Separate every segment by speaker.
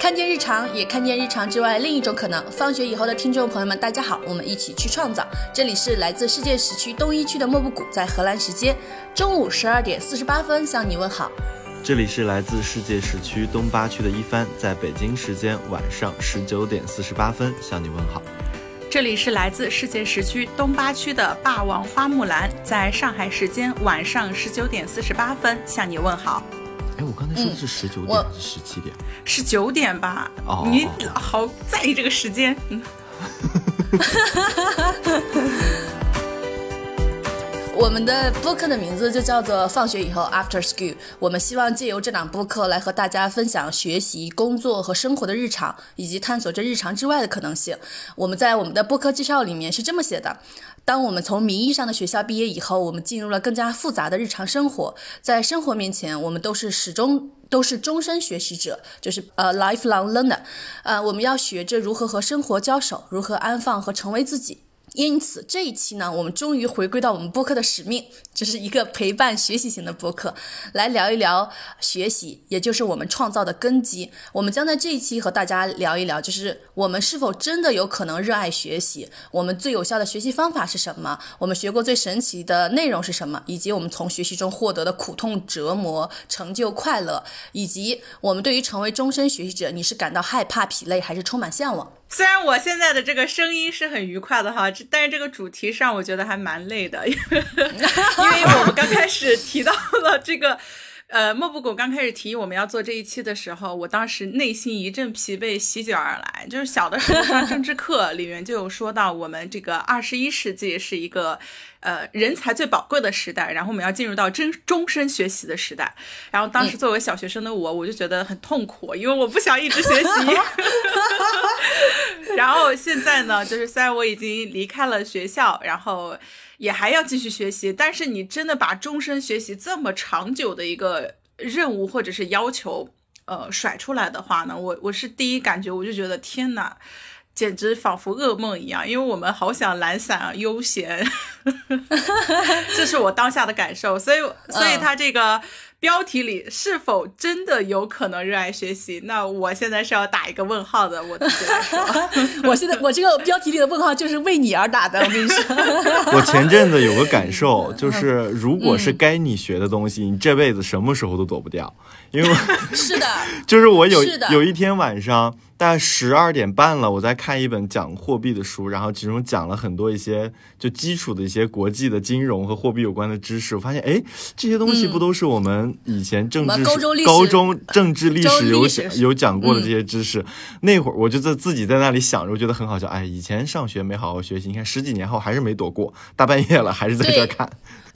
Speaker 1: 看见日常，也看见日常之外另一种可能。放学以后的听众朋友们，大家好，我们一起去创造。这里是来自世界时区东一区的莫布谷，在荷兰时间中午十二点四十八分向你问好。
Speaker 2: 这里是来自世界时区东八区的一帆，在北京时间晚上十九点四十八分向你问好。
Speaker 3: 这里是来自世界时区东八区的霸王花木兰，在上海时间晚上十九点四十八分向你问好。
Speaker 2: 哎，我刚才说的是十九点还是十七点？
Speaker 3: 十九点吧？
Speaker 2: 哦
Speaker 3: 你好在意这个时间。嗯，
Speaker 1: 我们的播客的名字就叫做“放学以后 After School”。我们希望借由这档播客来和大家分享学习、工作和生活的日常，以及探索这日常之外的可能性。我们在我们的播客介绍里面是这么写的：当我们从名义上的学校毕业以后，我们进入了更加复杂的日常生活。在生活面前，我们都是始终。都是终身学习者，就是呃 lifelong learner，呃，我们要学着如何和生活交手，如何安放和成为自己。因此，这一期呢，我们终于回归到我们播客的使命，这是一个陪伴学习型的播客，来聊一聊学习，也就是我们创造的根基。我们将在这一期和大家聊一聊，就是我们是否真的有可能热爱学习，我们最有效的学习方法是什么，我们学过最神奇的内容是什么，以及我们从学习中获得的苦痛、折磨、成就、快乐，以及我们对于成为终身学习者，你是感到害怕、疲累，还是充满向往？
Speaker 3: 虽然我现在的这个声音是很愉快的哈，但是这个主题上我觉得还蛮累的，因为因为我们刚开始提到了这个。呃，莫布谷刚开始提议我们要做这一期的时候，我当时内心一阵疲惫席卷而来。就是小的时候上政治课里面就有说到，我们这个二十一世纪是一个呃人才最宝贵的时代，然后我们要进入到真终身学习的时代。然后当时作为小学生的我，我就觉得很痛苦，因为我不想一直学习。然后现在呢，就是虽然我已经离开了学校，然后。也还要继续学习，但是你真的把终身学习这么长久的一个任务或者是要求，呃，甩出来的话呢，我我是第一感觉，我就觉得天哪，简直仿佛噩梦一样，因为我们好想懒散啊，悠闲，这是我当下的感受，所以所以他这个。标题里是否真的有可能热爱学习？那我现在是要打一个问号的。我自己来说，
Speaker 1: 我现在我这个标题里的问号就是为你而打的。我跟你说，
Speaker 2: 我前阵子有个感受，就是如果是该你学的东西，你这辈子什么时候都躲不掉。因为
Speaker 1: 是的，
Speaker 2: 就是我有有一天晚上大概十二点半了，我在看一本讲货币的书，然后其中讲了很多一些就基础的一些国际的金融和货币有关的知识。我发现，哎，这些东西不都是我们以前政治高中政治历史有有讲过的这些知识？那会儿我就在自己在那里想着，我觉得很好笑。哎，以前上学没好好学习，你看十几年后还是没躲过，大半夜了还是在这看。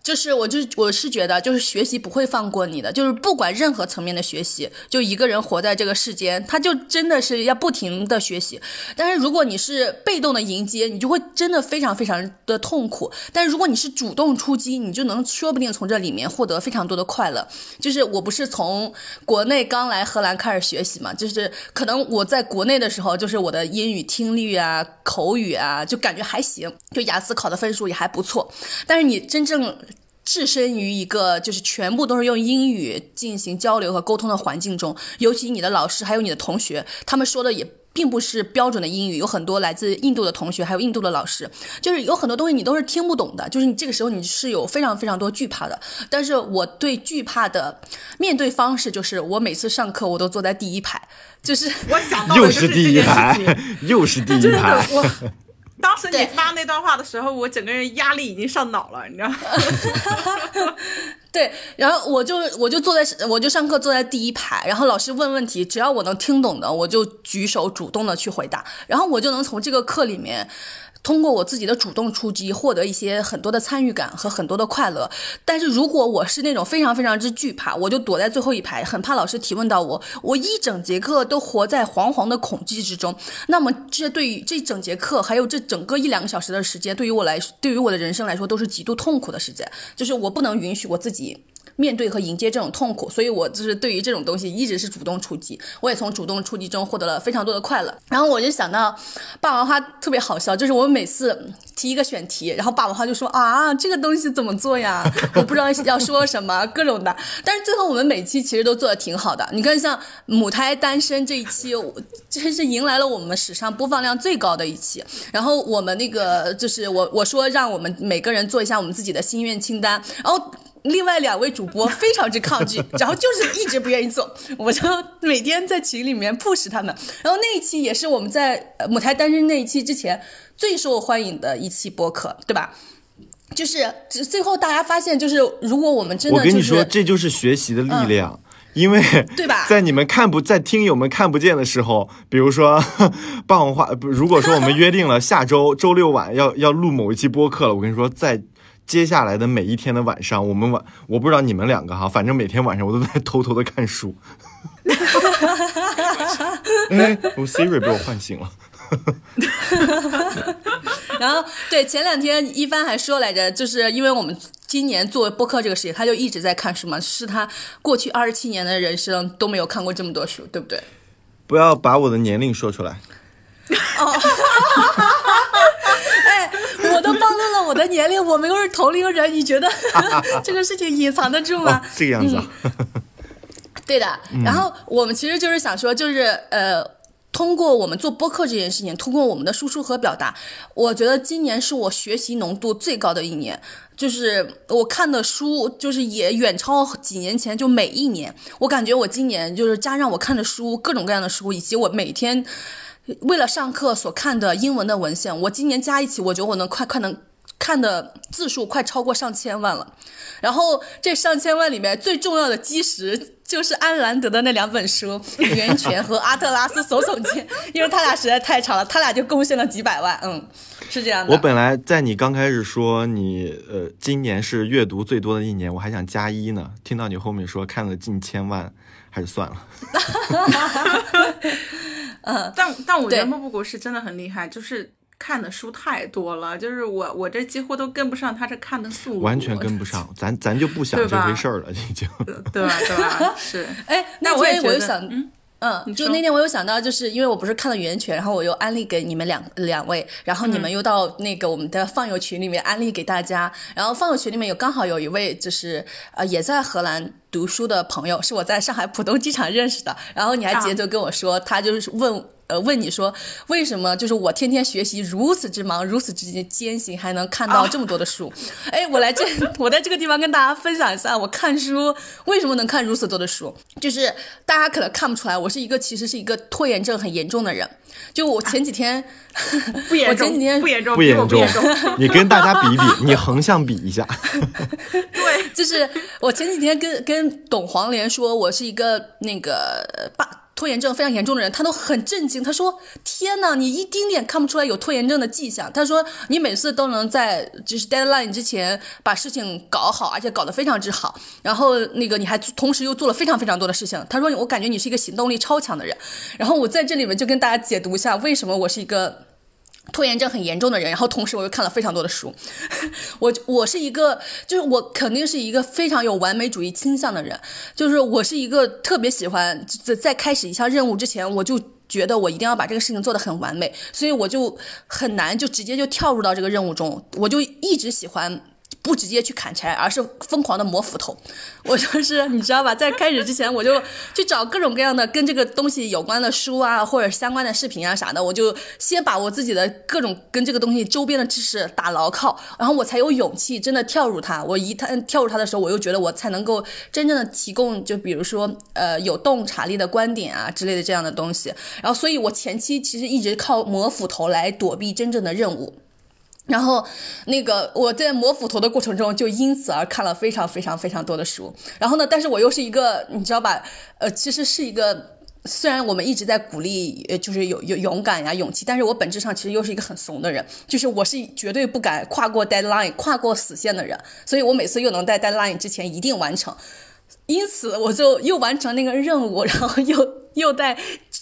Speaker 1: 就是我就我是觉得，就是学习不会放过你的，就是不管任何层面的学习，就一个人活在这个世间，他就真的是要不停的学习。但是如果你是被动的迎接，你就会真的非常非常的痛苦。但是如果你是主动出击，你就能说不定从这里面获得非常多的快乐。就是我不是从国内刚来荷兰开始学习嘛，就是可能我在国内的时候，就是我的英语听力啊、口语啊，就感觉还行，就雅思考的分数也还不错。但是你真正置身于一个就是全部都是用英语进行交流和沟通的环境中，尤其你的老师还有你的同学，他们说的也并不是标准的英语，有很多来自印度的同学，还有印度的老师，就是有很多东西你都是听不懂的，就是你这个时候你是有非常非常多惧怕的。但是我对惧怕的面对方式就是，我每次上课我都坐在第一排，就是
Speaker 3: 我想到
Speaker 2: 又
Speaker 3: 是
Speaker 2: 第一排，又是第一排。
Speaker 3: 当时你发那段话的时候，我整个人压力已经上脑了，你知道吗？
Speaker 1: 对，然后我就我就坐在我就上课坐在第一排，然后老师问问题，只要我能听懂的，我就举手主动的去回答，然后我就能从这个课里面。通过我自己的主动出击，获得一些很多的参与感和很多的快乐。但是如果我是那种非常非常之惧怕，我就躲在最后一排，很怕老师提问到我，我一整节课都活在惶惶的恐惧之中。那么这对于这整节课，还有这整个一两个小时的时间，对于我来，对于我的人生来说，都是极度痛苦的时间。就是我不能允许我自己面对和迎接这种痛苦，所以我就是对于这种东西一直是主动出击，我也从主动出击中获得了非常多的快乐。然后我就想到霸王花特别好笑，就是我每次提一个选题，然后霸王花就说啊这个东西怎么做呀？我不知道要说什么各种的，但是最后我们每期其实都做的挺好的。你看像母胎单身这一期，真是迎来了我们史上播放量最高的一期。然后我们那个就是我我说让我们每个人做一下我们自己的心愿清单，然后。另外两位主播 非常之抗拒，然后就是一直不愿意做，我就每天在群里面 push 他们。然后那一期也是我们在母胎单身那一期之前最受欢迎的一期播客，对吧？就是最后大家发现，就是如果我们真的，
Speaker 2: 我跟你说，这就是学习的力量，因为
Speaker 1: 对吧？
Speaker 2: 在你们看不在听友们看不见的时候，比如说霸王花，不，如果说我们约定了下周周六晚要要录某一期播客了，我跟你说在。接下来的每一天的晚上，我们晚我不知道你们两个哈，反正每天晚上我都在偷偷的看书。哎，我 Siri 被我唤醒了。
Speaker 1: 然后对，前两天一帆还说来着，就是因为我们今年做播客这个事情，他就一直在看书嘛，是他过去二十七年的人生都没有看过这么多书，对不对？
Speaker 2: 不要把我的年龄说出来。哦。
Speaker 1: 暴露了我的年龄，我们又是同龄人，你觉得 这个事情隐藏得住吗？
Speaker 2: 这个样子，
Speaker 1: 对的。然后我们其实就是想说，就是呃，通过我们做播客这件事情，通过我们的输出和表达，我觉得今年是我学习浓度最高的一年。就是我看的书，就是也远超几年前，就每一年，我感觉我今年就是加上我看的书，各种各样的书，以及我每天。为了上课所看的英文的文献，我今年加一起，我觉得我能快快能看的字数快超过上千万了。然后这上千万里面最重要的基石就是安兰德的那两本书《源泉》和《阿特拉斯耸耸肩》，因为他俩实在太长了，他俩就贡献了几百万。嗯，是这样的。
Speaker 2: 我本来在你刚开始说你呃今年是阅读最多的一年，我还想加一呢。听到你后面说看了近千万，还是算了。
Speaker 1: 嗯，
Speaker 3: 但但我觉得莫布谷是真的很厉害，就是看的书太多了，就是我我这几乎都跟不上他这看的速度，
Speaker 2: 完全跟不上，咱咱就不想这回事儿了，已经，
Speaker 3: 对吧对吧？是，
Speaker 1: 哎，
Speaker 3: 那
Speaker 1: 我也
Speaker 3: 我
Speaker 1: 就想，嗯嗯，就那天我有想到，就是因为我不是看了《源泉》，然后我又安利给你们两两位，然后你们又到那个我们的放友群里面安利给大家，然后放友群里面有刚好有一位就是呃也在荷兰。读书的朋友是我在上海浦东机场认识的，然后你还接着跟我说，他就是问呃问你说为什么就是我天天学习如此之忙，如此之艰辛，还能看到这么多的书？哎，我来这 我在这个地方跟大家分享一下，我看书为什么能看如此多的书，就是大家可能看不出来，我是一个其实是一个拖延症很严重的人。就我前几天
Speaker 3: 不严
Speaker 1: 重，我前几天
Speaker 3: 不严重，
Speaker 2: 不严
Speaker 3: 重，
Speaker 2: 你跟大家比比，你横向比一下。
Speaker 3: 对，
Speaker 1: 就是我前几天跟跟董黄连说，我是一个那个爸。拖延症非常严重的人，他都很震惊。他说：“天呐，你一丁点看不出来有拖延症的迹象。”他说：“你每次都能在就是 deadline 之前把事情搞好，而且搞得非常之好。然后那个你还同时又做了非常非常多的事情。”他说：“我感觉你是一个行动力超强的人。”然后我在这里面就跟大家解读一下为什么我是一个。拖延症很严重的人，然后同时我又看了非常多的书，我我是一个，就是我肯定是一个非常有完美主义倾向的人，就是我是一个特别喜欢在在开始一项任务之前，我就觉得我一定要把这个事情做得很完美，所以我就很难就直接就跳入到这个任务中，我就一直喜欢。不直接去砍柴，而是疯狂的磨斧头。我就是你知道吧，在开始之前，我就去找各种各样的跟这个东西有关的书啊，或者相关的视频啊啥的。我就先把我自己的各种跟这个东西周边的知识打牢靠，然后我才有勇气真的跳入它。我一旦跳入它的时候，我又觉得我才能够真正的提供，就比如说呃有洞察力的观点啊之类的这样的东西。然后，所以我前期其实一直靠磨斧头来躲避真正的任务。然后，那个我在磨斧头的过程中，就因此而看了非常非常非常多的书。然后呢，但是我又是一个，你知道吧？呃，其实是一个，虽然我们一直在鼓励，就是有有勇敢呀、勇气，但是我本质上其实又是一个很怂的人，就是我是绝对不敢跨过 deadline、跨过死线的人。所以我每次又能在 deadline 之前一定完成。因此，我就又完成那个任务，然后又又在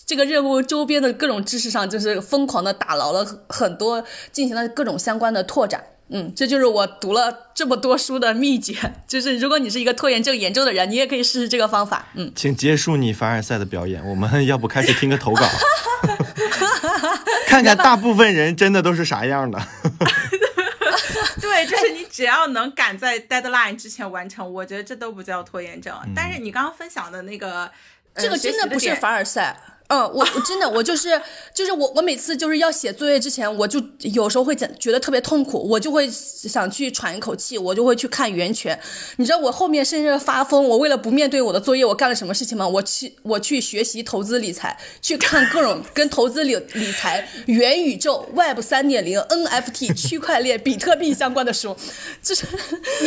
Speaker 1: 这个任务周边的各种知识上，就是疯狂的打牢了很多，进行了各种相关的拓展。嗯，这就是我读了这么多书的秘诀。就是如果你是一个拖延症严重的人，你也可以试试这个方法。嗯，
Speaker 2: 请结束你凡尔赛的表演，我们 要不开始听个投稿，看看大部分人真的都是啥样的。
Speaker 3: 只要能赶在 deadline 之前完成，我觉得这都不叫拖延症。但是你刚刚分享的那个，
Speaker 1: 这个真的不是凡尔赛。嗯，我我真的我就是就是我我每次就是要写作业之前，我就有时候会觉觉得特别痛苦，我就会想去喘一口气，我就会去看源泉。你知道我后面甚至发疯，我为了不面对我的作业，我干了什么事情吗？我去我去学习投资理财，去看各种跟投资理理财、元宇宙、Web 三点零、NFT、区块链、比特币相关的书。就是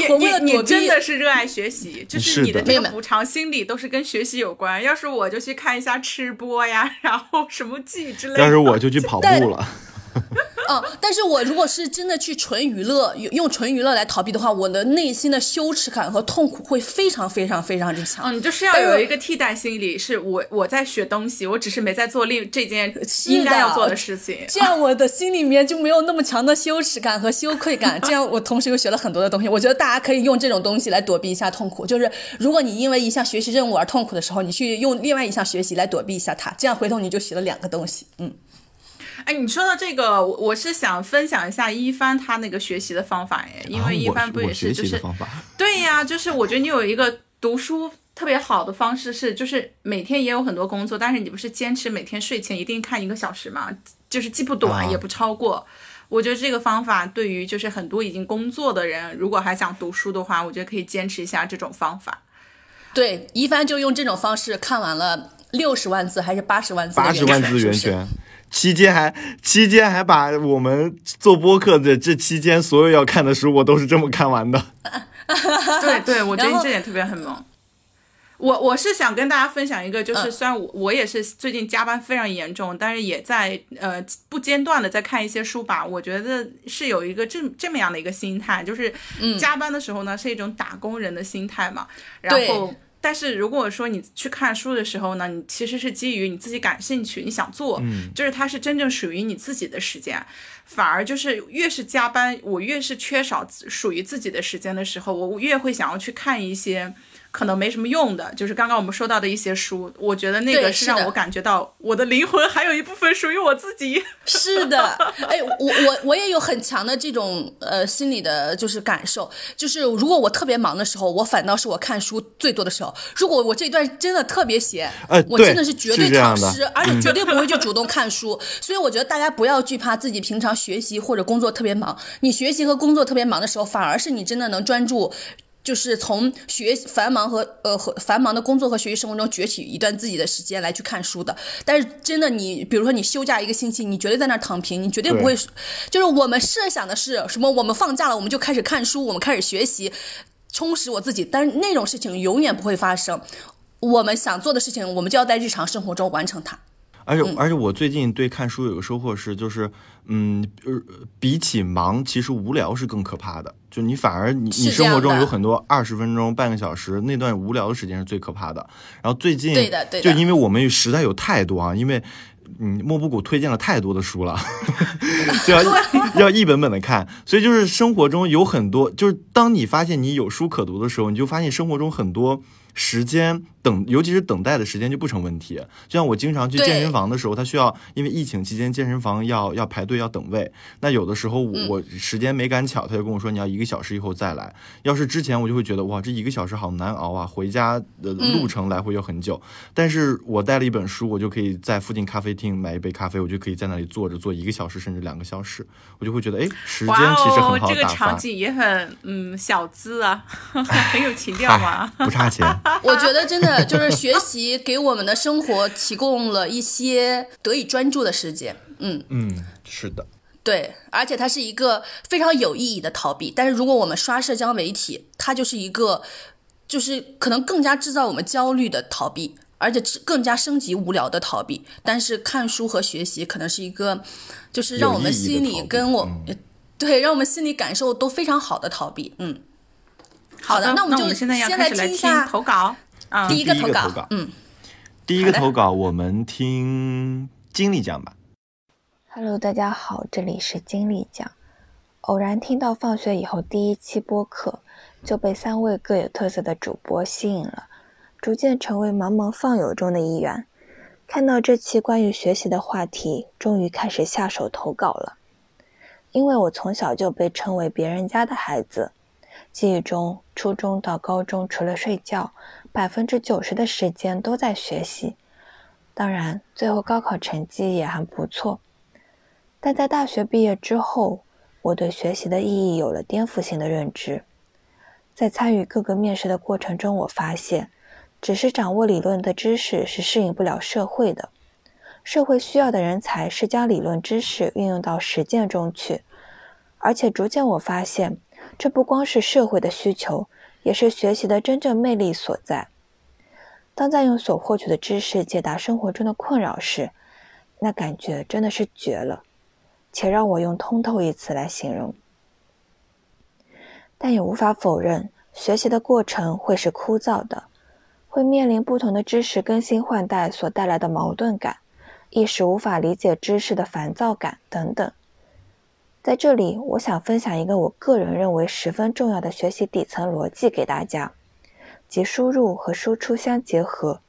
Speaker 1: 我为了
Speaker 3: 你真的是热爱学习，就是你的这个补偿心理都是跟学习有关。要是我就去看一下吃播呀。然后什么剧之类的，
Speaker 2: 要是我就去跑步了。
Speaker 1: 嗯，但是我如果是真的去纯娱乐，用纯娱乐来逃避的话，我的内心的羞耻感和痛苦会非常非常非常之强。
Speaker 3: 嗯，你就是要有一个替代心理，是我我在学东西，我只是没在做另这件应该要做的事情。
Speaker 1: 这样我的心里面就没有那么强的羞耻感和羞愧感。这样我同时又学了很多的东西。我觉得大家可以用这种东西来躲避一下痛苦。就是如果你因为一项学习任务而痛苦的时候，你去用另外一项学习来躲避一下它，这样回头你就学了两个东西。嗯。
Speaker 3: 哎，你说到这个，我我是想分享一下一帆他那个学习的方法耶，因为一帆不也是就是对呀，就是我觉得你有一个读书特别好的方式是，就是每天也有很多工作，但是你不是坚持每天睡前一定看一个小时吗？就是既不短也不超过。我觉得这个方法对于就是很多已经工作的人，如果还想读书的话，我觉得可以坚持一下这种方法。
Speaker 1: 对，一帆就用这种方式看完了六十万字还是八十万字？
Speaker 2: 八十万字源泉。期间还期间还把我们做播客的这期间所有要看的书，我都是这么看完的。
Speaker 3: 对对，我觉得这点特别很猛。我我是想跟大家分享一个，就是虽然我我也是最近加班非常严重，但是也在呃不间断的在看一些书吧。我觉得是有一个这这么样的一个心态，就是加班的时候呢是一种打工人的心态嘛。然后。但是如果说你去看书的时候呢，你其实是基于你自己感兴趣，你想做，就是它是真正属于你自己的时间，反而就是越是加班，我越是缺少属于自己的时间的时候，我越会想要去看一些。可能没什么用的，就是刚刚我们说到的一些书，我觉得那个是让我感觉到我的灵魂还有一部分属于我自己。
Speaker 1: 是的，哎，我我我也有很强的这种呃心理的，就是感受，就是如果我特别忙的时候，我反倒是我看书最多的时候。如果我这段真的特别闲，我真的是绝对躺尸，而且绝对不会去主动看书。所以我觉得大家不要惧怕自己平常学习或者工作特别忙，你学习和工作特别忙的时候，反而是你真的能专注。就是从学繁忙和呃和繁忙的工作和学习生活中崛起一段自己的时间来去看书的，但是真的你比如说你休假一个星期，你绝对在那儿躺平，你绝对不会，就是我们设想的是什么？我们放假了，我们就开始看书，我们开始学习，充实我自己，但是那种事情永远不会发生。我们想做的事情，我们就要在日常生活中完成它。
Speaker 2: 而且而且我最近对看书有个收获是，就是嗯，呃，比起忙，其实无聊是更可怕的。就你反而你你生活中有很多二十分钟、半个小时那段无聊的时间是最可怕的。然后最近
Speaker 1: 对的对
Speaker 2: 的，就因为我们实在有太多啊，因为嗯莫布谷推荐了太多的书了，就要要一本本的看，所以就是生活中有很多，就是当你发现你有书可读的时候，你就发现生活中很多。时间等，尤其是等待的时间就不成问题。就像我经常去健身房的时候，他需要因为疫情期间健身房要要排队要等位。那有的时候我我时间没赶巧，他就跟我说你要一个小时以后再来。要是之前我就会觉得哇，这一个小时好难熬啊，回家的路程来回又很久。但是我带了一本书，我就可以在附近咖啡厅买一杯咖啡，我就可以在那里坐着坐一个小时甚至两个小时。我就会觉得哎，时间其实很好打发。
Speaker 3: 这个场景也很嗯小资啊，很有情调嘛，
Speaker 2: 不差钱。
Speaker 1: 我觉得真的就是学习给我们的生活提供了一些得以专注的时间。嗯
Speaker 2: 嗯，是的，
Speaker 1: 对，而且它是一个非常有意义的逃避。但是如果我们刷社交媒体，它就是一个就是可能更加制造我们焦虑的逃避，而且更加升级无聊的逃避。但是看书和学习可能是一个就是让我们心里跟我对让我们心里感受都非常好的逃避。嗯。好
Speaker 3: 的，
Speaker 1: 那我们就
Speaker 3: 现在要
Speaker 1: 开
Speaker 3: 始来听投稿。
Speaker 2: 啊，第一
Speaker 1: 个投稿，嗯，
Speaker 2: 第一个投稿，我们听经理讲吧。
Speaker 4: Hello，大家好，这里是经理讲。偶然听到放学以后第一期播客，就被三位各有特色的主播吸引了，逐渐成为茫茫放友中的一员。看到这期关于学习的话题，终于开始下手投稿了。因为我从小就被称为别人家的孩子，记忆中初中到高中除了睡觉，百分之九十的时间都在学习。当然，最后高考成绩也还不错。但在大学毕业之后，我对学习的意义有了颠覆性的认知，在参与各个面试的过程中，我发现，只是掌握理论的知识是适应不了社会的。社会需要的人才是将理论知识运用到实践中去。而且逐渐我发现，这不光是社会的需求，也是学习的真正魅力所在。当在用所获取的知识解答生活中的困扰时，那感觉真的是绝了。且让我用“通透”一词来形容，但也无法否认，学习的过程会是枯燥的，会面临不同的知识更新换代所带来的矛盾感，一时无法理解知识的烦躁感等等。在这里，我想分享一个我个人认为十分重要的学习底层逻辑给大家，即输入和输出相结合。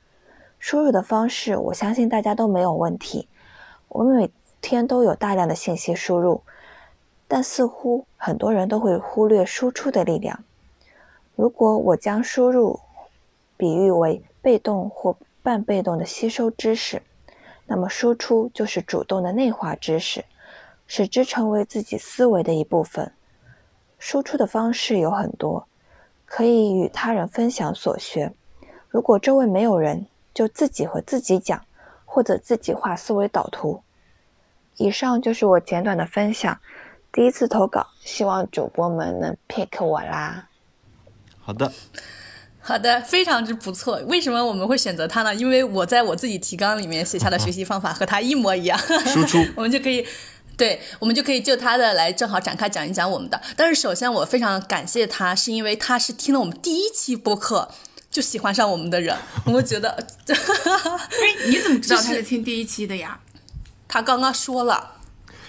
Speaker 4: 输入的方式，我相信大家都没有问题。我每天都有大量的信息输入，但似乎很多人都会忽略输出的力量。如果我将输入比喻为被动或半被动的吸收知识，那么输出就是主动的内化知识，使之成为自己思维的一部分。输出的方式有很多，可以与他人分享所学。如果周围没有人，就自己和自己讲，或者自己画思维导图。以上就是我简短的分享，第一次投稿，希望主播们能 pick 我啦。
Speaker 2: 好的，
Speaker 1: 好的，非常之不错。为什么我们会选择它呢？因为我在我自己提纲里面写下的学习方法和它一模一样。
Speaker 2: 输出，
Speaker 1: 我们就可以，对，我们就可以就他的来正好展开讲一讲我们的。但是首先我非常感谢他，是因为他是听了我们第一期播客就喜欢上我们的人。我觉得，
Speaker 3: 哎，你怎么知道他是听第一期的呀？
Speaker 1: 他刚刚说了，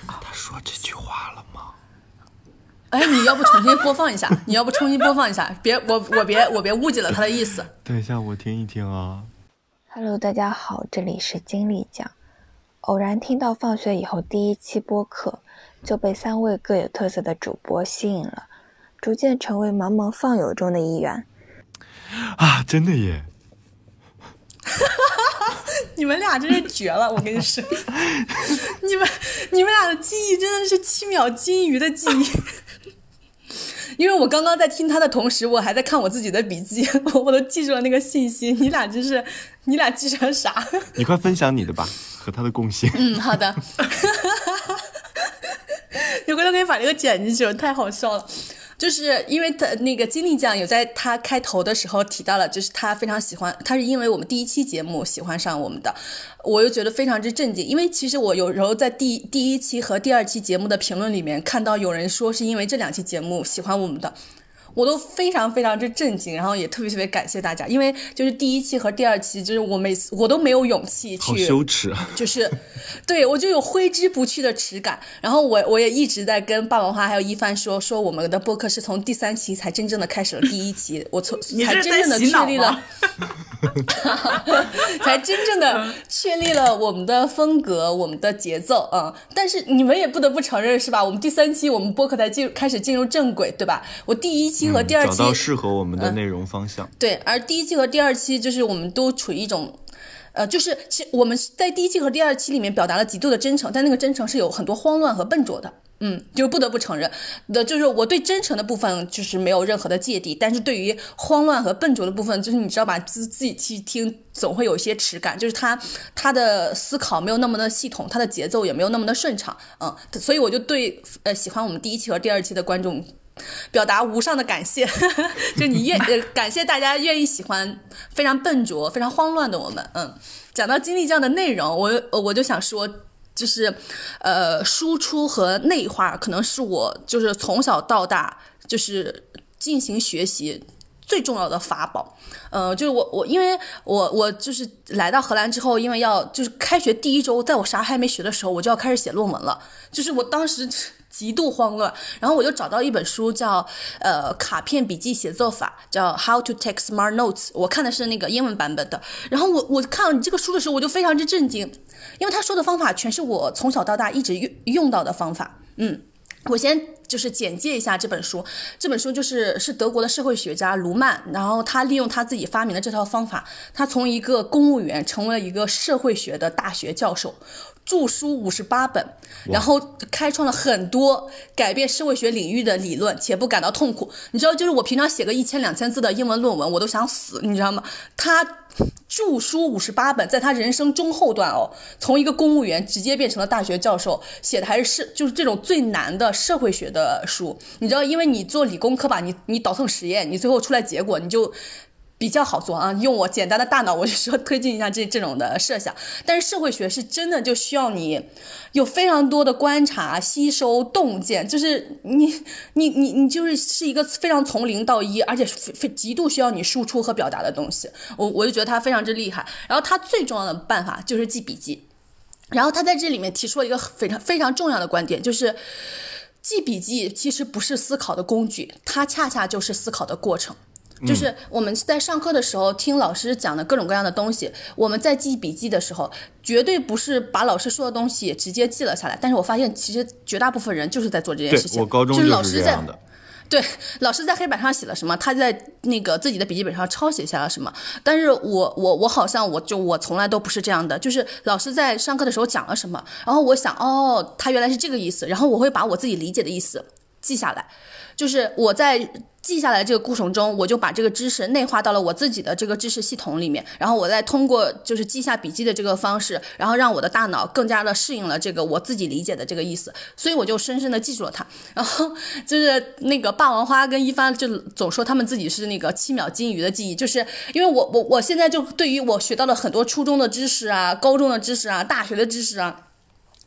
Speaker 2: 他说这句话了吗？
Speaker 1: 哎，你要不重新播放一下？你要不重新播放一下？别，我我别我别误解了他的意思。
Speaker 2: 等一下，我听一听啊。
Speaker 4: Hello，大家好，这里是经理讲。偶然听到放学以后第一期播客，就被三位各有特色的主播吸引了，逐渐成为茫茫放友中的一员。
Speaker 2: 啊，真的耶！
Speaker 1: 你们俩真是绝了，我跟你说，你们你们俩的记忆真的是七秒金鱼的记忆。因为我刚刚在听他的同时，我还在看我自己的笔记，我我都记住了那个信息。你俩真是，你俩记成啥？
Speaker 2: 你快分享你的吧，和他的贡献。
Speaker 1: 嗯，好的。你回头可以把这个剪进去，太好笑了。就是因为他那个金立奖有在他开头的时候提到了，就是他非常喜欢，他是因为我们第一期节目喜欢上我们的，我又觉得非常之震惊，因为其实我有时候在第第一期和第二期节目的评论里面看到有人说是因为这两期节目喜欢我们的。我都非常非常之震惊，然后也特别特别感谢大家，因为就是第一期和第二期，就是我每次我都没有勇气去，
Speaker 2: 羞耻，
Speaker 1: 就是 对我就有挥之不去的耻感。然后我我也一直在跟霸王花还有一帆说，说我们的播客是从第三期才真正的开始了第一期，我从 才真正的确立了，才真正的确立了我们的风格，我们的节奏啊。但是你们也不得不承认是吧？我们第三期我们播客才进开始进入正轨，对吧？我第一期。和第二期
Speaker 2: 找到适合我们的内容方向。
Speaker 1: 对，而第一期和第二期就是我们都处于一种，呃，就是其我们在第一期和第二期里面表达了极度的真诚，但那个真诚是有很多慌乱和笨拙的。嗯，就不得不承认的，就是我对真诚的部分就是没有任何的芥蒂，但是对于慌乱和笨拙的部分，就是你知道吧，自自己去听总会有一些耻感，就是他他的思考没有那么的系统，他的节奏也没有那么的顺畅。嗯，所以我就对呃喜欢我们第一期和第二期的观众。表达无上的感谢，就你愿呃 感谢大家愿意喜欢非常笨拙、非常慌乱的我们。嗯，讲到经历这样的内容，我我就想说，就是呃输出和内化可能是我就是从小到大就是进行学习最重要的法宝。呃，就是我我因为我我就是来到荷兰之后，因为要就是开学第一周，在我啥还没学的时候，我就要开始写论文了。就是我当时。极度慌乱，然后我就找到一本书叫呃卡片笔记写作法，叫 How to Take Smart Notes。我看的是那个英文版本的。然后我我看到你这个书的时候，我就非常之震惊，因为他说的方法全是我从小到大一直用用到的方法。嗯，我先就是简介一下这本书。这本书就是是德国的社会学家卢曼，然后他利用他自己发明的这套方法，他从一个公务员成为了一个社会学的大学教授。著书五十八本，然后开创了很多改变社会学领域的理论，且不感到痛苦。你知道，就是我平常写个一千两千字的英文论文，我都想死，你知道吗？他著书五十八本，在他人生中后段哦，从一个公务员直接变成了大学教授，写的还是是就是这种最难的社会学的书。你知道，因为你做理工科吧，你你倒腾实验，你最后出来结果你就。比较好做啊，用我简单的大脑，我就说推进一下这这种的设想。但是社会学是真的就需要你有非常多的观察、吸收、洞见，就是你你你你就是是一个非常从零到一，而且非极度需要你输出和表达的东西。我我就觉得他非常之厉害。然后他最重要的办法就是记笔记。然后他在这里面提出了一个非常非常重要的观点，就是记笔记其实不是思考的工具，它恰恰就是思考的过程。就是我们在上课的时候听老师讲的各种各样的东西，我们在记笔记的时候，绝对不是把老师说的东西直接记了下来。但是我发现，其实绝大部分人就是在做这件事情。
Speaker 2: 我高中
Speaker 1: 就是
Speaker 2: 这样的。
Speaker 1: 对，老师在黑板上写了什么，他在那个自己的笔记本上抄写下了什么。但是我我我好像我就我从来都不是这样的，就是老师在上课的时候讲了什么，然后我想哦，他原来是这个意思，然后我会把我自己理解的意思记下来，就是我在。记下来这个过程中，我就把这个知识内化到了我自己的这个知识系统里面，然后我再通过就是记下笔记的这个方式，然后让我的大脑更加的适应了这个我自己理解的这个意思，所以我就深深的记住了它。然 后就是那个霸王花跟一帆就总说他们自己是那个七秒金鱼的记忆，就是因为我我我现在就对于我学到了很多初中的知识啊、高中的知识啊、大学的知识啊。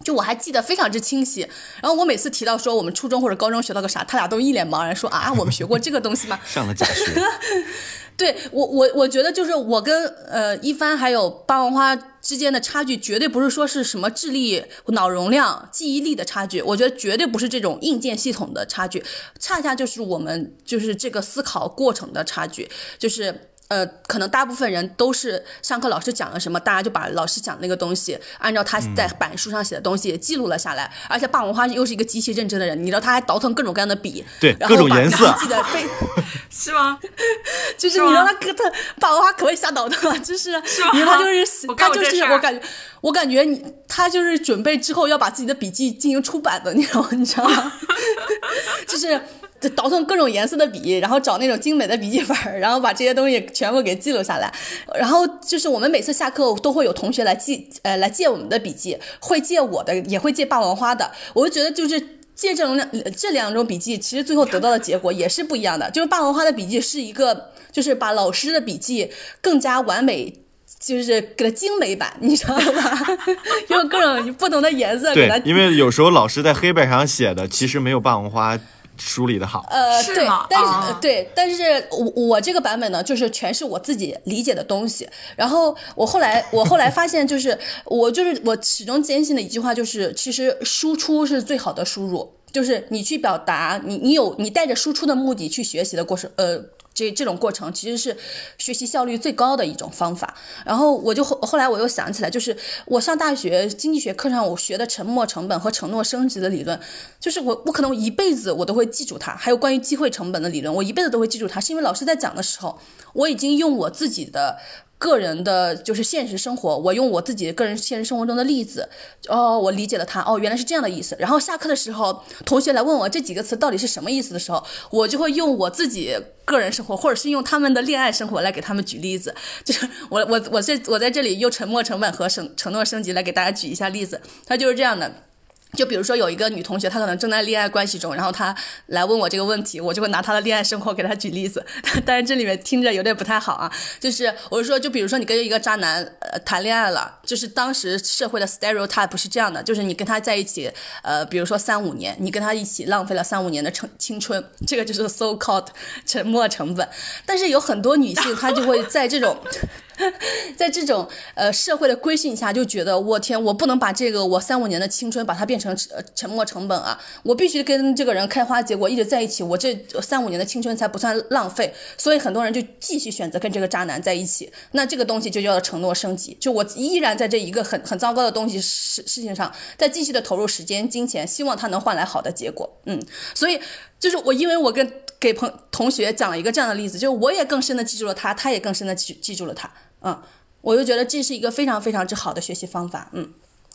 Speaker 1: 就我还记得非常之清晰，然后我每次提到说我们初中或者高中学到个啥，他俩都一脸茫然，说啊，我们学过这个东西吗？
Speaker 2: 上了假学。
Speaker 1: 对我我我觉得就是我跟呃一帆还有霸王花之间的差距，绝对不是说是什么智力、脑容量、记忆力的差距，我觉得绝对不是这种硬件系统的差距，恰恰就是我们就是这个思考过程的差距，就是。呃，可能大部分人都是上课老师讲了什么，大家就把老师讲那个东西，按照他在板书上写的东西记录了下来。而且霸王花又是一个极其认真的人，你知道他还倒腾各种各样的笔，
Speaker 2: 对，各种颜色，
Speaker 1: 记得非，
Speaker 3: 是吗？
Speaker 1: 就是你让他他霸王花可会瞎倒腾了，就是，他就是他就是我感觉我感觉你他就是准备之后要把自己的笔记进行出版的，你知道你知道吗？就是。就倒腾各种颜色的笔，然后找那种精美的笔记本，然后把这些东西全部给记录下来。然后就是我们每次下课都会有同学来记，呃，来借我们的笔记，会借我的，也会借霸王花的。我就觉得就是借这种两这两种笔记，其实最后得到的结果也是不一样的。就是霸王花的笔记是一个，就是把老师的笔记更加完美，就是给它精美版，你知道吧？用各种不同的颜色给它。
Speaker 2: 因为有时候老师在黑板上写的，其实没有霸王花。梳理的好，
Speaker 1: 呃，对，但是对，但是我我这个版本呢，就是全是我自己理解的东西。然后我后来我后来发现，就是我就是我始终坚信的一句话，就是其实输出是最好的输入，就是你去表达，你你有你带着输出的目的去学习的过程，呃。这这种过程其实是学习效率最高的一种方法。然后我就后后来我又想起来，就是我上大学经济学课上我学的沉没成本和承诺升级的理论，就是我我可能一辈子我都会记住它。还有关于机会成本的理论，我一辈子都会记住它，是因为老师在讲的时候，我已经用我自己的。个人的就是现实生活，我用我自己个人现实生活中的例子，哦，我理解了他，哦，原来是这样的意思。然后下课的时候，同学来问我这几个词到底是什么意思的时候，我就会用我自己个人生活，或者是用他们的恋爱生活来给他们举例子。就是我我我这我在这里用沉默成本和承承诺升级来给大家举一下例子，他就是这样的。就比如说有一个女同学，她可能正在恋爱关系中，然后她来问我这个问题，我就会拿她的恋爱生活给她举例子。但是这里面听着有点不太好啊，就是我是说，就比如说你跟一个渣男呃谈恋爱了，就是当时社会的 stereotype 是这样的，就是你跟他在一起，呃，比如说三五年，你跟他一起浪费了三五年的成青春，这个就是 so called 沉默成本。但是有很多女性她就会在这种。在这种呃社会的规训下，就觉得我天，我不能把这个我三五年的青春把它变成呃沉没成本啊！我必须跟这个人开花结果，一直在一起，我这三五年的青春才不算浪费。所以很多人就继续选择跟这个渣男在一起。那这个东西就叫做承诺升级，就我依然在这一个很很糟糕的东西事事情上，再继续的投入时间、金钱，希望他能换来好的结果。嗯，所以就是我，因为我跟给朋同学讲了一个这样的例子，就是我也更深的记住了他，他也更深的记记住了他。嗯，我就觉得这是一个非常非常之好的学习方法。嗯，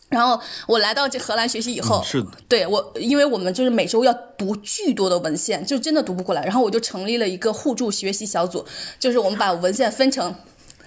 Speaker 1: 然后我来到这荷兰学习以后，
Speaker 2: 是的，
Speaker 1: 对我，因为我们就是每周要读巨多的文献，就真的读不过来。然后我就成立了一个互助学习小组，就是我们把文献分成。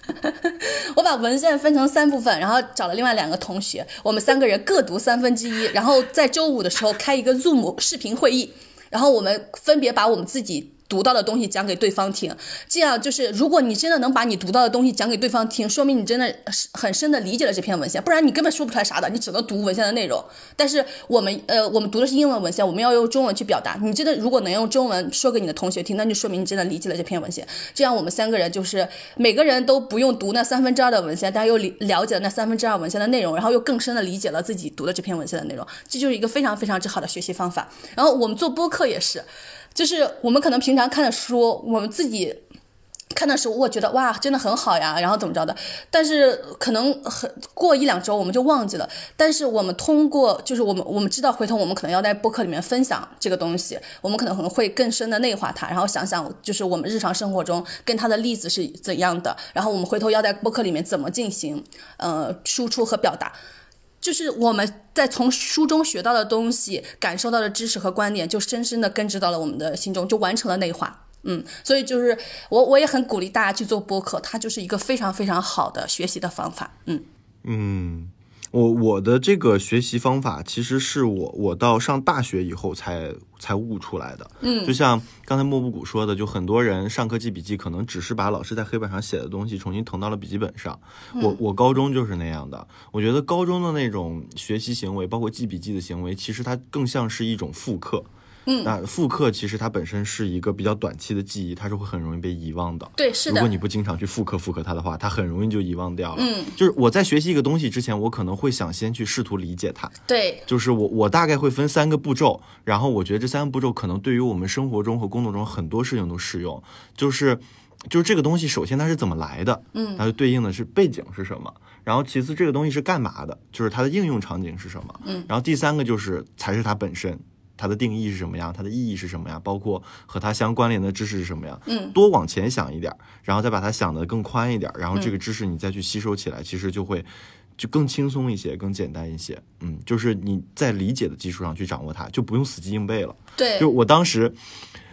Speaker 1: 我把文献分成三部分，然后找了另外两个同学，我们三个人各读三分之一，然后在周五的时候开一个 Zoom 视频会议，然后我们分别把我们自己。读到的东西讲给对方听，这样就是如果你真的能把你读到的东西讲给对方听，说明你真的是很深的理解了这篇文献，不然你根本说不出来啥的，你只能读文献的内容。但是我们呃，我们读的是英文文献，我们要用中文去表达。你真的如果能用中文说给你的同学听，那就说明你真的理解了这篇文献。这样我们三个人就是每个人都不用读那三分之二的文献，但又了解了那三分之二文献的内容，然后又更深的理解了自己读的这篇文献的内容，这就是一个非常非常之好的学习方法。然后我们做播客也是。就是我们可能平常看的书，我们自己看的时候，我觉得哇，真的很好呀，然后怎么着的？但是可能很过一两周我们就忘记了。但是我们通过，就是我们我们知道，回头我们可能要在播客里面分享这个东西，我们可能可能会更深的内化它，然后想想就是我们日常生活中跟它的例子是怎样的，然后我们回头要在播客里面怎么进行呃输出和表达。就是我们在从书中学到的东西、感受到的知识和观点，就深深的根植到了我们的心中，就完成了内化。嗯，所以就是我我也很鼓励大家去做播客，它就是一个非常非常好的学习的方法。嗯
Speaker 2: 嗯。我我的这个学习方法，其实是我我到上大学以后才才悟出来的。
Speaker 1: 嗯，
Speaker 2: 就像刚才莫布谷说的，就很多人上课记笔记，可能只是把老师在黑板上写的东西重新誊到了笔记本上。我我高中就是那样的。我觉得高中的那种学习行为，包括记笔记的行为，其实它更像是一种复刻。
Speaker 1: 嗯，
Speaker 2: 那复刻其实它本身是一个比较短期的记忆，它是会很容易被遗忘的。
Speaker 1: 对，是的。
Speaker 2: 如果你不经常去复刻复刻它的话，它很容易就遗忘掉了。
Speaker 1: 嗯，
Speaker 2: 就是我在学习一个东西之前，我可能会想先去试图理解它。
Speaker 1: 对，
Speaker 2: 就是我我大概会分三个步骤，然后我觉得这三个步骤可能对于我们生活中和工作中很多事情都适用。就是就是这个东西，首先它是怎么来的？
Speaker 1: 嗯，
Speaker 2: 它就对应的是背景是什么？然后其次这个东西是干嘛的？就是它的应用场景是什么？
Speaker 1: 嗯，
Speaker 2: 然后第三个就是才是它本身。它的定义是什么呀？它的意义是什么呀？包括和它相关联的知识是什么呀？
Speaker 1: 嗯，
Speaker 2: 多往前想一点，然后再把它想得更宽一点，然后这个知识你再去吸收起来，其实就会就更轻松一些，更简单一些。嗯，就是你在理解的基础上去掌握它，就不用死记硬背了。
Speaker 1: 对，
Speaker 2: 就我当时。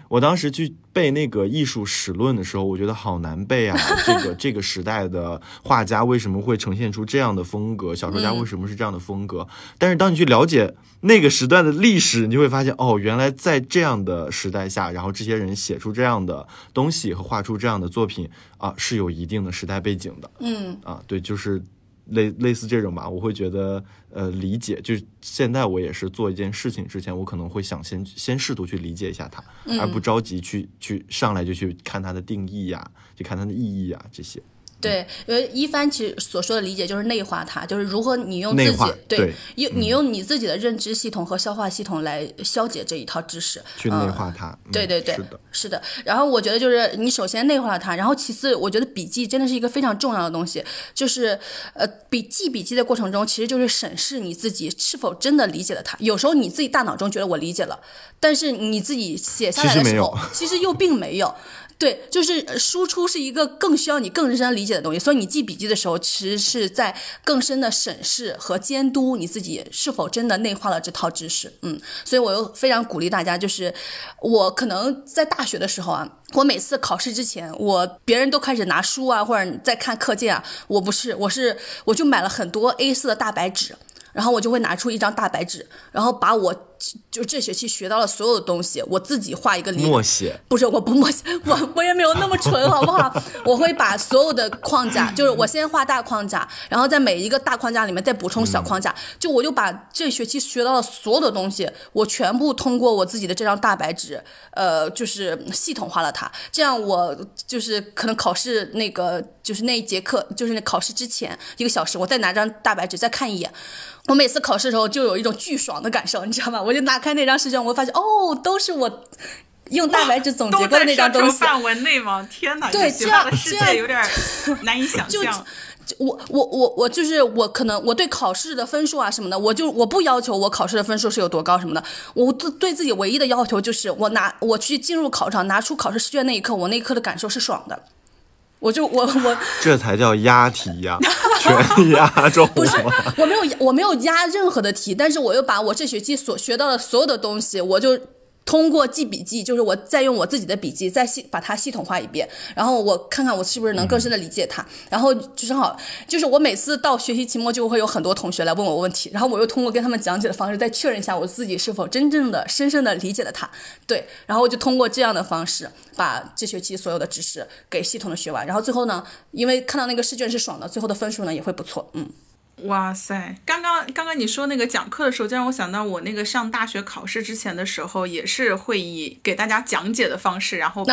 Speaker 2: 我当时去背那个艺术史论的时候，我觉得好难背啊！这个这个时代的画家为什么会呈现出这样的风格？小说家为什么是这样的风格？但是当你去了解那个时代的历史，你就会发现，哦，原来在这样的时代下，然后这些人写出这样的东西和画出这样的作品啊，是有一定的时代背景的。
Speaker 1: 嗯，
Speaker 2: 啊，对，就是。类类似这种吧，我会觉得，呃，理解就是现在我也是做一件事情之前，我可能会想先先试图去理解一下它，而不着急去去上来就去看它的定义呀，去看它的意义呀这些。
Speaker 1: 对，因为一帆其实所说的理解就是内化它，就是如何你用自己
Speaker 2: 对
Speaker 1: 用你用你自己的认知系统和消化系统来消解这一套知识，
Speaker 2: 去内化它。
Speaker 1: 对对对，
Speaker 2: 是的，
Speaker 1: 是的。然后我觉得就是你首先内化了它，然后其次我觉得笔记真的是一个非常重要的东西，就是呃笔记笔记的过程中，其实就是审视你自己是否真的理解了它。有时候你自己大脑中觉得我理解了，但是你自己写下来的时候，其实又并没有。对，就是输出是一个更需要你更深理解的东西，所以你记笔记的时候，其实是在更深的审视和监督你自己是否真的内化了这套知识。嗯，所以我又非常鼓励大家，就是我可能在大学的时候啊，我每次考试之前，我别人都开始拿书啊，或者在看课件啊，我不是，我是我就买了很多 A 四的大白纸，然后我就会拿出一张大白纸，然后把我。就这学期学到了所有的东西，我自己画一个
Speaker 2: 默写，
Speaker 1: 不是我不默写，我我也没有那么蠢，好不好？我会把所有的框架，就是我先画大框架，然后在每一个大框架里面再补充小框架，就我就把这学期学到的所有的东西，我全部通过我自己的这张大白纸，呃，就是系统化了它，这样我就是可能考试那个就是那一节课，就是那考试之前一个小时，我再拿张大白纸再看一眼。我每次考试的时候就有一种巨爽的感受，你知道吗？我就拿开那张试卷，我发现哦，都是我用大白纸总结过的那张东西。
Speaker 3: 范围内吗？天哪！
Speaker 1: 对，这样
Speaker 3: 这样有点难以想
Speaker 1: 象。我我我我就是我，可能我对考试的分数啊什么的，我就我不要求我考试的分数是有多高什么的。我对对自己唯一的要求就是，我拿我去进入考场拿出考试试卷那一刻，我那一刻的感受是爽的。我就我我
Speaker 2: 这才叫押题呀，全押中。
Speaker 1: 不是，我没有我没有押任何的题，但是我又把我这学期所学到的所有的东西，我就。通过记笔记，就是我再用我自己的笔记再系把它系统化一遍，然后我看看我是不是能更深的理解它。然后就正好，就是我每次到学习期末就会有很多同学来问我问题，然后我又通过跟他们讲解的方式再确认一下我自己是否真正的深深的理解了它。对，然后我就通过这样的方式把这学期所有的知识给系统的学完。然后最后呢，因为看到那个试卷是爽的，最后的分数呢也会不错。嗯。
Speaker 3: 哇塞！刚刚刚刚你说那个讲课的时候，就让我想到我那个上大学考试之前的时候，也是会以给大家讲解的方式，然后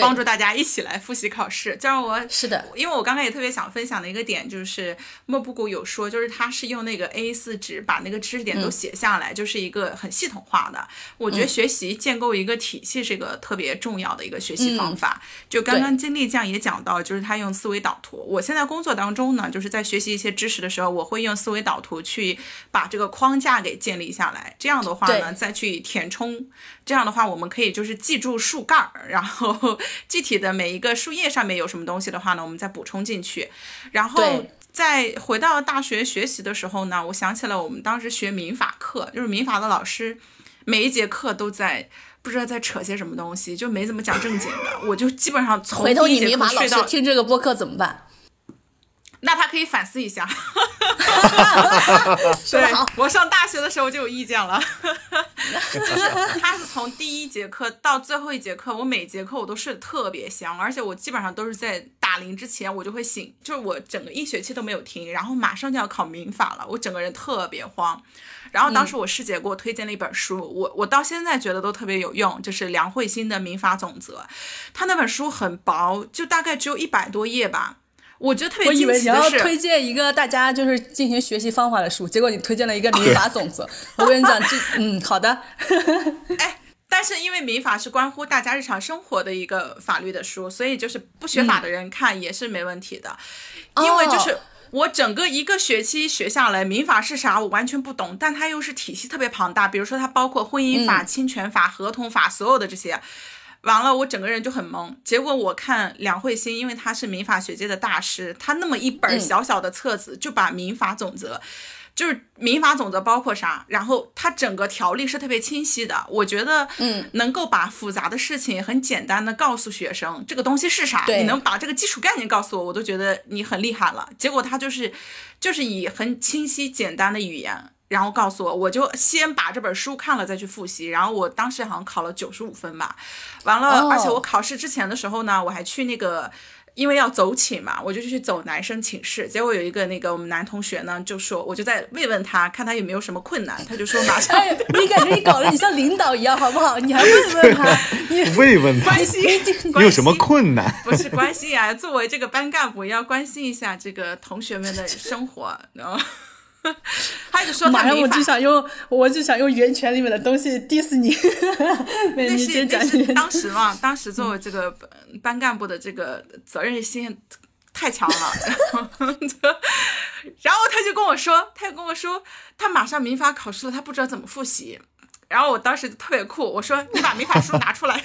Speaker 3: 帮助大家一起来复习考试。就让我
Speaker 1: 是的，
Speaker 3: 因为我刚刚也特别想分享的一个点，就是莫布谷有说，就是他是用那个 A4 纸把那个知识点都写下来，就是一个很系统化的。我觉得学习建构一个体系是一个特别重要的一个学习方法。就刚刚金丽酱也讲到，就是他用思维导图。我现在工作当中呢，就是在学习一些知识的时候，我。我会用思维导图去把这个框架给建立下来，这样的话呢，再去填充。这样的话，我们可以就是记住树干儿，然后具体的每一个树叶上面有什么东西的话呢，我们再补充进去。然后再回到大学学习的时候呢，我想起了我们当时学民法课，就是民法的老师每一节课都在不知道在扯些什么东西，就没怎么讲正经的。我就基本上从
Speaker 1: 回头你民法老师听这个播客怎么办？
Speaker 3: 那他可以反思一下。对，我上大学的时候就有意见了。就是他是从第一节课到最后一节课，我每节课我都睡得特别香，而且我基本上都是在打铃之前我就会醒，就是我整个一学期都没有听，然后马上就要考民法了，我整个人特别慌。然后当时我师姐给我推荐了一本书，我我到现在觉得都特别有用，就是梁慧欣的《民法总则》，他那本书很薄，就大概只有一百多页吧。我觉得特别
Speaker 1: 我以为你要推荐一个大家就是进行学习方法的书，结果你推荐了一个民法总则。我跟你讲，这嗯，好的。
Speaker 3: 哎，但是因为民法是关乎大家日常生活的一个法律的书，所以就是不学法的人看也是没问题的。因为就是我整个一个学期学下来，民法是啥我完全不懂，但它又是体系特别庞大，比如说它包括婚姻法、侵权法、合同法，所有的这些。完了，我整个人就很懵。结果我看梁慧欣，因为她是民法学界的大师，她那么一本小小的册子就把民法总则，就是民法总则包括啥，然后它整个条例是特别清晰的。我觉得，
Speaker 1: 嗯，
Speaker 3: 能够把复杂的事情很简单的告诉学生，这个东西是啥，你能把这个基础概念告诉我，我都觉得你很厉害了。结果他就是，就是以很清晰简单的语言。然后告诉我，我就先把这本书看了再去复习。然后我当时好像考了九十五分吧，完了，而且我考试之前的时候呢，我还去那个，因为要走寝嘛，我就去走男生寝室。结果有一个那个我们男同学呢，就说，我就在慰问他，看他有没有什么困难。他就说马上，
Speaker 1: 你感觉你搞得你像领导一样，好不好？你还慰问他，你
Speaker 2: 慰问他，
Speaker 3: 关心，
Speaker 2: 你有什么困难？
Speaker 3: 不是关心啊，作为这个班干部，要关心一下这个同学们的生活，然后。他就说，
Speaker 1: 马上我就想用，我就想用源泉里面的东西 diss 你。
Speaker 3: 那是那是当时嘛，当时作为这个班干部的这个责任心太强了。然后他就跟我说，他就跟我说，他马上民法考试了，他不知道怎么复习。然后我当时特别酷，我说你把民法书拿出来。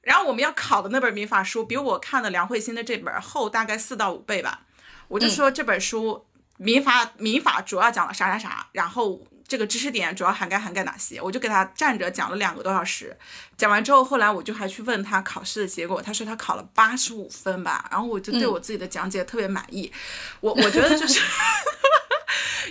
Speaker 3: 然后我们要考的那本民法书比我看的梁慧欣的这本厚大概四到五倍吧。我就说这本书。民法民法主要讲了啥啥啥，然后这个知识点主要涵盖涵盖哪些，我就给他站着讲了两个多小时。讲完之后，后来我就还去问他考试的结果，他说他考了八十五分吧，然后我就对我自己的讲解特别满意。我我觉得就是，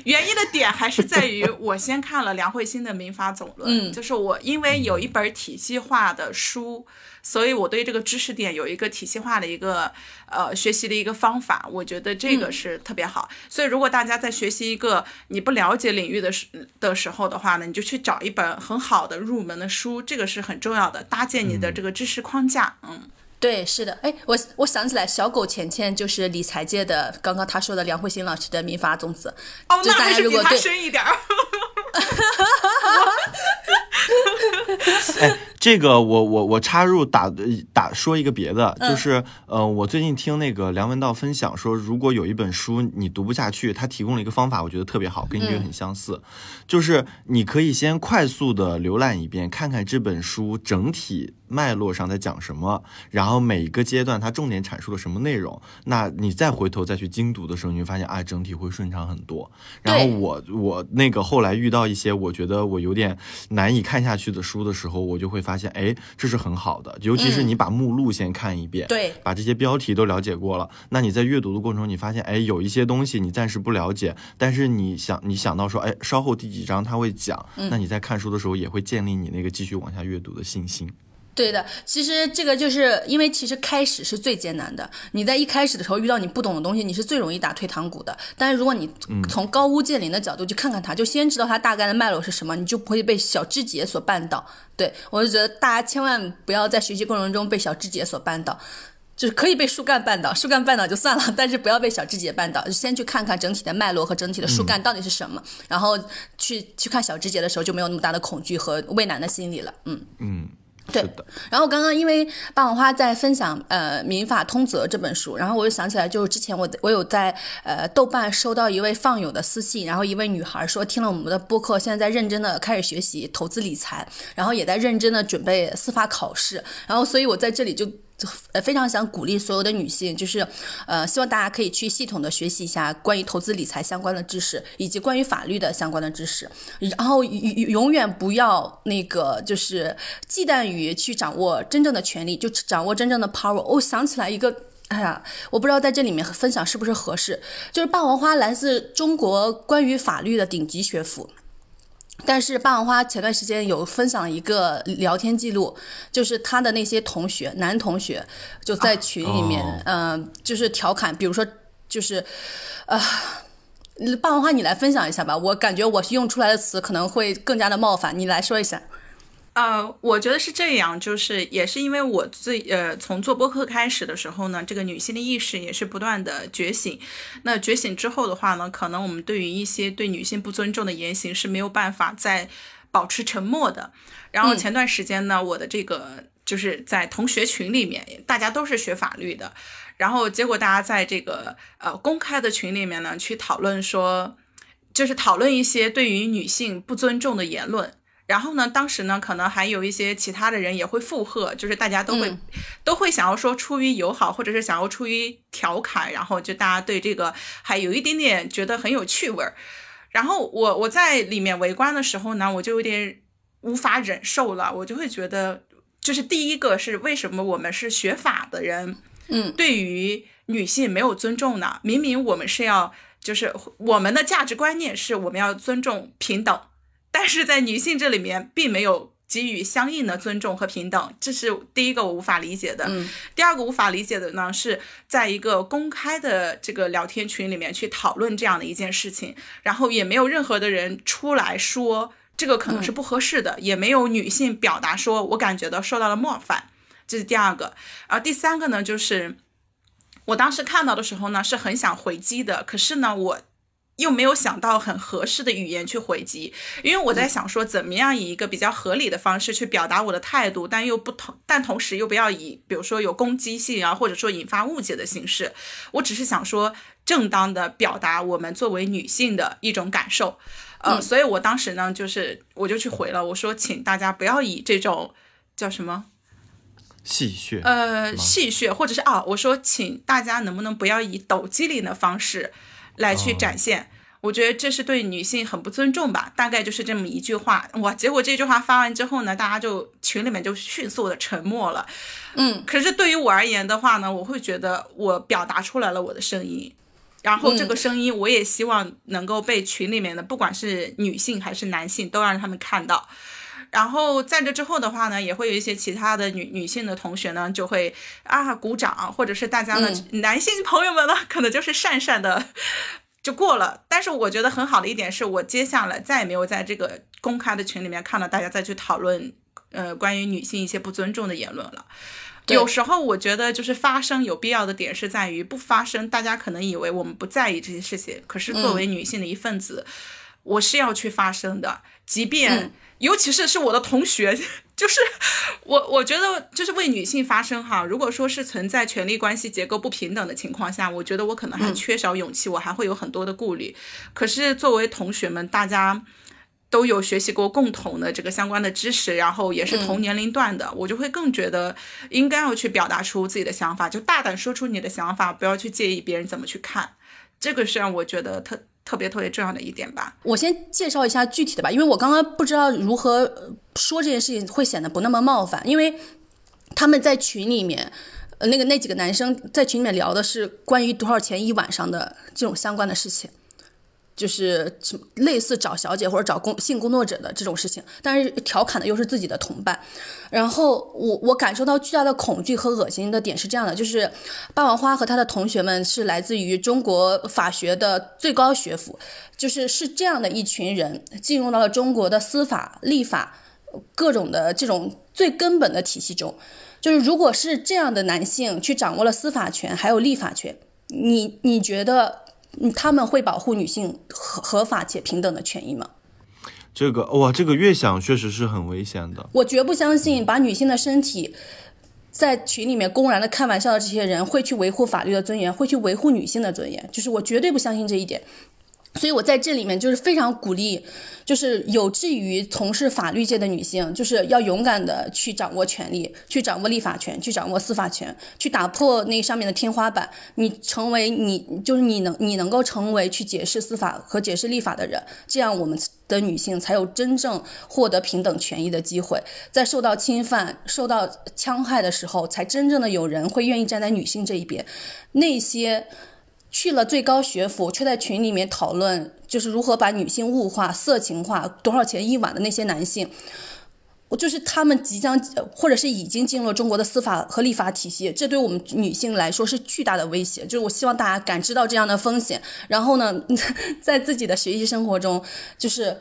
Speaker 3: 原因的点还是在于我先看了梁慧欣的《民法总论》，
Speaker 1: 嗯
Speaker 3: 就是我因为有一本体系化的书，所以我对这个知识点有一个体系化的一个呃学习的一个方法，我觉得这个是特别好。所以如果大家在学习一个你不了解领域的时的时候的话呢，你就去找一本很好的入门的书，这个是很重要的，搭建你的这个知识框架。嗯，
Speaker 1: 对，是的，哎，我我想起来，小狗钱钱就是理财界的，刚刚他说的梁慧欣老师的民法总子。
Speaker 3: 哦，
Speaker 1: 就大
Speaker 3: 那还是比他
Speaker 1: 家如果对
Speaker 3: 深一点儿。
Speaker 2: 哎，这个我我我插入打打说一个别的，
Speaker 1: 嗯。
Speaker 2: 就是呃，我最近听那个梁文道分享说，如果有一本书你读不下去，他提供了一个方法，我觉得特别好，跟你这个很相似，就是你可以先快速的浏览一遍，看看这本书整体脉络上在讲什么，然后每一个阶段它重点阐述了什么内容，那你再回头再去精读的时候，你会发现啊，整体会顺畅很多。然后我我那个后来遇到一些我觉得我有点难以看下去的书的时候，我就会发现，哎，这是很好的，尤其是你把目录先看一遍，
Speaker 1: 对。
Speaker 2: 把这些标题都了解过了，那你在阅读的过程中，你发现，哎，有一些东西你暂时不了解，但是你想你想到说，哎，稍后第几章他会讲，那你在看书的时候也会建立你那个继续往下阅读的信心。
Speaker 1: 对的，其实这个就是因为其实开始是最艰难的。你在一开始的时候遇到你不懂的东西，你是最容易打退堂鼓的。但是如果你从高屋建瓴的角度去看看它，就先知道它大概的脉络是什么，你就不会被小枝节所绊倒。对我就觉得大家千万不要在学习过程中被小枝节所绊倒。就是可以被树干绊倒，树干绊倒就算了，但是不要被小枝节绊倒。就先去看看整体的脉络和整体的树干到底是什么，然后去去看小枝节的时候就没有那么大的恐惧和畏难的心理了。嗯。
Speaker 2: 嗯，
Speaker 1: 对
Speaker 2: 的，
Speaker 1: 然后刚刚因为霸王花在分享呃《民法通则》这本书，然后我就想起来，就是之前我我有在呃豆瓣收到一位放友的私信，然后一位女孩说听了我们的播客，现在在认真的开始学习投资理财，然后也在认真的准备司法考试，然后所以我在这里就。就呃非常想鼓励所有的女性，就是呃希望大家可以去系统的学习一下关于投资理财相关的知识，以及关于法律的相关的知识，然后永永远不要那个就是忌惮于去掌握真正的权利，就掌握真正的 power。我想起来一个。哎呀，我不知道在这里面分享是不是合适。就是霸王花来自中国关于法律的顶级学府，但是霸王花前段时间有分享一个聊天记录，就是他的那些同学，男同学就在群里面，
Speaker 2: 哦
Speaker 1: 嗯、就是调侃，比如说就是，啊、霸王花你来分享一下吧，我感觉我用出来的词可能会更加的冒犯，你来说一下。
Speaker 3: 呃，我觉得是这样，就是也是因为我最呃从做播客开始的时候呢，这个女性的意识也是不断的觉醒。那觉醒之后的话呢，可能我们对于一些对女性不尊重的言行是没有办法再保持沉默的。然后前段时间呢，我的这个就是在同学群里面，大家都是学法律的，然后结果大家在这个呃公开的群里面呢，去讨论说，就是讨论一些对于女性不尊重的言论。然后呢，当时呢，可能还有一些其他的人也会附和，就是大家都会、
Speaker 1: 嗯
Speaker 3: 都会想要说出于友好，或者是想要出于调侃，然后就大家对这个还有一点点觉得很有趣味儿。然后我我在里面围观的时候呢，我就有点无法忍受了，我就会觉得，就是第一个是为什么我们是学法的人，
Speaker 1: 嗯，
Speaker 3: 对于女性没有尊重呢？明明我们是要，就是我们的价值观念是我们要尊重平等。但是在女性这里面并没有给予相应的尊重和平等，这是第一个我无法理解的。
Speaker 1: 嗯
Speaker 3: 第二个无法理解的呢，是在一个公开的这个聊天群里面去讨论这样的一件事情，然后也没有任何的人出来说这个可能是不合适的，也没有女性表达说我感觉到受到了冒犯，这是第二个。然后第三个呢，就是我当时看到的时候呢，是很想回击的，可是呢，我。又没有想到很合适的语言去回击，因为我在想说，怎么样以一个比较合理的方式去表达我的态度，但又不同，但同时又不要以比如说有攻击性啊，或者说引发误解的形式。我只是想说，正当的表达我们作为女性的一种感受。呃，
Speaker 1: 嗯。
Speaker 3: 所以我当时呢，就是我就去回了，我说，请大家不要以这种叫什么
Speaker 2: 戏谑，
Speaker 3: 呃戏谑，或者是啊，我说，请大家能不能不要以抖机灵的方式来去
Speaker 2: 哦
Speaker 3: 展现。我觉得这是对女性很不尊重吧，大概就是这么一句话。哇，结果这句话发完之后呢，大家就群里面就迅速的沉默了。
Speaker 1: 嗯，
Speaker 3: 可是对于我而言的话呢，我会觉得我表达出来了我的声音。然后这个声音，我也希望能够被群里面的，不管是女性还是男性，都让他们看到。然后在这之后的话呢，也会有一些其他的女女性的同学呢，就会啊鼓掌，或者是大家的男性朋友们呢，可能就是讪讪的就过了。但是我觉得很好的一点是，我接下来再也没有在这个公开的群里面看到大家再去讨论呃关于女性一些不尊重的言论了。有时候我觉得就是发声有必要的点是在于不发声，大家可能以为我们不在意这些事情，可是作为女性的一份子，我是要去发声的，即便尤其是是我的同学，就是我我觉得就是为女性发声哈。如果说是存在权力关系结构不平等的情况下，我觉得我可能还缺少勇气，我还会有很多的顾虑。可是作为同学们，大家。都有学习过共同的这个相关的知识，然后也是同年龄段的，我就会更觉得应该要去表达出自己的想法，就大胆说出你的想法，不要去介意别人怎么去看，这个是让我觉得特特别特别重要的一点吧。
Speaker 1: 我先介绍一下具体的吧，因为我刚刚不知道如何说这件事情会显得不那么冒犯，因为他们在群里面，呃，那个那几个男生在群里面聊的是关于多少钱一晚上的这种相关的事情。就是类似找小姐或者找工性工作者的这种事情，但是调侃的又是自己的同伴，然后我我感受到巨大的恐惧和恶心的点是这样的，就是霸王花和他的同学们是来自于中国法学的最高学府，就是是这样的一群人进入到了中国的司法、立法各种的这种最根本的体系中，就是如果是这样的男性去掌握了司法权还有立法权，你你觉得？他们会保护女性合合法且平等的权益吗？
Speaker 2: 这个哇，这个越想确实是很危险的。
Speaker 1: 我绝不相信把女性的身体在群里面公然的开玩笑的这些人会去维护法律的尊严，会去维护女性的尊严，就是我绝对不相信这一点。所以，我在这里面就是非常鼓励，就是有志于从事法律界的女性，就是要勇敢的去掌握权利，去掌握立法权，去掌握司法权，去打破那上面的天花板。你成为你，就是你能，你能够成为去解释司法和解释立法的人，这样我们的女性才有真正获得平等权益的机会。在受到侵犯、受到戕害的时候，才真正的有人会愿意站在女性这一边。那些。去了最高学府，却在群里面讨论，就是如何把女性物化、色情化，多少钱一晚的那些男性，我就是他们即将或者是已经进入了中国的司法和立法体系，这对我们女性来说是巨大的威胁。就是我希望大家感知到这样的风险，然后呢，在自己的学习生活中，就是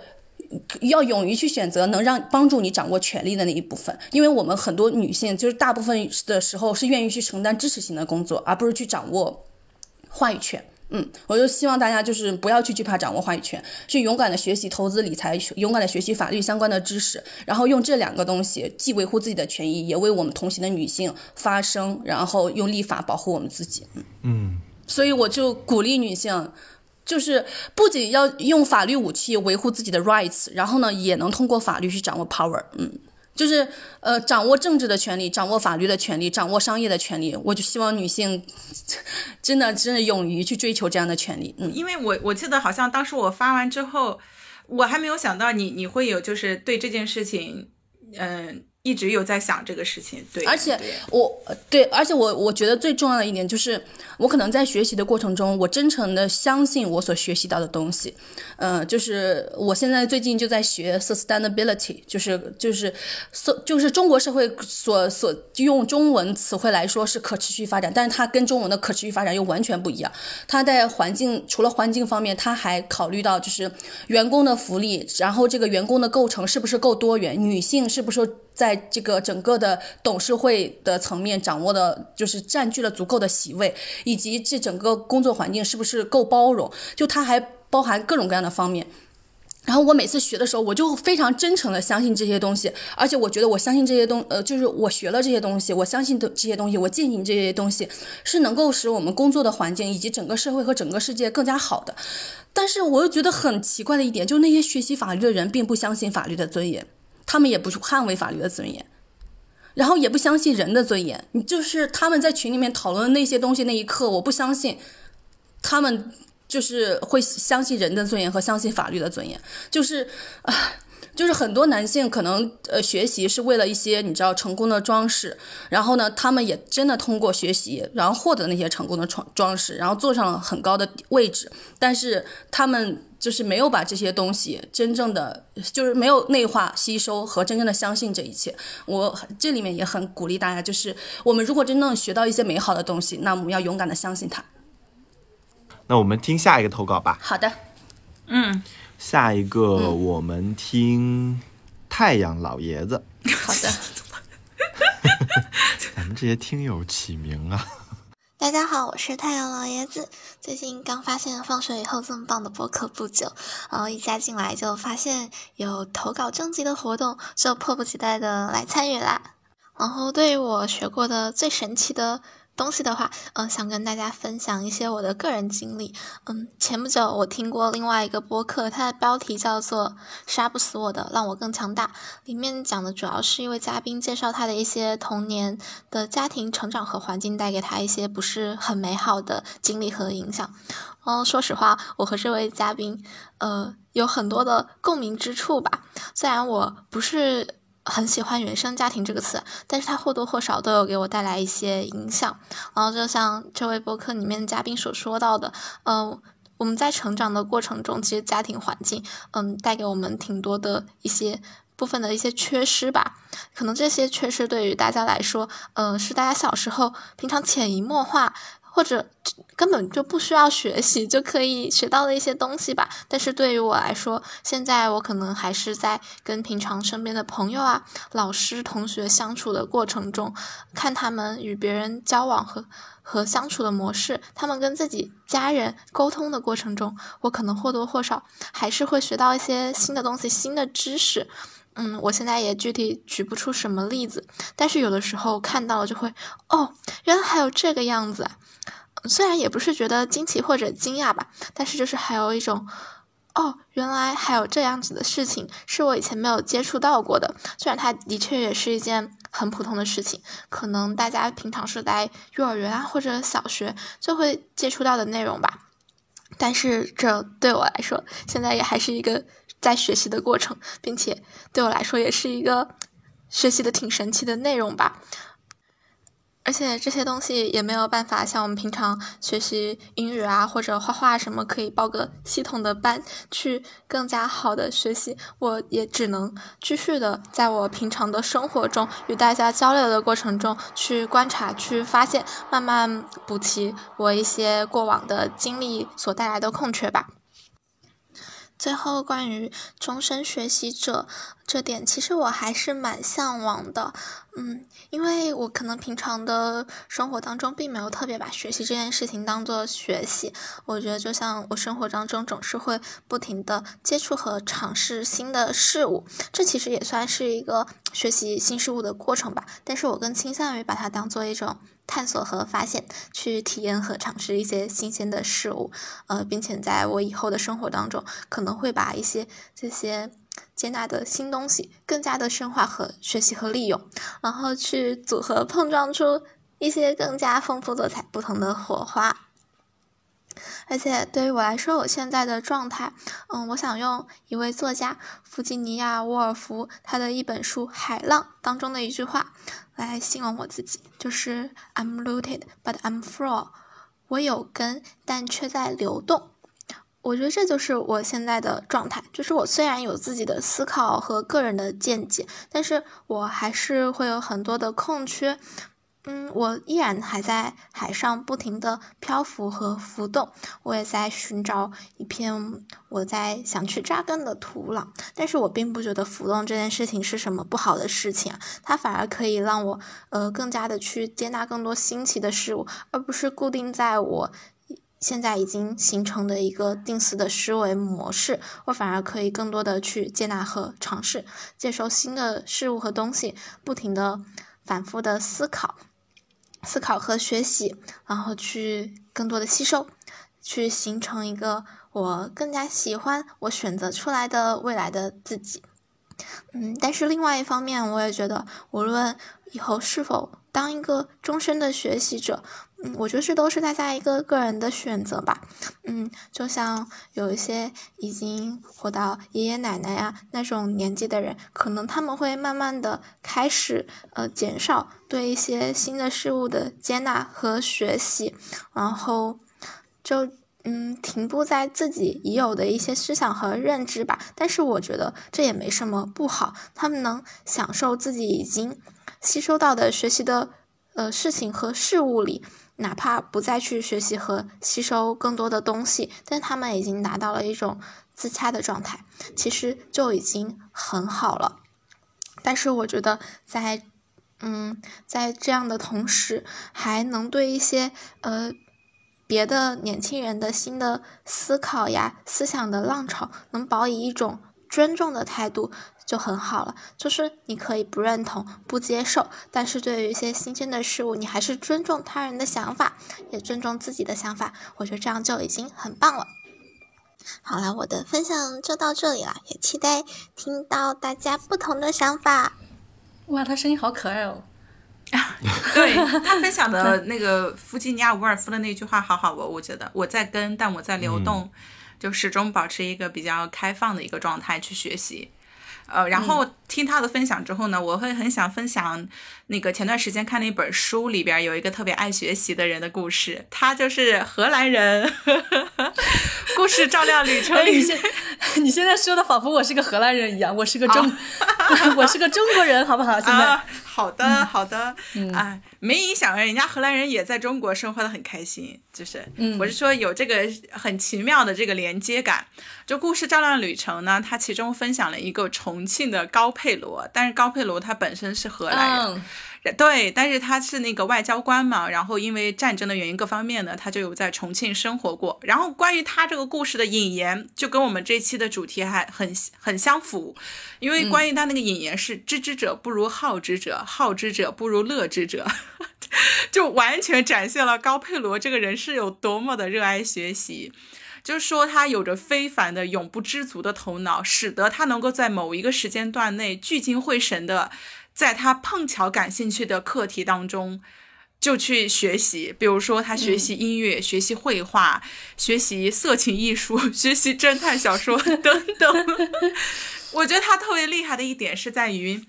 Speaker 1: 要勇于去选择能让帮助你掌握权力的那一部分，因为我们很多女性就是大部分的时候是愿意去承担支持性的工作，而不是去掌握。话语权，嗯，我就希望大家就是不要去惧怕掌握话语权，去勇敢的学习投资理财，勇敢的学习法律相关的知识，然后用这两个东西既维护自己的权益，也为我们同行的女性发声，然后用立法保护我们自己，
Speaker 2: 嗯，
Speaker 1: 所以我就鼓励女性，就是不仅要用法律武器维护自己的 rights，然后呢，也能通过法律去掌握 power，嗯。就是呃，掌握政治的权利，掌握法律的权利，掌握商业的权利，我就希望女性 真的真的勇于去追求这样的权利。嗯，
Speaker 3: 因为我我记得好像当时我发完之后，我还没有想到你你会有就是对这件事情，嗯。一直有在想这个事情，对，
Speaker 1: 而且我对，而且我我觉得最重要的一点就是，我可能在学习的过程中，我真诚的相信我所学习到的东西，嗯，就是我现在最近就在学 sustainability，就是就是所就是中国社会所所用中文词汇来说是可持续发展，但是它跟中文的可持续发展又完全不一样。它在环境除了环境方面，它还考虑到就是员工的福利，然后这个员工的构成是不是够多元，女性是不是。在这个整个的董事会的层面掌握的，就是占据了足够的席位，以及这整个工作环境是不是够包容，就它还包含各种各样的方面。然后我每次学的时候，我就非常真诚的相信这些东西，而且我觉得我相信这些东，呃，就是我学了这些东西，我相信的这些东西，我践行这些东西，是能够使我们工作的环境以及整个社会和整个世界更加好的。但是我又觉得很奇怪的一点，就是那些学习法律的人并不相信法律的尊严。他们也不去捍卫法律的尊严，然后也不相信人的尊严。你就是他们在群里面讨论那些东西那一刻，我不相信他们就是会相信人的尊严和相信法律的尊严。就是啊，就是很多男性可能呃学习是为了一些你知道成功的装饰，然后呢，他们也真的通过学习，然后获得那些成功的装装饰，然后坐上了很高的位置，但是他们就是没有把这些东西真正的就是没有内化吸收和真正的相信这一切。我这里面也很鼓励大家，就是我们如果真正学到一些美好的东西，那我们要勇敢的相信它。
Speaker 2: 那我们听下一个投稿吧。
Speaker 1: 好的，
Speaker 3: 嗯，
Speaker 2: 下一个我们听太阳老爷子。
Speaker 1: 好的，
Speaker 2: 咱们这些听友起名啊。
Speaker 5: 大家好，我是太阳老爷子。最近刚发现放学以后这么棒的播客不久，然后一加进来就发现有投稿征集的活动，就迫不及待的来参与啦。然后对于我学过的最神奇的。东西的话，嗯，想跟大家分享一些我的个人经历。嗯，前不久我听过另外一个播客，它的标题叫做《杀不死我的，让我更强大》，里面讲的主要是一位嘉宾介绍他的一些童年的家庭成长和环境带给他一些不是很美好的经历和影响。嗯，说实话，我和这位嘉宾，呃，有很多的共鸣之处吧。虽然我不是。很喜欢“原生家庭”这个词，但是它或多或少都有给我带来一些影响。然后就像这位博客里面嘉宾所说到的，嗯，我们在成长的过程中，其实家庭环境，嗯，带给我们挺多的一些部分的一些缺失吧。可能这些缺失对于大家来说，嗯，是大家小时候平常潜移默化。或者根本就不需要学习就可以学到的一些东西吧。但是对于我来说，现在我可能还是在跟平常身边的朋友啊、老师、同学相处的过程中，看他们与别人交往和和相处的模式，他们跟自己家人沟通的过程中，我可能或多或少还是会学到一些新的东西、新的知识。嗯，我现在也具体举不出什么例子，但是有的时候看到了就会，哦，原来还有这个样子。虽然也不是觉得惊奇或者惊讶吧，但是就是还有一种，哦，原来还有这样子的事情是我以前没有接触到过的。虽然它的确也是一件很普通的事情，可能大家平常是在幼儿园啊或者小学就会接触到的内容吧，但是这对我来说，现在也还是一个在学习的过程，并且对我来说也是一个学习的挺神奇的内容吧。而且这些东西也没有办法像我们平常学习英语啊或者画画什么，可以报个系统的班去更加好的学习。我也只能继续的在我平常的生活中与大家交流的过程中去观察、去发现，慢慢补齐我一些过往的经历所带来的空缺吧。最后，关于终身学习者这点，其实我还是蛮向往的。嗯，因为我可能平常的生活当中，并没有特别把学习这件事情当做学习。我觉得，就像我生活当中总是会不停的接触和尝试新的事物，这其实也算是一个学习新事物的过程吧。但是我更倾向于把它当做一种。探索和发现，去体验和尝试一些新鲜的事物，呃，并且在我以后的生活当中，可能会把一些这些接纳的新东西更加的深化和学习和利用，然后去组合碰撞出一些更加丰富多彩不同的火花。而且对于我来说，我现在的状态，嗯，我想用一位作家弗吉尼亚·沃尔夫他的一本书《海浪》当中的一句话来形容我自己，就是 "I'm rooted, but I'm flow 我有根，但却在流动。我觉得这就是我现在的状态，就是我虽然有自己的思考和个人的见解，但是我还是会有很多的空缺。嗯，我依然还在海上不停的漂浮和浮动，我也在寻找一片我在想去扎根的土壤。但是我并不觉得浮动这件事情是什么不好的事情，它反而可以让我呃更加的去接纳更多新奇的事物，而不是固定在我现在已经形成的一个定死的思维模式。我反而可以更多的去接纳和尝试，接受新的事物和东西，不停的反复的思考。思考和学习，然后去更多的吸收，去形成一个我更加喜欢我选择出来的未来的自己。嗯，但是另外一方面，我也觉得，无论以后是否当一个终身的学习者，嗯，我觉得这都是大家一个个人的选择吧。嗯，就像有一些已经活到爷爷奶奶呀那种年纪的人，可能他们会慢慢的开始呃减少对一些新的事物的接纳和学习，然后就。嗯，停步在自己已有的一些思想和认知吧，但是我觉得这也没什么不好。他们能享受自己已经吸收到的学习的呃事情和事物里，哪怕不再去学习和吸收更多的东西，但他们已经达到了一种自洽的状态，其实就已经很好了。但是我觉得在嗯在这样的同时，还能对一些呃。别的年轻人的新的思考呀、思想的浪潮，能保以一种尊重的态度就很好了。就是你可以不认同、不接受，但是对于一些新鲜的事物，你还是尊重他人的想法，也尊重自己的想法。我觉得这样就已经很棒了。好了，我的分享就到这里了，也期待听到大家不同的想法。
Speaker 1: 哇，他声音好可爱哦！
Speaker 3: 对他分享的 那个弗吉尼亚·伍尔夫的那句话，好好哦，我觉得我在跟，但我在流动，就始终保持一个比较开放的一个状态去学习。呃，然后听他的分享之后呢，我会很想分享那个前段时间看了一本书里边有一个特别爱学习的人的故事，他就是荷兰人，故事照亮旅程。
Speaker 1: 你现 你现在说的仿佛我是个荷兰人一样，我是个中，我是个中国人，好不好？现在。
Speaker 3: 好的，好的，啊，没影响，人家荷兰人也在中国生活的很开心，就是，我是说有这个很奇妙的这个连接感。就故事照亮旅程呢，它其中分享了一个重庆的高佩罗，但是高佩罗他本身是荷兰人。对，但是他是那个外交官嘛，然后因为战争的原因各方面呢，他就有在重庆生活过。然后关于他这个故事的引言，就跟我们这期的主题还很很相符，因为关于他那个引言是“知之者不如好之者，好之者不如乐之者”，就完全展现了高佩罗这个人是有多么的热爱学习。就是说他有着非凡的永不知足的头脑，使得他能够在某一个时间段内聚精会神的。在他碰巧感兴趣的课题当中，就去学习。比如说，他学习音乐、学习绘画、学习色情艺术、学习侦探小说 等等。我觉得他特别厉害的一点是在于。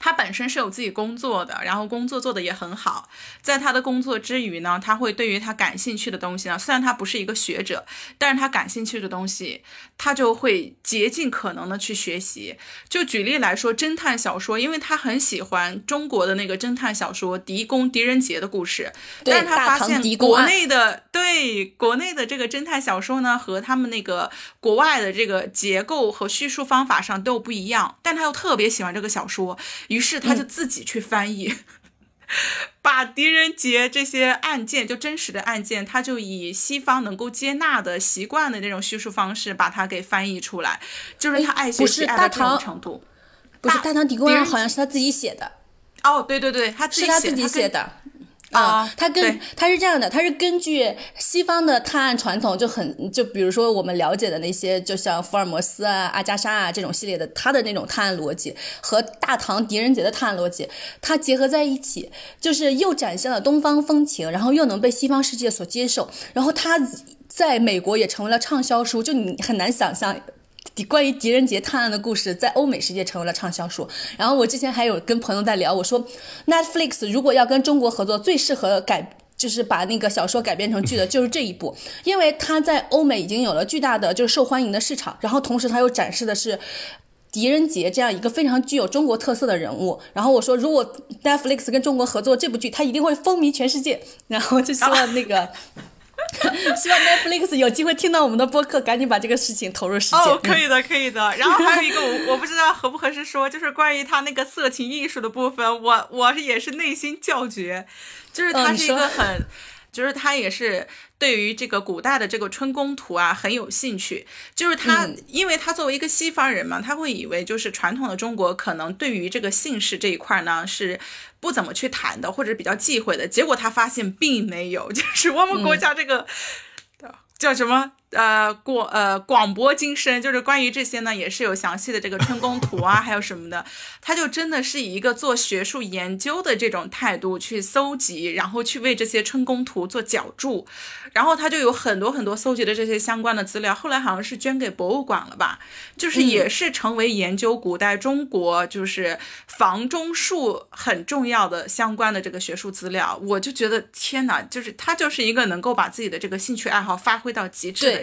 Speaker 3: 他本身是有自己工作的，然后工作做的也很好。在他的工作之余呢，他会对于他感兴趣的东西呢，虽然他不是一个学者，但是他感兴趣的东西，他就会竭尽可能的去学习。就举例来说，侦探小说，因为他很喜欢中国的那个侦探小说《狄公狄仁杰》的故事，但是他发现国内的对国内的这个侦探小说呢，和他们那个国外的这个结构和叙述方法上都不一样，但他又特别喜欢这个小说。于是他就自己去翻译，把狄仁杰这些案件，就真实的案件，他就以西方能够接纳的习惯的那种叙述方式，把它给翻译出来。就是他爱学习爱到这种程度。
Speaker 1: 不是大唐狄公案，好像是他自己写的。
Speaker 3: 哦，对对对，他
Speaker 1: 是他自己写的。啊，他跟他是这样的，他是根据西方的探案传统，就很就比如说我们了解的那些，就像福尔摩斯啊、阿加莎啊这种系列的，他的那种探案逻辑和大唐狄仁杰的探案逻辑，它结合在一起，就是又展现了东方风情，然后又能被西方世界所接受，然后他在美国也成为了畅销书，就你很难想象。关于狄仁杰探案的故事，在欧美世界成为了畅销书。然后我之前还有跟朋友在聊，我说 Netflix 如果要跟中国合作，最适合改就是把那个小说改编成剧的，就是这一部，因为它在欧美已经有了巨大的就是受欢迎的市场。然后同时它又展示的是狄仁杰这样一个非常具有中国特色的人物。然后我说，如果 Netflix 跟中国合作这部剧，它一定会风靡全世界。然后就希望那个。希望 Netflix 有机会听到我们的播客，赶紧把这个事情投入实践。
Speaker 3: 哦，可以的，可以的。然后还有一个，我我不知道合不合适说，就是关于他那个色情艺术的部分，我我也是内心叫绝，就是他是一个很。就是他也是对于这个古代的这个春宫图啊很有兴趣。就是他，因为他作为一个西方人嘛，他会以为就是传统的中国可能对于这个姓氏这一块呢是不怎么去谈的，或者比较忌讳的。结果他发现并没有，就是我们国家这个叫什么呃广呃广博精深，就是关于这些呢，也是有详细的这个春宫图啊，还有什么的，他就真的是以一个做学术研究的这种态度去搜集，然后去为这些春宫图做脚注，然后他就有很多很多搜集的这些相关的资料，后来好像是捐给博物馆了吧，就是也是成为研究古代中国就是房中术很重要的相关的这个学术资料，我就觉得天哪，就是他就是一个能够把自己的这个兴趣爱好发挥到极致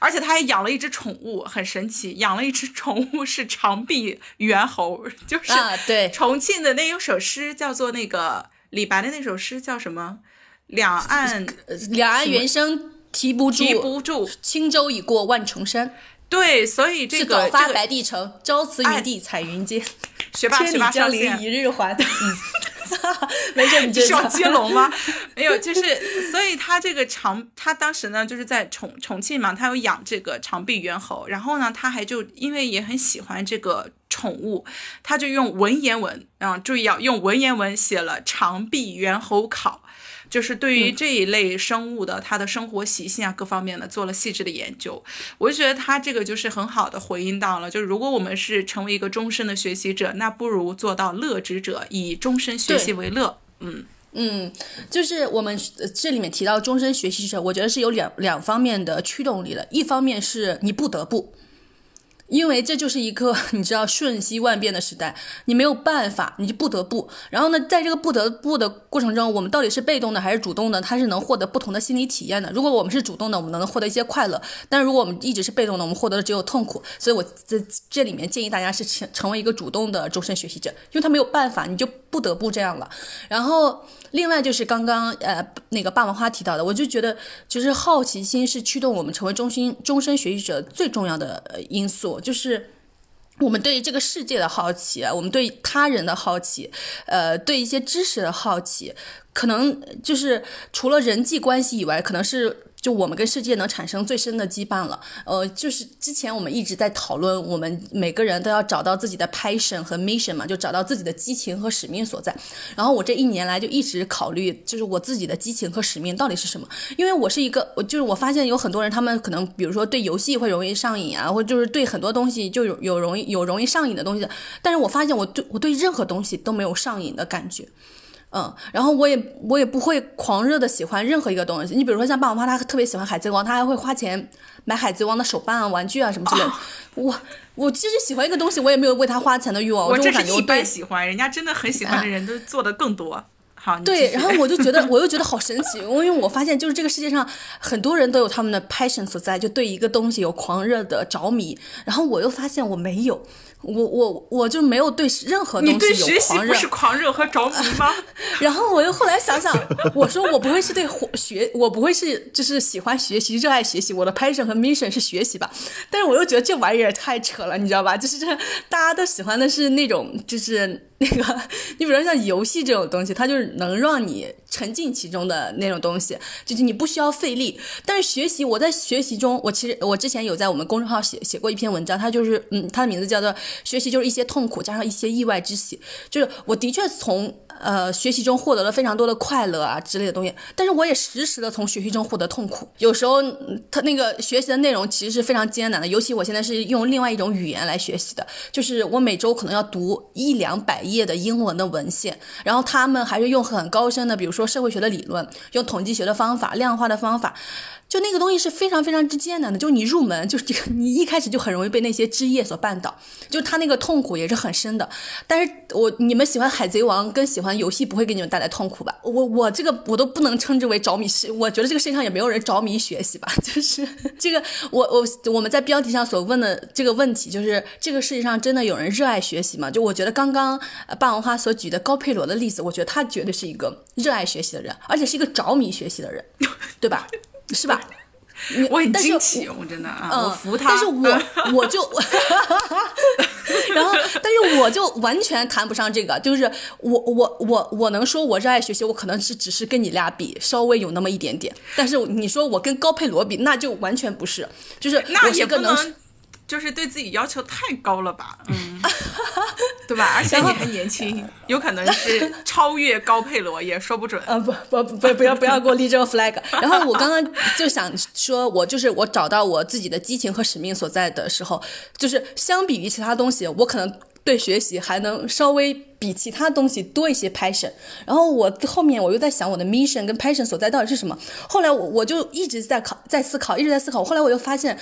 Speaker 3: 而且他还养了一只宠物，很神奇，养了一只宠物是长臂猿猴，就是
Speaker 1: 对
Speaker 3: 重庆的那有首诗叫做那个李白的那首诗叫什么？两岸
Speaker 1: 两岸猿声啼不住，
Speaker 3: 啼不住，
Speaker 1: 轻舟已过万重山。
Speaker 3: 对，所以这个
Speaker 1: 早发白帝城，朝辞云帝彩云间。
Speaker 3: 学霸学霸
Speaker 1: 江陵一日还。没事，你
Speaker 3: 是要接龙吗？没有，就是，所以他这个长，他当时呢，就是在重重庆嘛，他有养这个长臂猿猴，然后呢，他还就因为也很喜欢这个宠物，他就用文言文，啊，注意啊用文言文写了《长臂猿猴考》。就是对于这一类生物的它的生活习性啊，各方面的做了细致的研究，我就觉得他这个就是很好的回应到了，就是如果我们是成为一个终身的学习者，那不如做到乐之者，以终身学习为乐。嗯
Speaker 1: 嗯，就是我们这里面提到终身学习者，我觉得是有两两方面的驱动力的，一方面是你不得不。因为这就是一个 你知道瞬息万变的时代，你没有办法，你就不得不。然后呢，在这个不得不的过程中，我们到底是被动的还是主动的？它是能获得不同的心理体验的。如果我们是主动的，我们能获得一些快乐；但如果我们一直是被动的，我们获得的只有痛苦。所以我在这里面建议大家是成成为一个主动的终身学习者，因为他没有办法，你就不得不这样了。然后。另外就是刚刚呃那个霸王花提到的，我就觉得就是好奇心是驱动我们成为终心终身学习者最重要的因素，就是我们对这个世界的好奇，我们对他人的好奇，呃，对一些知识的好奇，可能就是除了人际关系以外，可能是。就我们跟世界能产生最深的羁绊了，呃，就是之前我们一直在讨论，我们每个人都要找到自己的 passion 和 mission 嘛，就找到自己的激情和使命所在。然后我这一年来就一直考虑，就是我自己的激情和使命到底是什么？因为我是一个，我就是我发现有很多人，他们可能比如说对游戏会容易上瘾啊，或者就是对很多东西就有有容易有容易上瘾的东西，但是我发现我对我对任何东西都没有上瘾的感觉。嗯，然后我也我也不会狂热的喜欢任何一个东西。你比如说像爸爸妈妈，他特别喜欢海贼王，他还会花钱买海贼王的手办啊、玩具啊什么之类的。我我其实喜欢一个东西，我也没有为他花钱的欲望。
Speaker 3: 我
Speaker 1: 这是
Speaker 3: 一般喜欢，人家真的很喜欢的人都做的更多。好，
Speaker 1: 对，然后我就觉得我又觉得好神奇，因为我发现就是这个世界上很多人都有他们的 passion 所在，就对一个东西有狂热的着迷。然后我又发现我没有。我我我就没有对任何东西有狂热，
Speaker 3: 不是狂热和着迷吗？
Speaker 1: 然后我又后来想想，我说我不会是对学，我不会是就是喜欢学习、热爱学习。我的 passion 和 mission 是学习吧？但是我又觉得这玩意儿太扯了，你知道吧？就是这大家都喜欢的是那种，就是 那个，你比如说像游戏这种东西，它就是能让你沉浸其中的那种东西，就是你不需要费力。但是学习，我在学习中，我其实我之前有在我们公众号写写过一篇文章，它就是嗯，它的名字叫做。学习就是一些痛苦加上一些意外之喜，就是我的确从呃学习中获得了非常多的快乐啊之类的东西，但是我也时时的从学习中获得痛苦。有时候他那个学习的内容其实是非常艰难的，尤其我现在是用另外一种语言来学习的，就是我每周可能要读一两百页的英文的文献，然后他们还是用很高深的，比如说社会学的理论，用统计学的方法、量化的方法。就那个东西是非常非常之艰难的，就是你入门，就是这个你一开始就很容易被那些枝叶所绊倒，就他那个痛苦也是很深的。但是我你们喜欢海贼王跟喜欢游戏不会给你们带来痛苦吧？我我这个我都不能称之为着迷，是我觉得这个世界上也没有人着迷学习吧？就是这个我我我们在标题上所问的这个问题，就是这个世界上真的有人热爱学习吗？就我觉得刚刚霸王花所举的高佩罗的例子，我觉得他绝对是一个热爱学习的人，而且是一个着迷学习的人，对吧？是吧？
Speaker 3: 我很惊奇，我真的啊，我服他。
Speaker 1: 但是我我就 然后，但是我就完全谈不上这个。就是我我我我能说我热爱学习，我可能是只是跟你俩比稍微有那么一点点。但是你说我跟高佩罗比，那就完全不是。就是
Speaker 3: 那也
Speaker 1: 不
Speaker 3: 能，就是对自己要求太高了吧？嗯。对吧？而且你还年轻，有可能是超越高佩罗，也说不准。
Speaker 1: 啊不不不不要不要给我立这个 flag。然后我刚刚就想说，我就是我找到我自己的激情和使命所在的时候，就是相比于其他东西，我可能对学习还能稍微比其他东西多一些 passion。然后我后面我又在想我的 mission 跟 passion 所在到底是什么。后来我我就一直在考在思考，一直在思考。后来我又发现，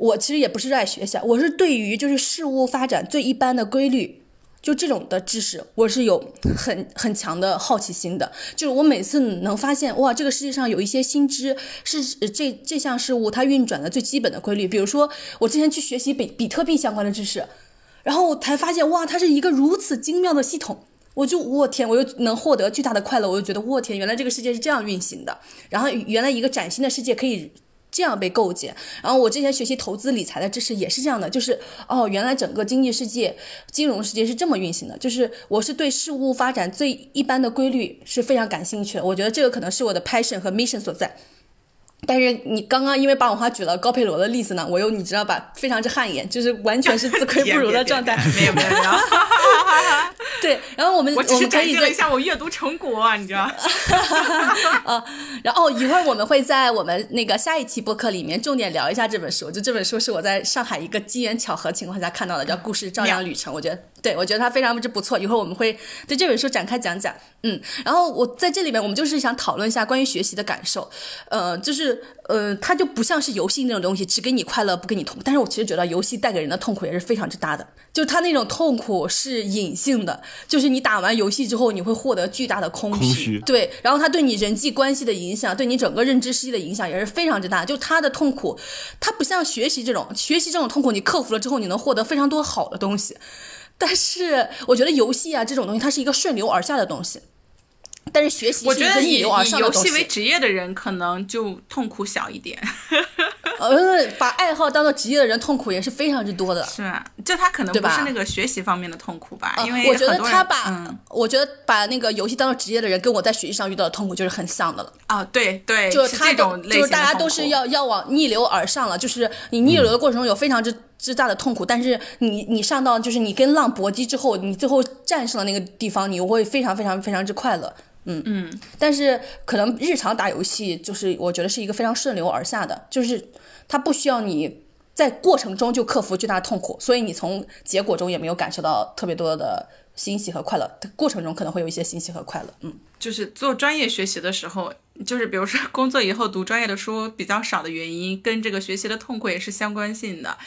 Speaker 1: 我其实也不是热爱学习，我是对于就是事物发展最一般的规律。就这种的知识，我是有很很强的好奇心的。就是我每次能发现，哇，这个世界上有一些新知是这这项事物它运转的最基本的规律。比如说，我之前去学习比比特币相关的知识，然后才发现，哇，它是一个如此精妙的系统。我就我天，我又能获得巨大的快乐。我就觉得，我天，原来这个世界是这样运行的。然后，原来一个崭新的世界可以。这样被构建，然后我之前学习投资理财的知识也是这样的，就是哦，原来整个经济世界、金融世界是这么运行的，就是我是对事物发展最一般的规律是非常感兴趣的，我觉得这个可能是我的 passion 和 mission 所在。但是你刚刚因为把我话举了高佩罗的例子呢，我又你知道吧，非常之汗颜，就是完全是自愧不如的状态。
Speaker 3: 没有没有没有。
Speaker 1: 对，然后我们
Speaker 3: 我
Speaker 1: 只是
Speaker 3: 展现了一下我阅读成果，你知道？
Speaker 1: 啊，然后一会儿我们会在我们那个下一期播客里面重点聊一下这本书。就这本书是我在上海一个机缘巧合情况下看到的，叫《故事照样旅程》。我觉得，对我觉得它非常之不错。一会儿我们会对这本书展开讲讲。嗯，然后我在这里面，我们就是想讨论一下关于学习的感受。呃，就是呃，它就不像是游戏那种东西，只给你快乐不给你痛。但是我其实觉得游戏带给人的痛苦也是非常之大的。就它那种痛苦是隐性的，就是你打完游戏之后，你会获得巨大的空虚。对，然后它对你人际关系的影响，对你整个认知世界的影响也是非常之大。就它的痛苦，它不像学习这种，学习这种痛苦你克服了之后，你能获得非常多好的东西。但是我觉得游戏啊这种东西，它是一个顺流而下的东西。但是学习，
Speaker 3: 我觉得以以游戏为职业的人可能就痛苦小一点。
Speaker 1: 呃，把爱好当做职业的人痛苦也是非常之多的。
Speaker 3: 是啊，就他可能不是那个学习方面的痛苦吧？因为
Speaker 1: 我觉得他把，我觉得把那个游戏当做职业的人，跟我在学习上遇到的痛苦就是很像的了。
Speaker 3: 啊，对对，
Speaker 1: 就是
Speaker 3: 这种
Speaker 1: 就是大家都是要要往逆流而上了，就是你逆流的过程中有非常之之大的痛苦，但是你你上到就是你跟浪搏击之后，你最后战胜了那个地方，你会非常非常非常之快乐。嗯
Speaker 3: 嗯，
Speaker 1: 但是可能日常打游戏，就是我觉得是一个非常顺流而下的，就是它不需要你在过程中就克服巨大的痛苦，所以你从结果中也没有感受到特别多的欣喜和快乐。过程中可能会有一些欣喜和快乐。嗯，
Speaker 3: 就是做专业学习的时候，就是比如说工作以后读专业的书比较少的原因，跟这个学习的痛苦也是相关性的，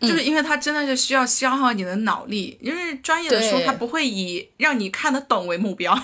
Speaker 3: 就是因为它真的是需要消耗你的脑力，因为专业的书它不会以让你看得懂为目标。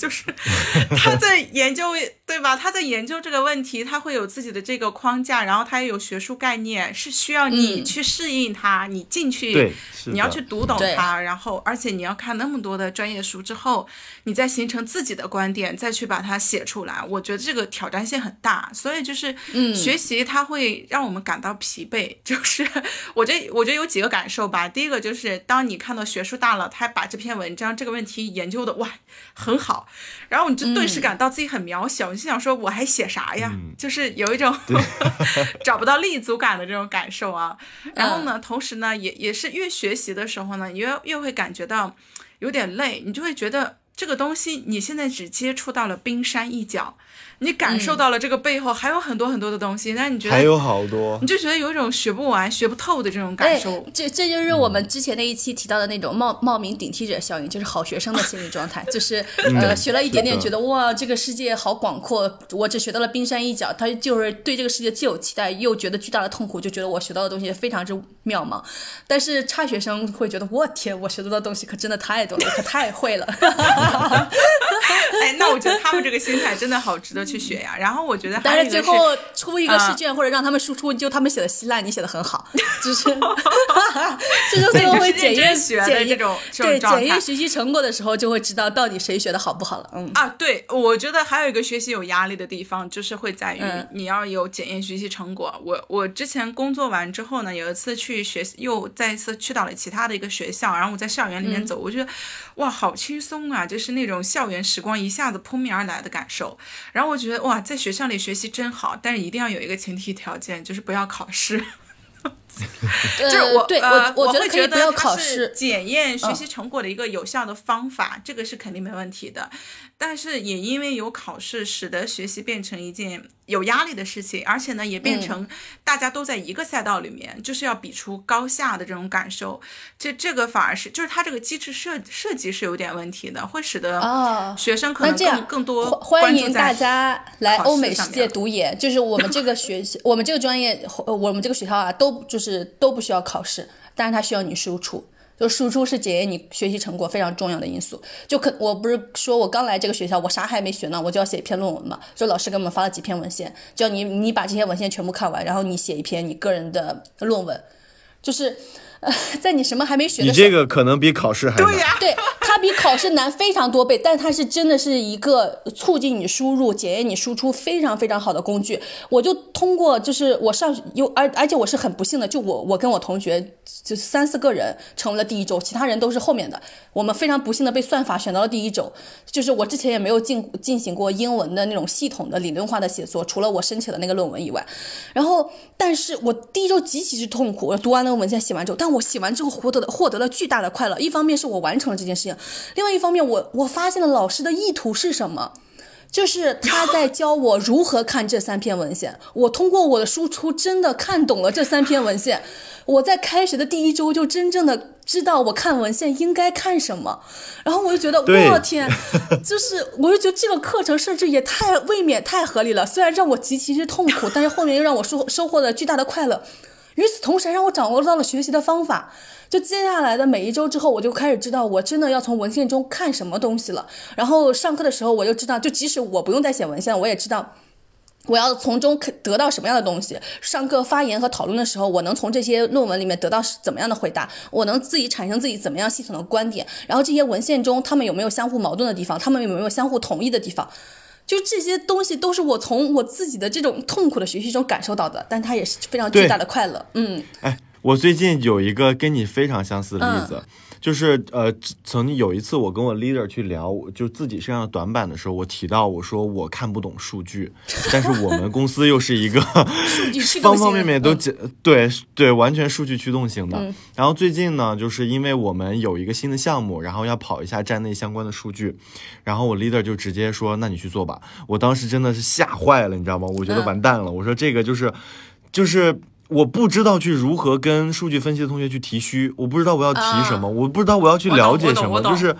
Speaker 3: 就是 他在研究，对吧？他在研究这个问题，他会有自己的这个框架，然后他也有学术概念，是需要你去适应它，你进去，你要去读懂它，然后而且你要看那么多的专业书之后，你再形成自己的观点，再去把它写出来。我觉得这个挑战性很大，所以就是学习它会让我们感到疲惫。就是我这我觉得有几个感受吧。第一个就是当你看到学术大佬他把这篇文章这个问题研究的哇很好。然后你就顿时感到自己很渺小，你心想说我还写啥呀？就是有一种 找不到立足感的这种感受啊。然后呢，同时呢，也也是越学习的时候呢，越越会感觉到有点累，你就会觉得这个东西你现在只接触到了冰山一角。你感受到了这个背后还有很多很多的东西，那你觉得
Speaker 2: 还有好多，
Speaker 3: 你就觉得有一种学不完、学不透的这种感受。
Speaker 1: 这这就是我们之前那一期提到的那种冒冒名顶替者效应，就是好学生的心理状态，就是呃学了一点点，觉得哇这个世界好广阔，我只学到了冰山一角。他就是对这个世界既有期待，又觉得巨大的痛苦，就觉得我学到的东西非常之渺茫。但是差学生会觉得我天，我学到的东西可真的太多了，可太会了。
Speaker 3: 哎，那我觉得他们这个心态真的好值得。去学呀，然后我觉得，
Speaker 1: 但是最后出一个试卷或者让他们输出，就他们写的稀烂，你写的很好，就是，这就最后会检验
Speaker 3: 学的这种
Speaker 1: 对检验学习成果的时候，就会知道到底谁学的好不好了。嗯
Speaker 3: 啊，对，我觉得还有一个学习有压力的地方，就是会在于你要有检验学习成果。我我之前工作完之后呢，有一次去学习，又再一次去到了其他的一个学校，然后我在校园里面走，我觉得哇，好轻松啊，就是那种校园时光一下子扑面而来的感受，然后我。觉得哇，在学校里学习真好，但是一定要有一个前提条件，就是不要考试。就是我
Speaker 1: 对
Speaker 3: 呃，
Speaker 1: 我
Speaker 3: 我会觉
Speaker 1: 觉得可以不要
Speaker 3: 它是
Speaker 1: 考试。
Speaker 3: 检验学
Speaker 1: 嗯
Speaker 3: 习成果的一个有效的方法，这个是肯定没问题的。但是也因为有考试，使得学习变成一件有压力的事情，而且呢，也
Speaker 1: 嗯
Speaker 3: 变成大家都在一个赛道里面，就是要比出高下的这种感受。这这个反而是，就是它这个机制设设计是有点问题的，会使得
Speaker 1: 哦
Speaker 3: 学生可能更更多
Speaker 1: 欢欢迎大家来欧美世界读研，就是我们这个学习，我们这个专业，呃我们这个学校啊，都就是都不需要考试，但是它需要你输出。就输出是检验你学习成果非常重要的因素。就可我不是说我刚来这个学校，我啥还没学呢，我就要写一篇论文嘛。就老师给我们发了几篇文献，叫你你把这些文献全部看完，然后你写一篇你个人的论文。就是，呃，在你什么还没学
Speaker 2: 你
Speaker 1: 的时候，
Speaker 2: 这个可能比考试还难。
Speaker 3: 对呀、
Speaker 1: 对，它比考试难非常多倍，但它是真的是一个促进你输入、检验你输出非常非常好的工具。我就通过，就是我上有，而而且我是很不幸的，就我我跟我同学就三四个人成为了第一周，其他人都是后面的。我们非常不幸的被算法选到了第一周，就是我之前也没有进进行过英文的那种系统的理论化的写作，除了我申请的那个论文以外。然后，但是我第一周极其之痛苦，我读完那个文献写完之后，但我写完之后获得了获得了巨大的快乐。一方面是我完成了这件事情，另外一方面我我发现了老师的意图是什么。就是他在教我如何看这三篇文献，我通过我的输出真的看懂了这三篇文献。我在开学的第一周就真正的知道我看文献应该看什么，然后我就觉得
Speaker 2: 对
Speaker 1: 我天，就是我就觉得这个课程设置也太未免太合理了，虽然让我极其之痛苦，但是后面又让我收收获了巨大的快乐。与此同时，还让我掌握到了学习的方法。就接下来的每一周之后，我就开始知道我真的要从文献中看什么东西了。然后上课的时候，我就知道，就即使我不用再写文献，我也知道。我要从中得到什么样的东西？上课发言和讨论的时候，我能从这些论文里面得到怎么样的回答？我能自己产生自己怎么样系统的观点？然后这些文献中，他们有没有相互矛盾的地方？他们有没有相互同意的地方？就这些东西都是我从我自己的这种痛苦的学习中感受到的，但它也是非常巨大的快乐。嗯，
Speaker 2: 哎，我最近有一个跟你非常相似的例子，就是呃，曾经有一次我跟我 leader 去聊，就自己身上的短板的时候，我提到我说我看不懂数据，但是我们公司又是一个 方方面面都讲、对对，完全数据驱动型的。
Speaker 1: 嗯
Speaker 2: 然后最近呢，就是因为我们有一个新的项目，然后要跑一下站内相关的数据，然后我 leader 就直接说：“那你去做吧。”我当时真的是吓坏了，你知道吗？我觉得
Speaker 1: 嗯
Speaker 2: 完蛋了。我说这个就是就是。我不知道去如何跟数据分析的同学去提需，我不知道我要提什么，我不知道我要去了解什么，就是，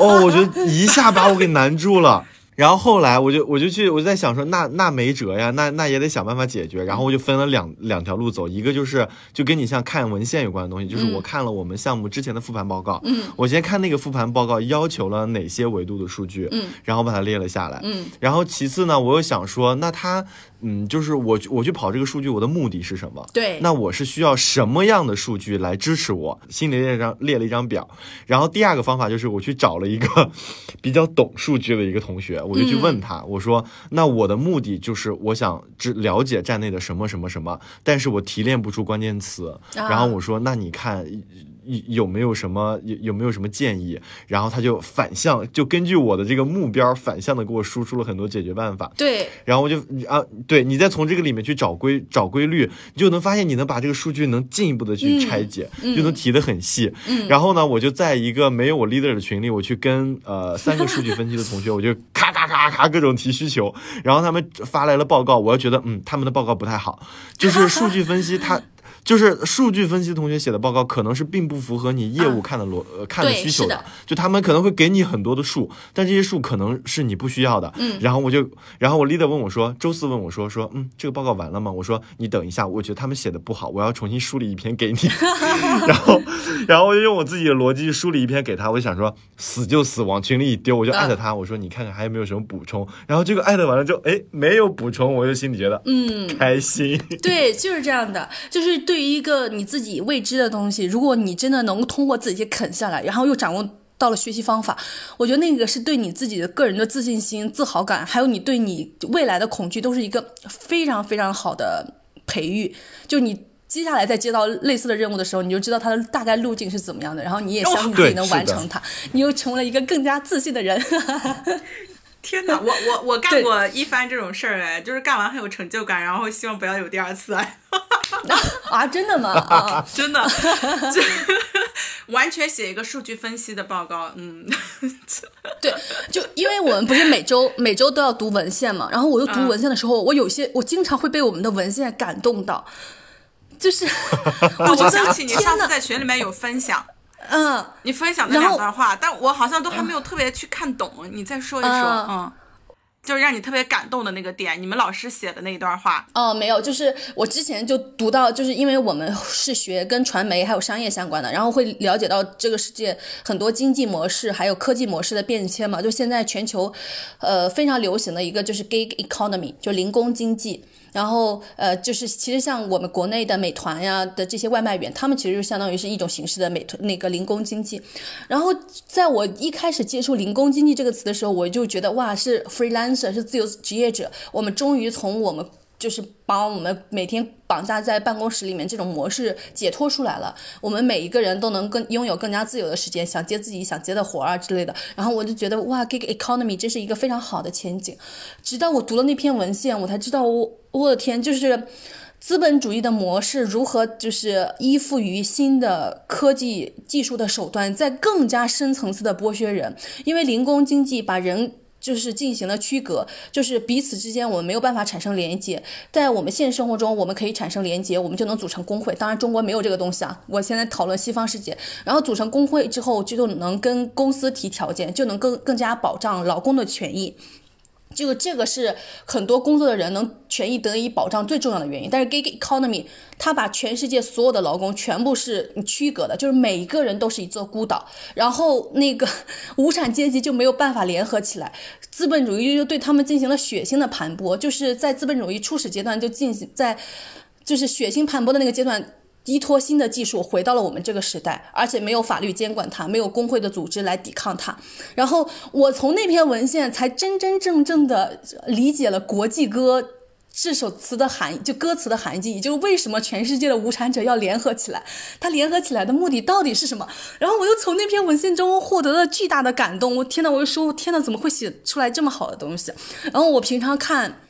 Speaker 2: 哦，我觉得一下把我给难住了。然后后来我就我就去我就在想说，那那没辙呀，那那也得想办法解决。然后我就分了两两条路走，一个就是就跟你像看文献有关的东西，就是我看了我们项目之前的复盘报告，
Speaker 1: 嗯，
Speaker 2: 我先看那个复盘报告要求了哪些维度的数据，
Speaker 1: 嗯，
Speaker 2: 然后把它列了下来，
Speaker 1: 嗯，
Speaker 2: 然后其次呢，我又想说，那它嗯，就是我我去跑这个数据，我的目的是什么？
Speaker 1: 对
Speaker 2: 那我是需要什么样的数据来支持我？心里列张列了一张表，然后第二个方法就是我去找了一个 比较懂数据的一个同学，我就去问他，我说那我的目的就是我想知了解站内的什么什么什么，但是我提炼不出关键词，然后我说那你看。有有没有什么有有没有什么建议？然后他就反向，就根据我的这个目标反向的给我输出了很多解决办法。
Speaker 1: 对，
Speaker 2: 然后我就啊，对你再从这个里面去找规找规律，你就能发现你能把这个数据能进一步的去拆解，就能提的很细。
Speaker 1: 嗯
Speaker 2: 然后呢，我就在一个没有我 leader 的群里，我去跟呃三个数据分析的同学，我就咔咔咔咔各种提需求，然后他们发来了报告，我要觉得嗯他们的报告不太好，就是数据分析它。就是数据分析同学写的报告，可能是并不符合你业务看的逻、呃看的需求
Speaker 1: 是的
Speaker 2: 就他们可能会给你很多的数，但这些数可能是你不需要的。
Speaker 1: 嗯
Speaker 2: 然后我就，然后我 leader 问我说，周四问我说说，嗯，这个报告完了吗？我说你等一下，我觉得他们写的不好，我要重新梳理一篇给你。然后，然后我就用我自己的逻辑梳理一篇给他，我就想说死就死，往群里一丢，我就艾特他，我说你看看还有没有什么补充。然后这个艾特完了之后，哎，没有补充，我就心里觉得
Speaker 1: 嗯，
Speaker 2: 开心。
Speaker 1: 对，就是这样的。就是对于一个你自己未知的东西，如果你真的能通过自己去啃下来，然后又掌握到了学习方法，我觉得那个是对你自己的个人的自信心、自豪感，还有你对你未来的恐惧，都是一个非常非常好的培育。就你。接下来再接到类似的任务的时候，你就知道它的大概路径是怎么样的，然后你也相信自己能完成它，你又成为了一个更加自信的人。
Speaker 3: 天哪，我我我干过一番这种事儿哎，就是干完很有成就感，然后希望不要有第二次哎。
Speaker 1: 啊，真的吗？啊，
Speaker 3: 真的，这 完全写一个数据分析的报告。嗯，
Speaker 1: 对，就因为我们不是每周每周都要读文献嘛，然后我又读文献的时候，我有些我经常会被我们的文献感动到，就是
Speaker 3: 我
Speaker 1: 觉得
Speaker 3: 想起你上次，在群里面有分享，
Speaker 1: 嗯。
Speaker 3: 你分享那两段话，但我好像都还没有特别去看懂。你再说一说，
Speaker 1: 嗯
Speaker 3: 嗯，就是让你特别感动的那个点，你们老师写的那一段话。
Speaker 1: 哦，没有，就是我之前就读到，就是因为我们是学跟传媒还有商业相关的，然后会了解到这个世界很多经济模式还有科技模式的变迁嘛。就现在全球，呃，非常流行的一个就是 gig economy，就零工经济。然后，呃，就是其实像我们国内的美团呀的这些外卖员，他们其实就相当于是一种形式的美团那个零工经济。然后，在我一开始接触“零工经济”这个词的时候，我就觉得哇，是 freelancer，是自由职业者，我们终于从我们就是把我们每天绑架在办公室里面这种模式解脱出来了。我们每一个人都能更拥有更加自由的时间，想接自己想接的活儿啊之类的。然后我就觉得哇，gig economy 真是一个非常好的前景。直到我读了那篇文献，我才知道我我的天，就是。资本主义的模式如何就是依附于新的科技技术的手段，在更加深层次的剥削人，因为零工经济把人就是进行了区隔，就是彼此之间我们没有办法产生连接。在我们现实生活中，我们可以产生连接，我们就能组成工会。当然，中国没有这个东西啊。我现在讨论西方世界，然后组成工会之后，就能跟公司提条件，就能更更加保障劳工的权益。这个这个是很多工作的人能权益得以保障最重要的原因。但是 gig economy 它把全世界所有的劳工全部是区隔的，就是每一个人都是一座孤岛，然后那个 无产阶级就没有办法联合起来，资本主义就对他们进行了血腥的盘剥，就是在资本主义初始阶段就进行在就是血腥盘剥的那个阶段。依托新的技术回到了我们这个时代，而且没有法律监管它，没有工会的组织来抵抗它。然后我从那篇文献才真真正正的理解了国际歌这首词的含义，就歌词的含义，也就是为什么全世界的无产者要联合起来，他联合起来的目的到底是什么？然后我又从那篇文献中获得了巨大的感动。我天呐，我就说，天呐，怎么会写出来这么好的东西？然后我平常看。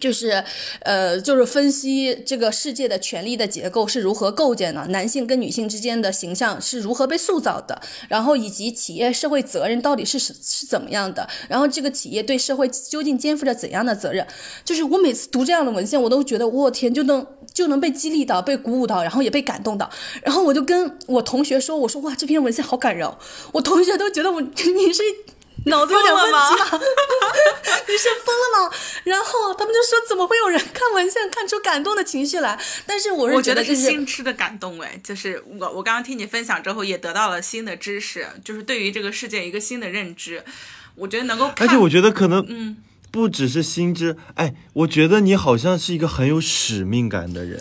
Speaker 1: 就是，呃，就是分析这个世界的权力的结构是如何构建的，男性跟女性之间的形象是如何被塑造的，然后以及企业社会责任到底是是是怎么样的，然后这个企业对社会究竟肩负着怎样的责任？就是我每次读这样的文献，我都觉得我天，就能就能被激励到，被鼓舞到，然后也被感动到，然后我就跟我同学说，我说哇，这篇文献好感人，我同学都觉得我 你是。脑子有点问题吗？你是疯了吗？然后他们就说，怎么会有人看文献看出感动的情绪来？但是我是
Speaker 3: 我觉得
Speaker 1: 是是
Speaker 3: 新吃的感动哎，就是我我刚刚听你分享之后，也得到了新的知识，就是对于这个世界一个新的认知。我觉得能够看，
Speaker 2: 而且我觉得可能
Speaker 3: 嗯，
Speaker 2: 不只是心知，哎，我觉得你好像是一个很有使命感的人，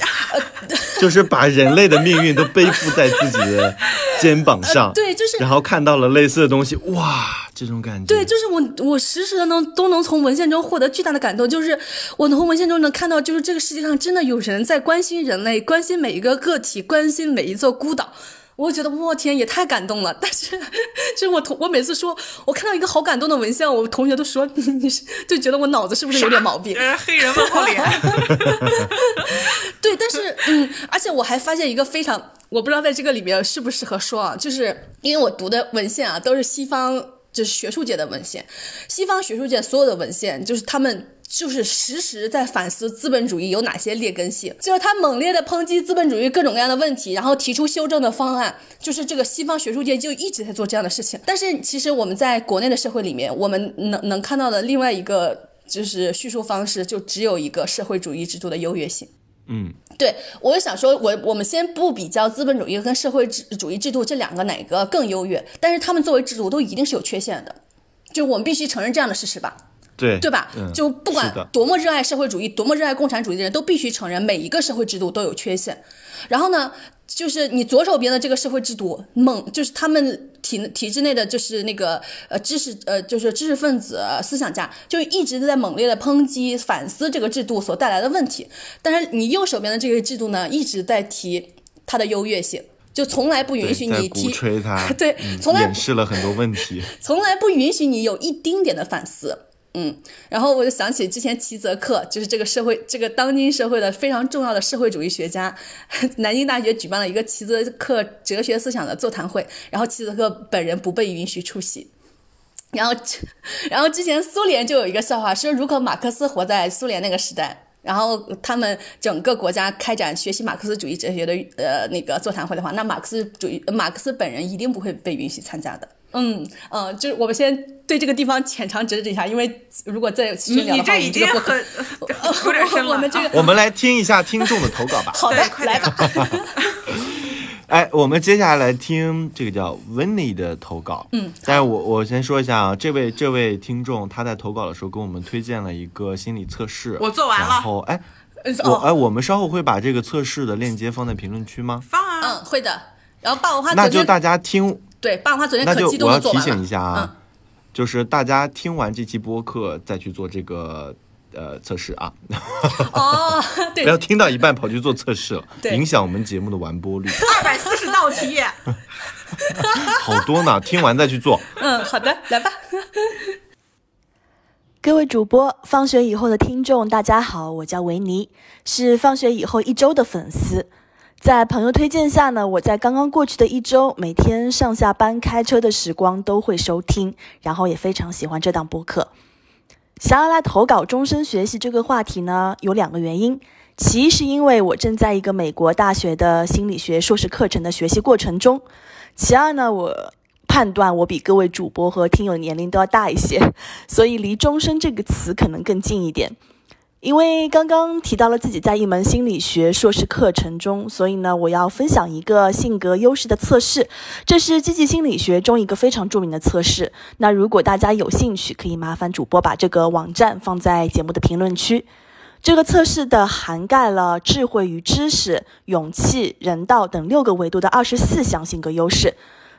Speaker 2: 就是把人类的命运都背负在自己的肩膀上，
Speaker 1: 呃对就是
Speaker 2: 然后看到了类似的东西，哇，这种感觉，
Speaker 1: 对，就是我，我时时的能都能从文献中获得巨大的感动，就是我从文献中能看到，就是这个世界上真的有人在关心人类，关心每一个个体，关心每一座孤岛。我觉得我天也太感动了，但是就是我同我每次说，我看到一个好感动的文献，我同学都说你 你是就觉得我脑子是不是有点毛病？
Speaker 3: 呃，黑人问号脸，
Speaker 1: 对，但是嗯，而且我还发现一个非常，我不知道在这个里面适不适合说啊，就是因为我读的文献啊都是西方就是学术界的文献，西方学术界所有的文献就是他们。就是时时在反思资本主义有哪些劣根性，就是他猛烈的抨击资本主义各种各样的问题，然后提出修正的方案。就是这个西方学术界就一直在做这样的事情。但是其实我们在国内的社会里面，我们能能看到的另外一个就是叙述方式，就只有一个社会主义制度的优越性。
Speaker 2: 嗯，
Speaker 1: 对，我就想说，我我们先不比较资本主义跟社会制主义制度这两个哪个更优越，但是他们作为制度都一定是有缺陷的，就我们必须承认这样的事实吧。
Speaker 2: 对
Speaker 1: 对吧？
Speaker 2: 嗯
Speaker 1: 就不管多么热爱社会主义，多么热爱共产主义的人，都必须承认每一个社会制度都有缺陷。然后呢，就是你左手边的这个社会制度，猛就是他们体体制内的就是那个呃知识呃就是知识分子、思想家，就一直在猛烈的抨击、反思这个制度所带来的问题。但是你右手边的这个制度呢，一直在提它的优越性。就从来不允许你提，对
Speaker 2: 嗯
Speaker 1: 从来
Speaker 2: 掩饰了很多问题，
Speaker 1: 从来不允许你有一丁点的反思。嗯，然后我就想起之前齐泽克，就是这个社会这个当今社会的非常重要的社会主义学家，南京大学举办了一个齐泽克哲学思想的座谈会，然后齐泽克本人不被允许出席。然后，然后之前苏联就有一个笑话，说如果马克思活在苏联那个时代，然后他们整个国家开展学习马克思主义哲学的呃那个座谈会的话，那马克思主义马克思本人一定不会被允许参加的。嗯嗯，就是我们先对这个地方浅尝辄止一下，因为如果再深聊的话，
Speaker 3: 你这已经很 有点深了。
Speaker 1: 我们这个，
Speaker 2: 我们来听一下听众的投稿吧。
Speaker 1: 好的，快来吧。
Speaker 2: 哎，我们接下来来听这个叫 Winnie 的投稿。
Speaker 1: 嗯，
Speaker 2: 但是我我先说一下啊，这位这位听众他在投稿的时候给我们推荐了一个心理测试，
Speaker 3: 我做完了。
Speaker 2: 然后哎，我哎，我们稍后会把这个测试的链接放在评论区吗？
Speaker 3: 放啊，
Speaker 1: 嗯，会的。然后霸王花
Speaker 2: 那就大家听。
Speaker 1: 对，霸王花昨天
Speaker 2: 可
Speaker 1: 激动
Speaker 2: 的做完了。我要提醒一下啊，就是大家听完这期播客再去做这个呃测试啊。
Speaker 1: 哦，对，
Speaker 2: 不要听到一半跑去做测试了，影响我们节目的完播率。
Speaker 3: 二百四十道题，
Speaker 2: 好多呢，听完再去做。
Speaker 1: 嗯，好的，来吧。
Speaker 6: 各位主播，放学以后的听众，大家好，我叫维尼，是放学以后一周的粉丝。在朋友推荐下呢，我在刚刚过去的一周，每天上下班开车的时光都会收听，然后也非常喜欢这档播客。想要来投稿终身学习这个话题呢，有两个原因。其一是因为我正在一个美国大学的心理学硕士课程的学习过程中；其二呢，我判断我比各位主播和听友年龄都要大一些，所以离终身这个词可能更近一点。因为刚刚提到了自己在一门心理学硕士课程中，所以呢，我要分享一个性格优势的测试。这是积极心理学中一个非常著名的测试。那如果大家有兴趣，可以麻烦主播把这个网站放在节目的评论区。这个测试的涵盖了智慧与知识、勇气、人道等六个维度的二十四项性格优势。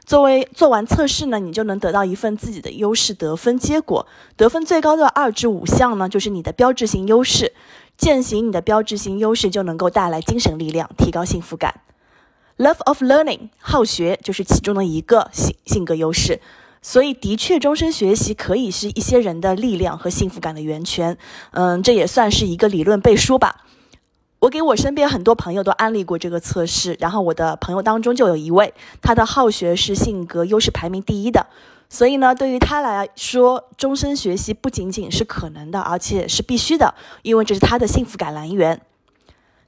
Speaker 6: 作为做完测试呢，你就能得到一份自己的优势得分结果。得分最高的二至五项呢，就是你的标志性优势。践行你的标志性优势，就能够带来精神力量，提高幸福感。Love of learning，好学就是其中的一个性性格优势。所以，的确，终身学习可以是一些人的力量和幸福感的源泉。嗯，这也算是一个理论背书吧。我给我身边很多朋友都安利过这个测试，然后我的朋友当中就有一位，他的好学是性格优势排名第一的，所以呢，对于他来说，终身学习不仅仅是可能的，而且是必须的，因为这是他的幸福感来源。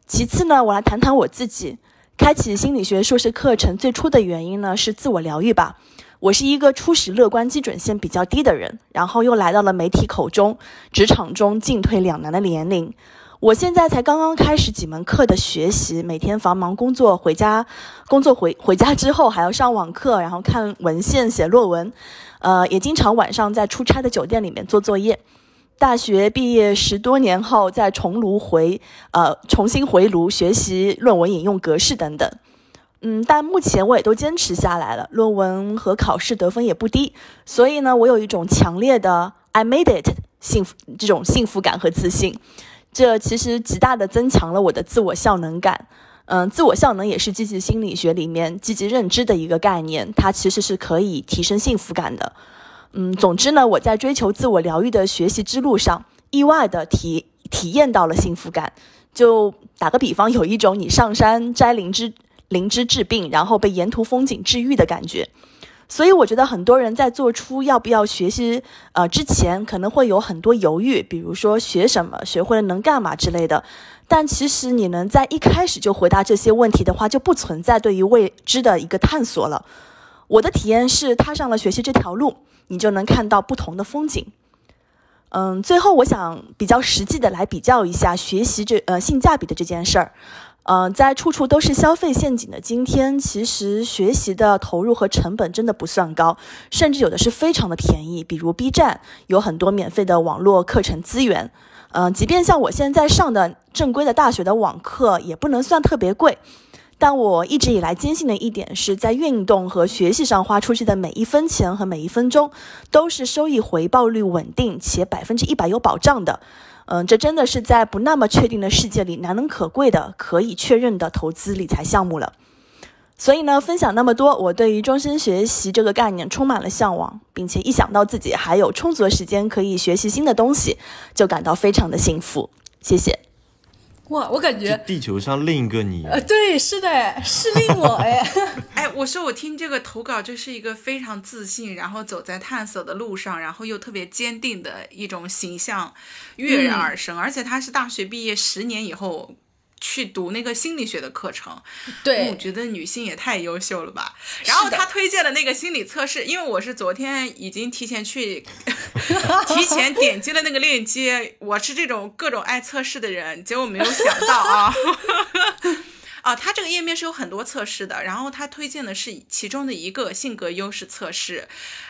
Speaker 6: 其次呢，我来谈谈我自己，开启心理学硕士课程最初的原因呢是自我疗愈吧。我是一个初始乐观基准线比较低的人，然后又来到了媒体口中、职场中进退两难的年龄。我现在才刚刚开始几门课的学习，每天繁忙工作，回家工作回回家之后还要上网课，然后看文献、写论文，呃，也经常晚上在出差的酒店里面做作业。大学毕业十多年后，再重炉回，呃，重新回炉学习论文引用格式等等。嗯，但目前我也都坚持下来了，论文和考试得分也不低，所以呢，我有一种强烈的 I made it 幸福这种幸福感和自信。这其实极大的增强了我的自我效能感。嗯，自我效能也是积极心理学里面积极认知的一个概念，它其实是可以提升幸福感的。嗯，总之呢，我在追求自我疗愈的学习之路上，意外的体体验到了幸福感。就打个比方，有一种你上山摘灵芝灵芝治病，然后被沿途风景治愈的感觉。所以我觉得很多人在做出要不要学习呃之前，可能会有很多犹豫，比如说学什么，学会了能干嘛之类的。但其实你能在一开始就回答这些问题的话，就不存在对于未知的一个探索了。我的体验是，踏上了学习这条路，你就能看到不同的风景。嗯，最后我想比较实际的来比较一下学习这呃性价比的这件事儿。嗯，在处处都是消费陷阱的今天，其实学习的投入和成本真的不算高，甚至有的是非常的便宜。比如 B 站有很多免费的网络课程资源，嗯，即便像我现在上的正规的大学的网课，也不能算特别贵。但我一直以来坚信的一点是，在运动和学习上花出去的每一分钱和每一分钟，都是收益回报率稳定且百分之一百有保障的。嗯，这真的是在不那么确定的世界里难能可贵的可以确认的投资理财项目了。所以呢，分享那么多，我对于终身学习这个概念充满了向往，并且一想到自己还有充足的时间可以学习新的东西，就感到非常的幸福。谢谢。
Speaker 1: 哇，我感觉
Speaker 2: 地球上另一个你，
Speaker 1: 呃，对，是的，是另我 哎。
Speaker 3: 哎，我说我听这个投稿，就是一个非常自信，然后走在探索的路上，然后又特别坚定的一种形象跃然而生，而且他是大学毕业十年以后。去读那个心理学的课程，
Speaker 1: 对，
Speaker 3: 我觉得女性也太优秀了吧。然后他推荐的那个心理测试，因为我是昨天已经提前去，提前点击了那个链接。我是这种各种爱测试的人，结果没有想到啊，啊，他这个页面是有很多测试的，然后他推荐的是其中的一个性格优势测试，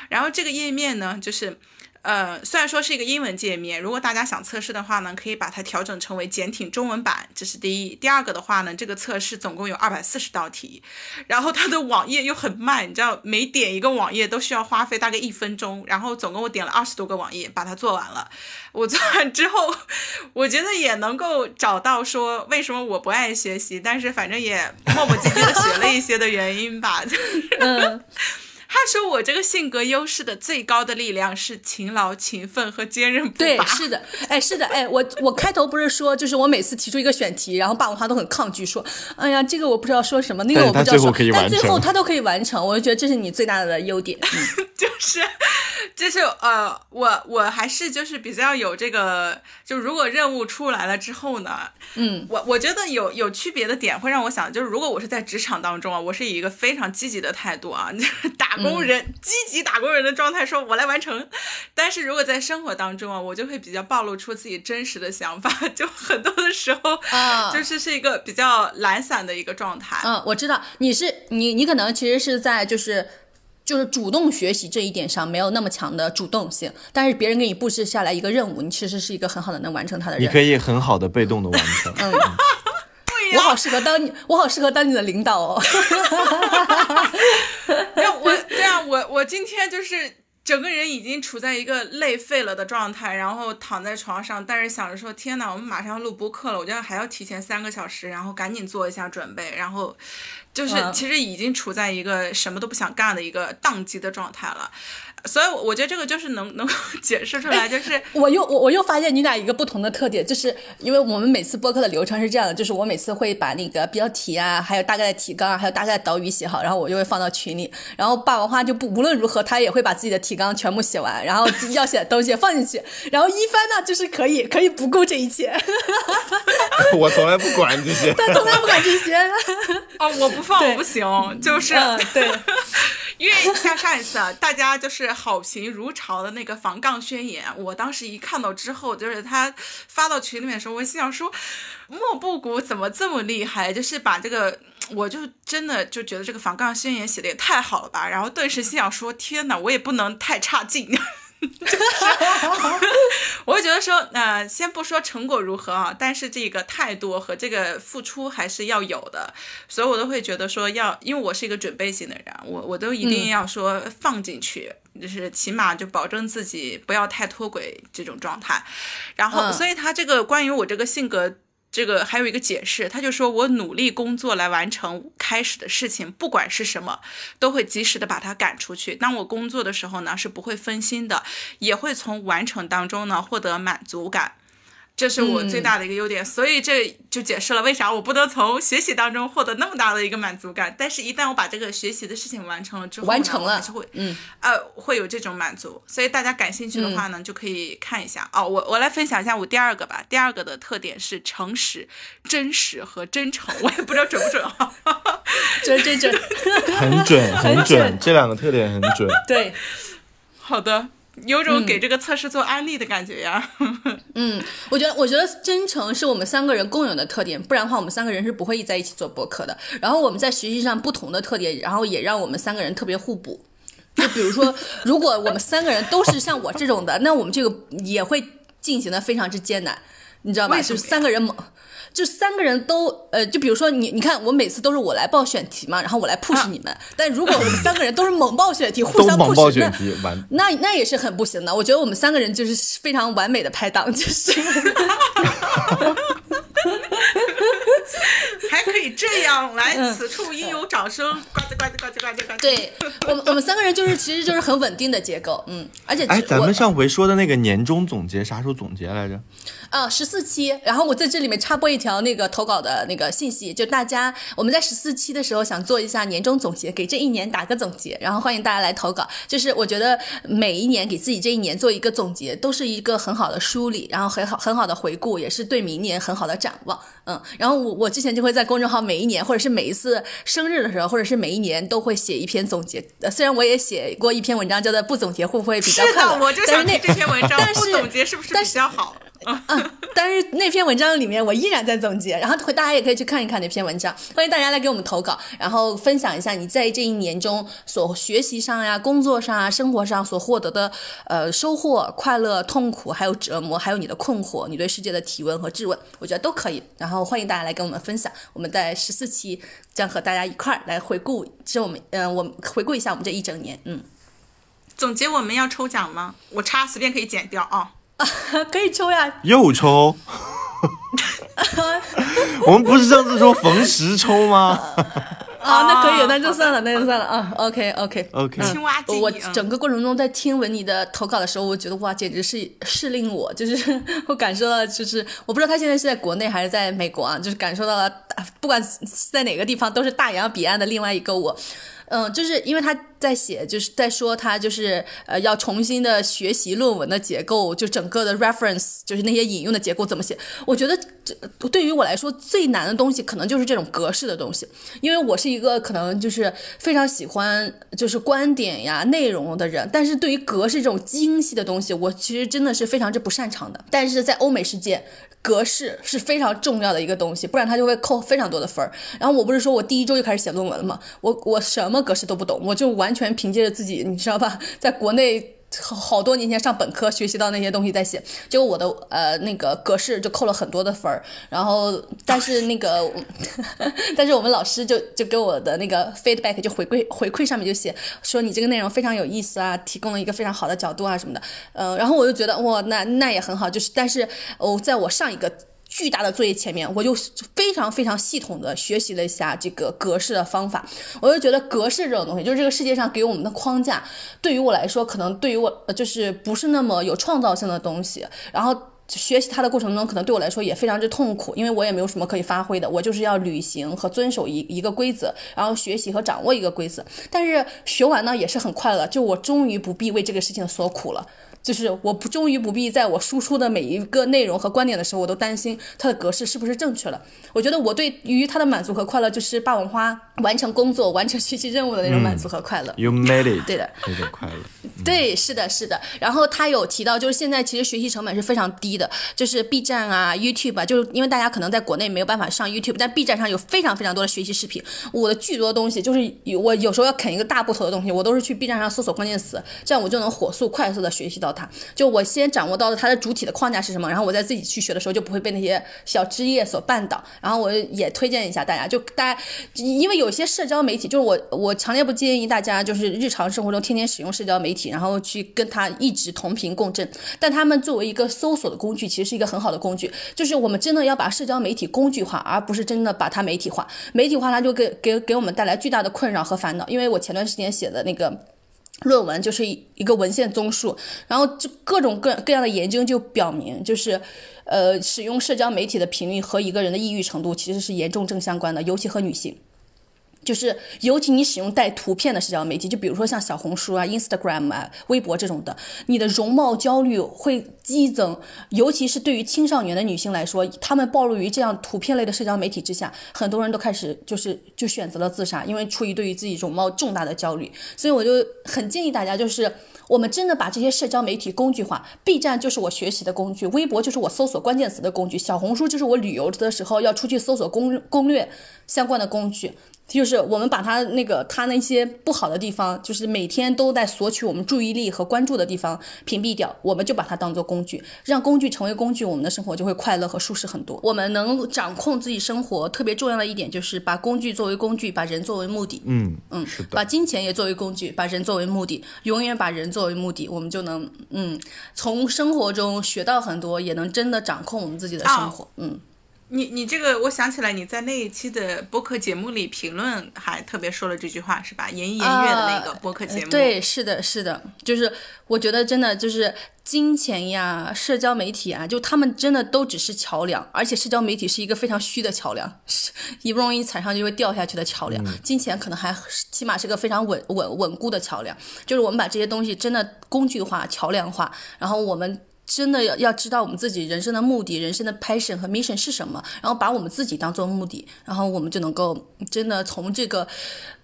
Speaker 3: 然后这个页面呢就是。呃，虽然说是一个英文界面，如果大家想测试的话呢，可以把它调整成为简体中文版，这是第一。第二个的话呢，这个测试总共有二百四十道题，然后它的网页又很慢，你知道，每点一个网页都需要花费大概一分钟，然后总共我点了二十多个网页把它做完了。我做完之后，我觉得也能够找到说为什么我不爱学习，但是反正也磨磨唧唧的学了一些的原因吧。嗯。他说：“我这个性格优势的最高的力量是勤劳、勤奋和坚韧不
Speaker 1: 拔。”对，是的，哎，是的，哎，我我开头不是说，就是我每次提出一个选题，然后霸王花都很抗拒，说：“哎呀，这个我不知道说什么，那个我不知道说。”但最后他都可以完成，我就觉得这是你最大的优点。
Speaker 3: 就是，就是呃，我我还是就是比较有这个，就如果任务出来了之后呢，
Speaker 1: 嗯，
Speaker 3: 我我觉得有有区别的点会让我想，就是如果我是在职场当中啊，我是以一个非常积极的态度啊，就是打。打工人积极打工人的状态，说我来完成。但是如果在生活当中啊，我就会比较暴露出自己真实的想法，就很多的时候啊，就是是一个比较懒散的一个状态。
Speaker 1: 嗯，我知道你是你，你可能其实是在就是就是主动学习这一点上没有那么强的主动性，但是别人给你布置下来一个任务，你其实是一个很好的能完成它的人。
Speaker 2: 你可以很好的被动的完成。
Speaker 1: 嗯。我好适合当你，我好适合当你的领导哦。
Speaker 3: 那我对啊，我我今天就是整个人已经处在一个累废了的状态，然后躺在床上，但是想着说，天哪，我们马上要录播课了，我觉得还要提前三个小时，然后赶紧做一下准备，然后就是其实已经处在一个什么都不想干的一个宕机的状态了。所以，我觉得这个就是能 能够解释出来，就是
Speaker 1: 我又我我又发现你俩一个不同的特点，就是因为我们每次播客的流程是这样的，就是我每次会把那个标题啊，还有大概的提纲，还有大概的导语写好，然后我就会放到群里，然后霸王花就不无论如何他也会把自己的提纲全部写完，然 后要写的东西放进去，然后一帆呢就是可以可以不顾这一切，
Speaker 2: 我从来不管这些，
Speaker 1: 他从来不管这些，
Speaker 3: 哦，我不放我不行，就是
Speaker 1: 对。
Speaker 3: 因为像上一次啊，大家就是好评如潮的那个防杠宣言，我当时一看到之后，就是他发到群里面的时候，我心想说，莫布谷怎么这么厉害？就是把这个，我就真的就觉得这个防杠宣言写的也太好了吧。然后顿时心想说，天哪，我也不能太差劲。就是，我会觉得说，呃，先不说成果如何啊，但是这个态度和这个付出还是要有的，所以我都会觉得说要，因为我是一个准备型的人，我我都一定要说放进去，就是起码就保证自己不要太脱轨这种状态，然后，所以他这个关于我这个性格。这个还有一个解释，他就说我努力工作来完成开始的事情，不管是什么，都会及时的把它赶出去。当我工作的时候呢，是不会分心的，也会从完成当中呢获得满足感。这是我最大的一个优点，所以这就解释了为啥我不能从学习当中获得那么大的一个满足感。但是，一旦我把这个学习的事情完成了之后，
Speaker 1: 完成了
Speaker 3: 还是会，嗯，呃，会有这种满足。所以大家感兴趣的话呢，就可以看一下哦。我我来分享一下我第二个吧。第二个的特点是诚实、真实和真诚。我也不知道准不准啊，
Speaker 1: 准准 准，
Speaker 2: 很准很准，这两个特点很准。
Speaker 1: 对，
Speaker 3: 好的。有种给这个测试做安利的感觉呀。
Speaker 1: 嗯，我觉得，我觉得真诚是我们三个人共有的特点，不然的话，我们三个人是不会在一起做博客的。然后我们在学习上不同的特点，然后也让我们三个人特别互补。就比如说，如果我们三个人都是像我这种的，那我们这个也会进行的非常之艰难，你知道吧？就是三个人猛。就三个人都，呃，就比如说你，你看我每次都是我来报选题嘛，然后我来 push 你们。但如果我们三个人都是猛报选题，互相 push，那那那也是很不行的。我觉得我们三个人就是非常完美的拍档，就是。
Speaker 3: 还可以这样来，此处应有掌声，呱唧呱唧呱唧呱唧呱唧。
Speaker 1: 对我们，我们三个人就是其实就是很稳定的结构，嗯，而且
Speaker 2: 哎，咱们上回说的那个年终总结啥时候总结来着？
Speaker 1: 啊，十四期，然后我在这里面插播一条那个投稿的那个信息，就大家我们在十四期的时候想做一下年终总结，给这一年打个总结，然后欢迎大家来投稿。就是我觉得每一年给自己这一年做一个总结，都是一个很好的梳理，然后很好很好的回顾，也是对明年很好的展望。嗯，然后我我之前就会在公众号每一年或者是每一次生日的时候，或者是每一年都会写一篇总结。呃，虽然我也写过一篇文章，叫做“不总结会不会比较
Speaker 3: 是
Speaker 1: 快乐”，
Speaker 3: 的，我就想
Speaker 1: 但是那
Speaker 3: 这篇文章，
Speaker 1: 但是
Speaker 3: 不总结是不是比较好？
Speaker 1: 但是那篇文章里面我依然在总结，然后大家也可以去看一看那篇文章。欢迎大家来给我们投稿，然后分享一下你在这一年中所学习上呀、工作上啊、生活上所获得的呃收获、快乐、痛苦，还有折磨，还有你的困惑，你对世界的提问和质问，我觉得都可以。然后欢迎大家来跟我们分享。我们在十四期将和大家一块儿来回顾，这我们嗯、我们回顾一下我们这一整年。嗯，
Speaker 3: 总结我们要抽奖吗？我插随便可以剪掉啊。
Speaker 1: 可以抽呀，
Speaker 2: 又抽？我们不是上次说逢十抽吗？
Speaker 1: 啊，那可以，
Speaker 3: 哦
Speaker 1: 那就算了，那就算了啊。OK OK
Speaker 2: OK
Speaker 3: 青蛙
Speaker 1: 我
Speaker 3: 嗯
Speaker 1: 整个过程中在听闻你的投稿的时候，我觉得哇，简直是是令我就是我感受到，就是我不知道他现在是在国内还是在美国啊，就是感受到了，不管在哪个地方都是大洋彼岸的另外一个我。嗯，就是因为他在写，就是在说他就是呃要重新的学习论文的结构，就整个的 reference，就是那些引用的结构怎么写。我觉得这对于我来说最难的东西，可能就是这种格式的东西，因为我是一个可能就是非常喜欢就是观点呀内容的人，但是对于格式这种精细的东西，我其实真的是非常之不擅长的。但是在欧美世界，格式是非常重要的一个东西，不然他就会扣非常多的分儿。然后我不是说我第一周就开始写论文了吗？我我什么格式都不懂，我就完全凭借着自己，你知道吧，在国内。好多年前上本科学习到那些东西在写，结果我的呃那个格式就扣了很多的分儿，然后但是那个 但是我们老师就就给我的那个 feedback 就回馈回馈上面就写说你这个内容非常有意思啊，提供了一个非常好的角度啊什么的，呃，然后我就觉得哇那那也很好，就是但是哦在我上一个。巨大的作业前面，我就非常非常系统的学习了一下这个格式的方法。我就觉得格式这种东西，就是这个世界上给我们的框架，对于我来说，可能对于我就是不是那么有创造性的东西。然后学习它的过程中，可能对我来说也非常之痛苦，因为我也没有什么可以发挥的，我就是要履行和遵守一一个规则，然后学习和掌握一个规则。但是学完呢，也是很快乐，就我终于不必为这个事情所苦了。就是我不终于不必在我输出的每一个内容和观点的时候，我都担心它的格式是不是正确了。我觉得我对于它的满足和快乐，就是霸王花完成工作、完成学习任务的那种满足和快乐。
Speaker 2: You made it，
Speaker 1: 对的，
Speaker 2: 那种快乐。
Speaker 1: 对，是的，是的。然后他有提到，就是现在其实学习成本是非常低的，就是 B 站啊、YouTube 啊，就是因为大家可能在国内没有办法上 YouTube，但 B 站上有非常非常多的学习视频。我的巨多东西，就是有我有时候要啃一个大部头的东西，我都是去 B 站上搜索关键词，这样我就能火速快速的学习到它。就我先掌握到了它的主体的框架是什么，然后我再自己去学的时候，就不会被那些小枝叶所绊倒。然后我也推荐一下大家，就大家因为有些社交媒体，就是我我强烈不建议大家就是日常生活中天天使用社交媒体，然后去跟它一直同频共振。但他们作为一个搜索的工具，其实是一个很好的工具。就是我们真的要把社交媒体工具化，而不是真的把它媒体化。媒体化它就给给给我们带来巨大的困扰和烦恼。因为我前段时间写的那个。论文就是一个文献综述，然后就各种各各样的研究就表明，就是，呃，使用社交媒体的频率和一个人的抑郁程度其实是严重正相关的，尤其和女性。就是尤其你使用带图片的社交媒体，就比如说像小红书啊、Instagram 啊、微博这种的，你的容貌焦虑会激增，尤其是对于青少年的女性来说，她们暴露于这样图片类的社交媒体之下，很多人都开始就是就选择了自杀，因为出于对于自己容貌重大的焦虑。所以我就很建议大家，就是我们真的把这些社交媒体工具化，B 站就是我学习的工具，微博就是我搜索关键词的工具，小红书就是我旅游的时候要出去搜索攻攻略相关的工具。就是我们把它那个它那些不好的地方，就是每天都在索取我们注意力和关注的地方屏蔽掉，我们就把它当做工具，让工具成为工具，我们的生活就会快乐和舒适很多。我们能掌控自己生活，特别重要的一点就是把工具作为工具，把人作为目的。
Speaker 2: 嗯
Speaker 1: 嗯，
Speaker 2: 是的
Speaker 1: 把金钱也作为工具，把人作为目的，永远把人作为目的，我们就能嗯从生活中学到很多，也能真的掌控我们自己的生活。嗯。
Speaker 3: 你你这个，我想起来你在那一期的播客节目里评论还特别说了这句话是吧？言一言悦的那个播客节目。
Speaker 1: 对，是的，是的，就是我觉得真的就是金钱呀、社交媒体啊，就他们真的都只是桥梁，而且社交媒体是一个非常虚的桥梁，一不容易踩上就会掉下去的桥梁。金钱可能还起码是个非常稳稳稳固的桥梁，就是我们把这些东西真的工具化、桥梁化，然后我们。真的要要知道我们自己人生的目的、人生的 passion 和 mission 是什么，然后把我们自己当做目的，然后我们就能够真的从这个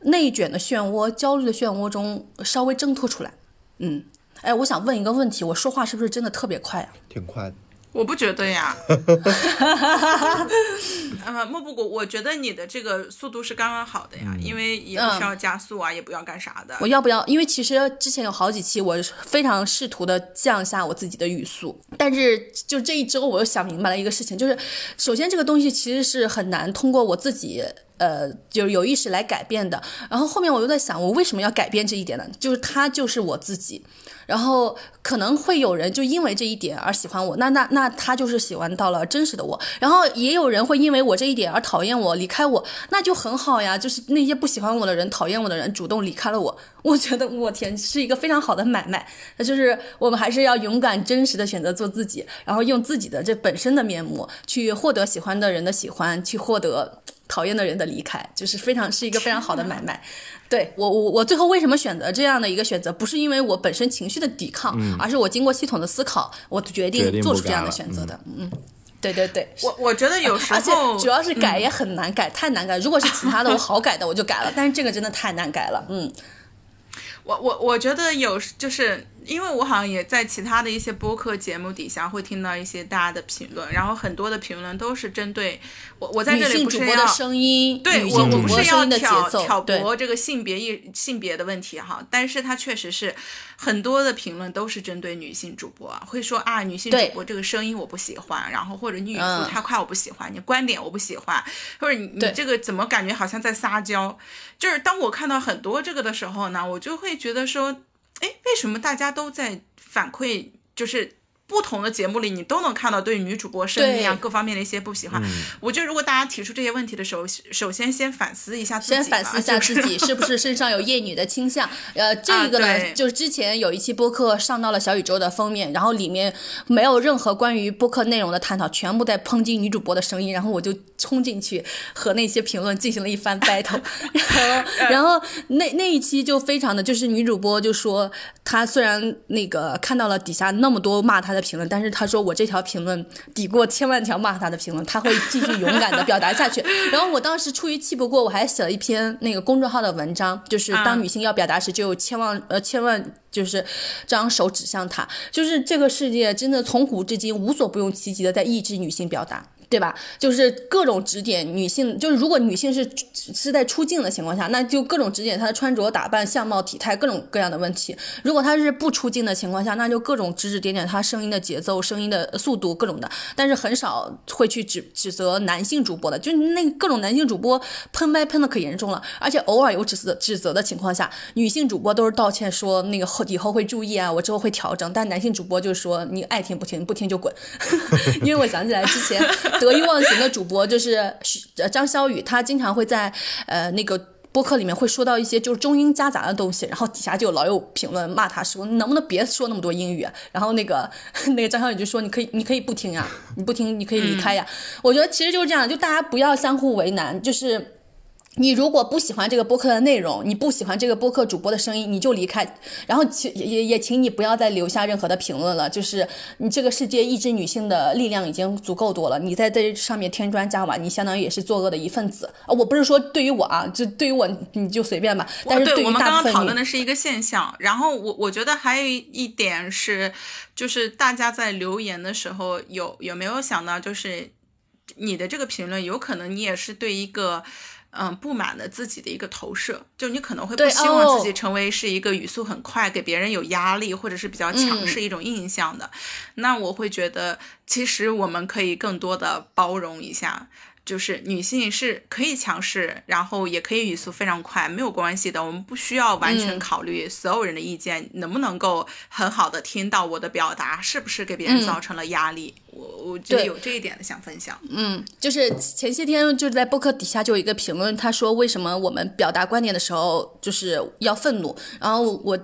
Speaker 1: 内卷的漩涡、焦虑的漩涡中稍微挣脱出来。嗯，哎，我想问一个问题，我说话是不是真的特别快啊？
Speaker 2: 挺快的。
Speaker 3: 我不觉得呀，呃，莫不谷，我觉得你的这个速度是刚刚好的呀，因为也不需要加速啊，也不要干啥的。
Speaker 1: 我要不要？因为其实之前有好几期，我非常试图的降下我自己的语速，但是就这一周，我又想明白了一个事情，就是首先这个东西其实是很难通过我自己。呃，就是有意识来改变的。然后后面我又在想，我为什么要改变这一点呢？就是他就是我自己。然后可能会有人就因为这一点而喜欢我，那那那他就是喜欢到了真实的我。然后也有人会因为我这一点而讨厌我，离开我，那就很好呀。就是那些不喜欢我的人、讨厌我的人主动离开了我，我觉得我天是一个非常好的买卖。那就是我们还是要勇敢、真实的选择做自己，然后用自己的这本身的面目去获得喜欢的人的喜欢，去获得。讨厌的人的离开，就是非常是一个非常好的买卖。对我，我我最后为什么选择这样的一个选择？不是因为我本身情绪的抵抗，而是我经过系统的思考，我决定做出这样的选择的。嗯，对对对，
Speaker 3: 我我觉得有时候，
Speaker 1: 而且主要是改也很难改，太难改。如果是其他的我好改的，我就改了，但是这个真的太难改了。嗯，
Speaker 3: 我我我觉得有就是。因为我好像也在其他的一些播客节目底下会听到一些大家的评论，然后很多的评论都是针对我，我在这里不是要
Speaker 1: 声音，
Speaker 3: 对我我不是要挑挑拨这个性别意性别的问题哈，但是它确实是很多的评论都是针对女性主播，会说啊女性主播这个声音我不喜欢，然后或者你语速太快我不喜欢，你观点我不喜欢，或者你你这个怎么感觉好像在撒娇，就是当我看到很多这个的时候呢，我就会觉得说。哎，为什么大家都在反馈？就是。不同的节目里，你都能看到对女主播声音啊各方面的一些不喜欢。我觉得如果大家提出这些问题的时候，首先先反思一下自己，
Speaker 1: 先反思一下自己是不是身上有厌女的倾向。呃，这个呢，就是之前有一期播客上到了小宇宙的封面，然后里面没有任何关于播客内容的探讨，全部在抨击女主播的声音，然后我就冲进去和那些评论进行了一番 battle。然后，然后那那一期就非常的就是女主播就说，她虽然那个看到了底下那么多骂她的。评论，但是他说我这条评论抵过千万条骂他的评论，他会继续勇敢的表达下去。然后我当时出于气不过，我还写了一篇那个公众号的文章，就是当女性要表达时，就有千万呃千万就是张手指向他，就是这个世界真的从古至今无所不用其极的在抑制女性表达。对吧？就是各种指点女性，就是如果女性是是在出镜的情况下，那就各种指点她的穿着打扮、相貌、体态各种各样的问题；如果她是不出镜的情况下，那就各种指指点点她声音的节奏、声音的速度各种的。但是很少会去指指责男性主播的，就是那各种男性主播喷麦喷的可严重了，而且偶尔有指责指责的情况下，女性主播都是道歉说那个以后会注意啊，我之后会调整。但男性主播就说你爱听不听，不听就滚。因为我想起来之前。得意忘形的主播就是张潇雨，他经常会在呃那个播客里面会说到一些就是中英夹杂的东西，然后底下就老有评论骂他说能不能别说那么多英语，然后那个 那个张小雨就说你可以你可以不听呀，你不听你可以离开呀。我觉得其实就是这样，就大家不要相互为难，就是。你如果不喜欢这个播客的内容，你不喜欢这个播客主播的声音，你就离开。然后请也也请你不要再留下任何的评论了。就是你这个世界抑制女性的力量已经足够多了，你在这上面添砖加瓦，你相当于也是作恶的一份子啊！我不是说对于我啊，就对于我你就随便吧。但是对
Speaker 3: 我们刚刚讨论的是一个现象。然后我我觉得还有一点是，就是大家在留言的时候有有没有想到，就是你的这个评论有可能你也是对一个。嗯，不满的自己的一个投射，就你可能会不希望自己成为是一个语速很快，给别人有压力，或者是比较强势一种印象的。那我会觉得，其实我们可以更多的包容一下，就是女性是可以强势，然后也可以语速非常快，没有关系的。我们不需要完全考虑所有人的意见，能不能够很好的听到我的表达，是不是给别人造成了压力。我我觉得有这一点的想分享。
Speaker 1: 嗯，就是前些天就是在播客底下就有一个评论，他说为什么我们表达观点的时候就是要愤怒，然后我。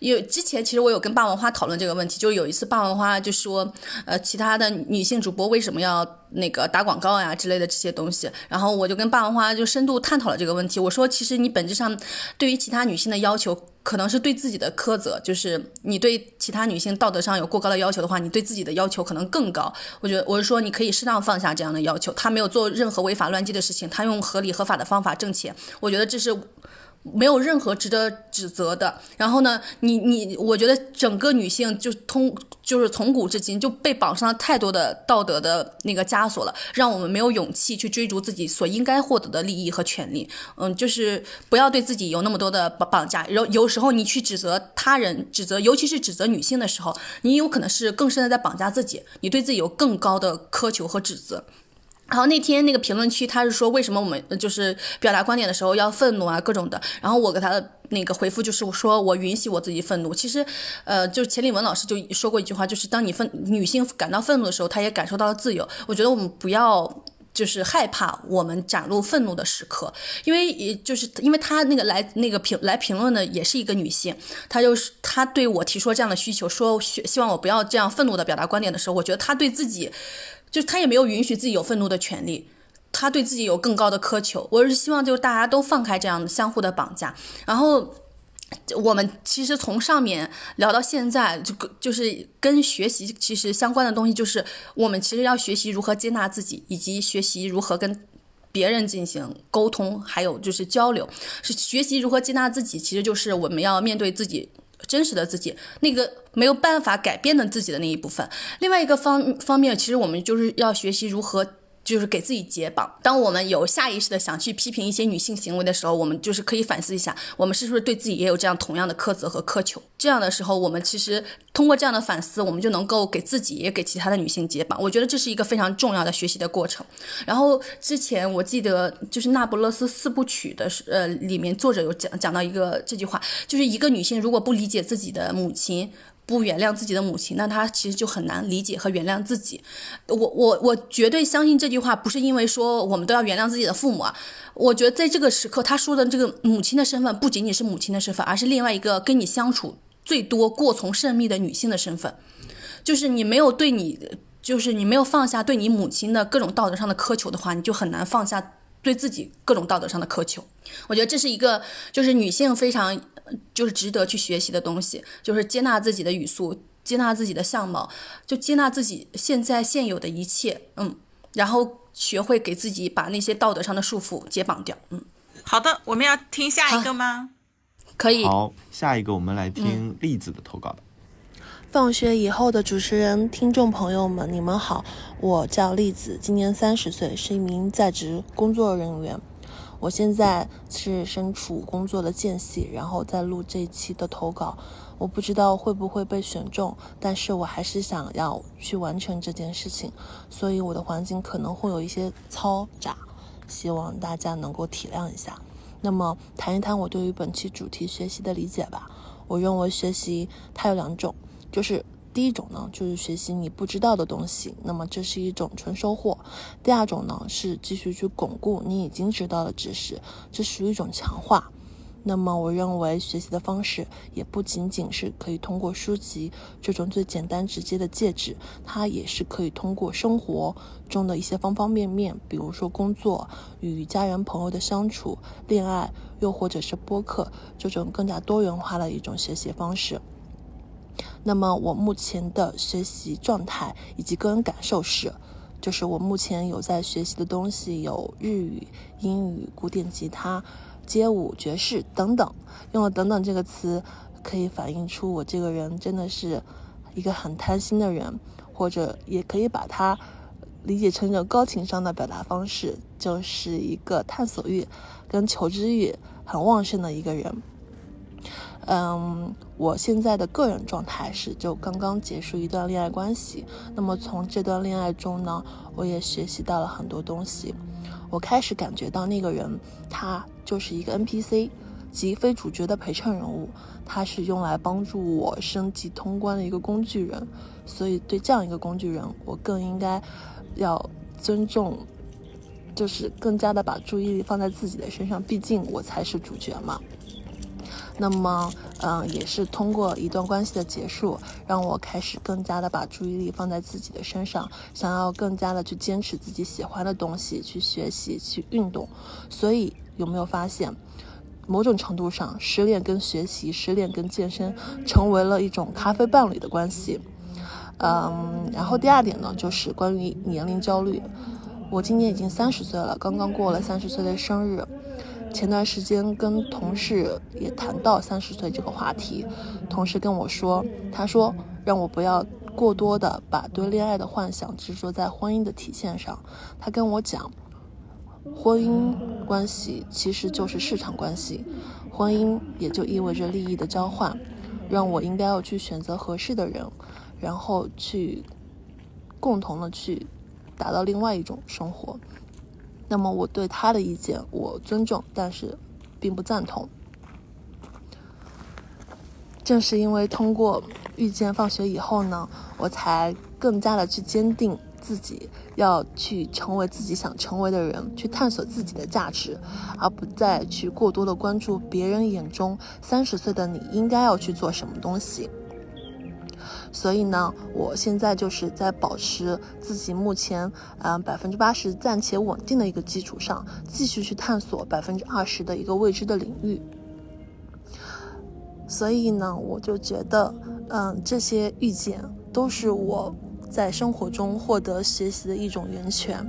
Speaker 1: 有之前其实我有跟霸王花讨论这个问题，就有一次霸王花就说，呃，其他的女性主播为什么要那个打广告呀之类的这些东西，然后我就跟霸王花就深度探讨了这个问题。我说，其实你本质上对于其他女性的要求，可能是对自己的苛责，就是你对其他女性道德上有过高的要求的话，你对自己的要求可能更高。我觉得我是说，你可以适当放下这样的要求。他没有做任何违法乱纪的事情，他用合理合法的方法挣钱，我觉得这是。没有任何值得指责的。然后呢，你你，我觉得整个女性就通就是从古至今就被绑上了太多的道德的那个枷锁了，让我们没有勇气去追逐自己所应该获得的利益和权利。嗯，就是不要对自己有那么多的绑绑架。有有时候你去指责他人，指责尤其是指责女性的时候，你有可能是更深的在绑架自己，你对自己有更高的苛求和指责。然后那天那个评论区，他是说为什么我们就是表达观点的时候要愤怒啊，各种的。然后我给他的那个回复就是我说我允许我自己愤怒。其实，呃，就是钱理文老师就说过一句话，就是当你愤女性感到愤怒的时候，她也感受到了自由。我觉得我们不要就是害怕我们展露愤怒的时刻，因为也就是因为他那个来那个评来评论的也是一个女性，她就是她对我提出这样的需求，说希望我不要这样愤怒的表达观点的时候，我觉得她对自己。就他也没有允许自己有愤怒的权利，他对自己有更高的苛求。我是希望就是大家都放开这样的相互的绑架。然后我们其实从上面聊到现在，就就是跟学习其实相关的东西，就是我们其实要学习如何接纳自己，以及学习如何跟别人进行沟通，还有就是交流。是学习如何接纳自己，其实就是我们要面对自己。真实的自己，那个没有办法改变的自己的那一部分。另外一个方方面，其实我们就是要学习如何。就是给自己解绑。当我们有下意识的想去批评一些女性行为的时候，我们就是可以反思一下，我们是不是对自己也有这样同样的苛责和苛求。这样的时候，我们其实通过这样的反思，我们就能够给自己也给其他的女性解绑。我觉得这是一个非常重要的学习的过程。然后之前我记得就是《那不勒斯四部曲》的呃里面作者有讲讲到一个这句话，就是一个女性如果不理解自己的母亲。不原谅自己的母亲，那他其实就很难理解和原谅自己。我我我绝对相信这句话，不是因为说我们都要原谅自己的父母啊。我觉得在这个时刻，他说的这个母亲的身份，不仅仅是母亲的身份，而是另外一个跟你相处最多、过从甚密的女性的身份。就是你没有对你，就是你没有放下对你母亲的各种道德上的苛求的话，你就很难放下对自己各种道德上的苛求。我觉得这是一个，就是女性非常。就是值得去学习的东西，就是接纳自己的语速，接纳自己的相貌，就接纳自己现在现有的一切，嗯，然后学会给自己把那些道德上的束缚解绑掉，嗯。
Speaker 3: 好的，我们要听下一个吗？
Speaker 1: 可以。
Speaker 2: 好，下一个我们来听栗子的投稿。
Speaker 7: 放学以后的主持人、听众朋友们，你们好，我叫栗子，今年三十岁，是一名在职工作人员。我现在是身处工作的间隙，然后在录这一期的投稿。我不知道会不会被选中，但是我还是想要去完成这件事情，所以我的环境可能会有一些嘈杂，希望大家能够体谅一下。那么谈一谈我对于本期主题学习的理解吧。我认为学习它有两种，就是。第一种呢，就是学习你不知道的东西，那么这是一种纯收获。第二种呢，是继续去巩固你已经知道的知识，这属于一种强化。那么我认为学习的方式也不仅仅是可以通过书籍这种最简单直接的介质，它也是可以通过生活中的一些方方面面，比如说工作、与家人朋友的相处、恋爱，又或者是播客这种更加多元化的一种学习方式。那么我目前的学习状态以及个人感受是，就是我目前有在学习的东西有日语、英语、古典吉他、街舞、爵士等等。用了“等等”这个词，可以反映出我这个人真的是一个很贪心的人，或者也可以把它理解成一种高情商的表达方式，就是一个探索欲跟求知欲很旺盛的一个人。嗯，我现在的个人状态是就刚刚结束一段恋爱关系。那么从这段恋爱中呢，我也学习到了很多东西。我开始感觉到那个人他就是一个 NPC，即非主角的陪衬人物，他是用来帮助我升级通关的一个工具人。所以对这样一个工具人，我更应该要尊重，就是更加的把注意力放在自己的身上，毕竟我才是主角嘛。那么，嗯，也是通过一段关系的结束，让我开始更加的把注意力放在自己的身上，想要更加的去坚持自己喜欢的东西，去学习，去运动。所以，有没有发现，某种程度上，失恋跟学习，失恋跟健身，成为了一种咖啡伴侣的关系？嗯，然后第二点呢，就是关于年龄焦虑。我今年已经三十岁了，刚刚过了三十岁的生日。前段时间跟同事也谈到三十岁这个话题，同事跟我说，他说让我不要过多的把对恋爱的幻想执着在婚姻的体现上。他跟我讲，婚姻关系其实就是市场关系，婚姻也就意味着利益的交换，让我应该要去选择合适的人，然后去共同的去达到另外一种生活。那么我对他的意见我尊重，但是并不赞同。正是因为通过遇见放学以后呢，我才更加的去坚定自己要去成为自己想成为的人，去探索自己的价值，而不再去过多的关注别人眼中三十岁的你应该要去做什么东西。所以呢，我现在就是在保持自己目前嗯百分之八十暂且稳定的一个基础上，继续去探索百分之二十的一个未知的领域。所以呢，我就觉得，嗯，这些遇见都是我在生活中获得学习的一种源泉。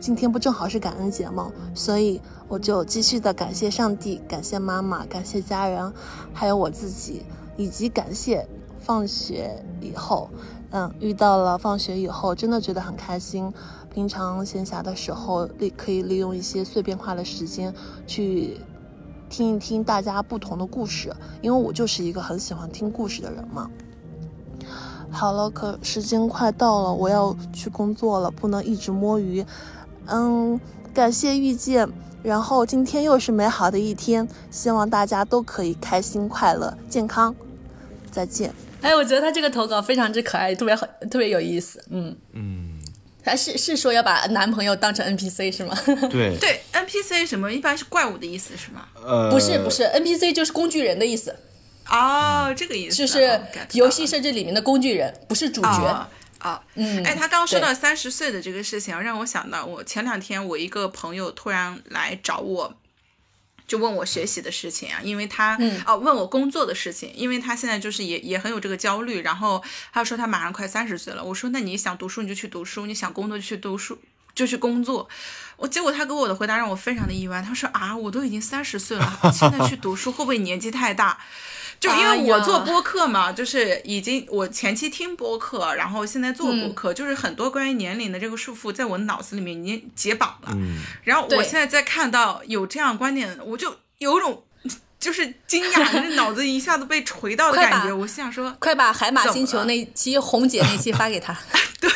Speaker 7: 今天不正好是感恩节吗？所以我就继续的感谢上帝，感谢妈妈，感谢家人，还有我自己，以及感谢。放学以后，嗯，遇到了放学以后，真的觉得很开心。平常闲暇的时候，利可以利用一些碎片化的时间，去听一听大家不同的故事，因为我就是一个很喜欢听故事的人嘛。好了，可时间快到了，我要去工作了，不能一直摸鱼。嗯，感谢遇见，然后今天又是美好的一天，希望大家都可以开心、快乐、健康。再见。
Speaker 1: 哎，我觉得他这个投稿非常之可爱，特别好，特别有意思。嗯嗯，他是是说要把男朋友当成 NPC 是吗？
Speaker 2: 对
Speaker 3: 对，NPC 什么一般是怪物的意思是吗？
Speaker 2: 呃，
Speaker 1: 不是不是，NPC 就是工具人的意思。
Speaker 3: 哦，这个意思
Speaker 1: 就是游戏设置里面的工具人，不是主角。
Speaker 3: 啊，嗯，哎，他刚说到三十岁的这个事情，让我想到我前两天我一个朋友突然来找我。就问我学习的事情啊，因为他哦问我工作的事情，因为他现在就是也也很有这个焦虑，然后他说他马上快三十岁了，我说那你想读书你就去读书，你想工作就去读书就去工作，我结果他给我的回答让我非常的意外，他说啊我都已经三十岁了，现在去读书会不会年纪太大？就因为我做播客嘛，就是已经我前期听播客，然后现在做播客，就是很多关于年龄的这个束缚，在我脑子里面已经解绑了。然后我现在在看到有这样观点，我就有种就是惊讶，这 脑子一下子被锤到的感觉。我心想说，
Speaker 1: 快把海马星球那期红姐那期发给他。
Speaker 3: 对。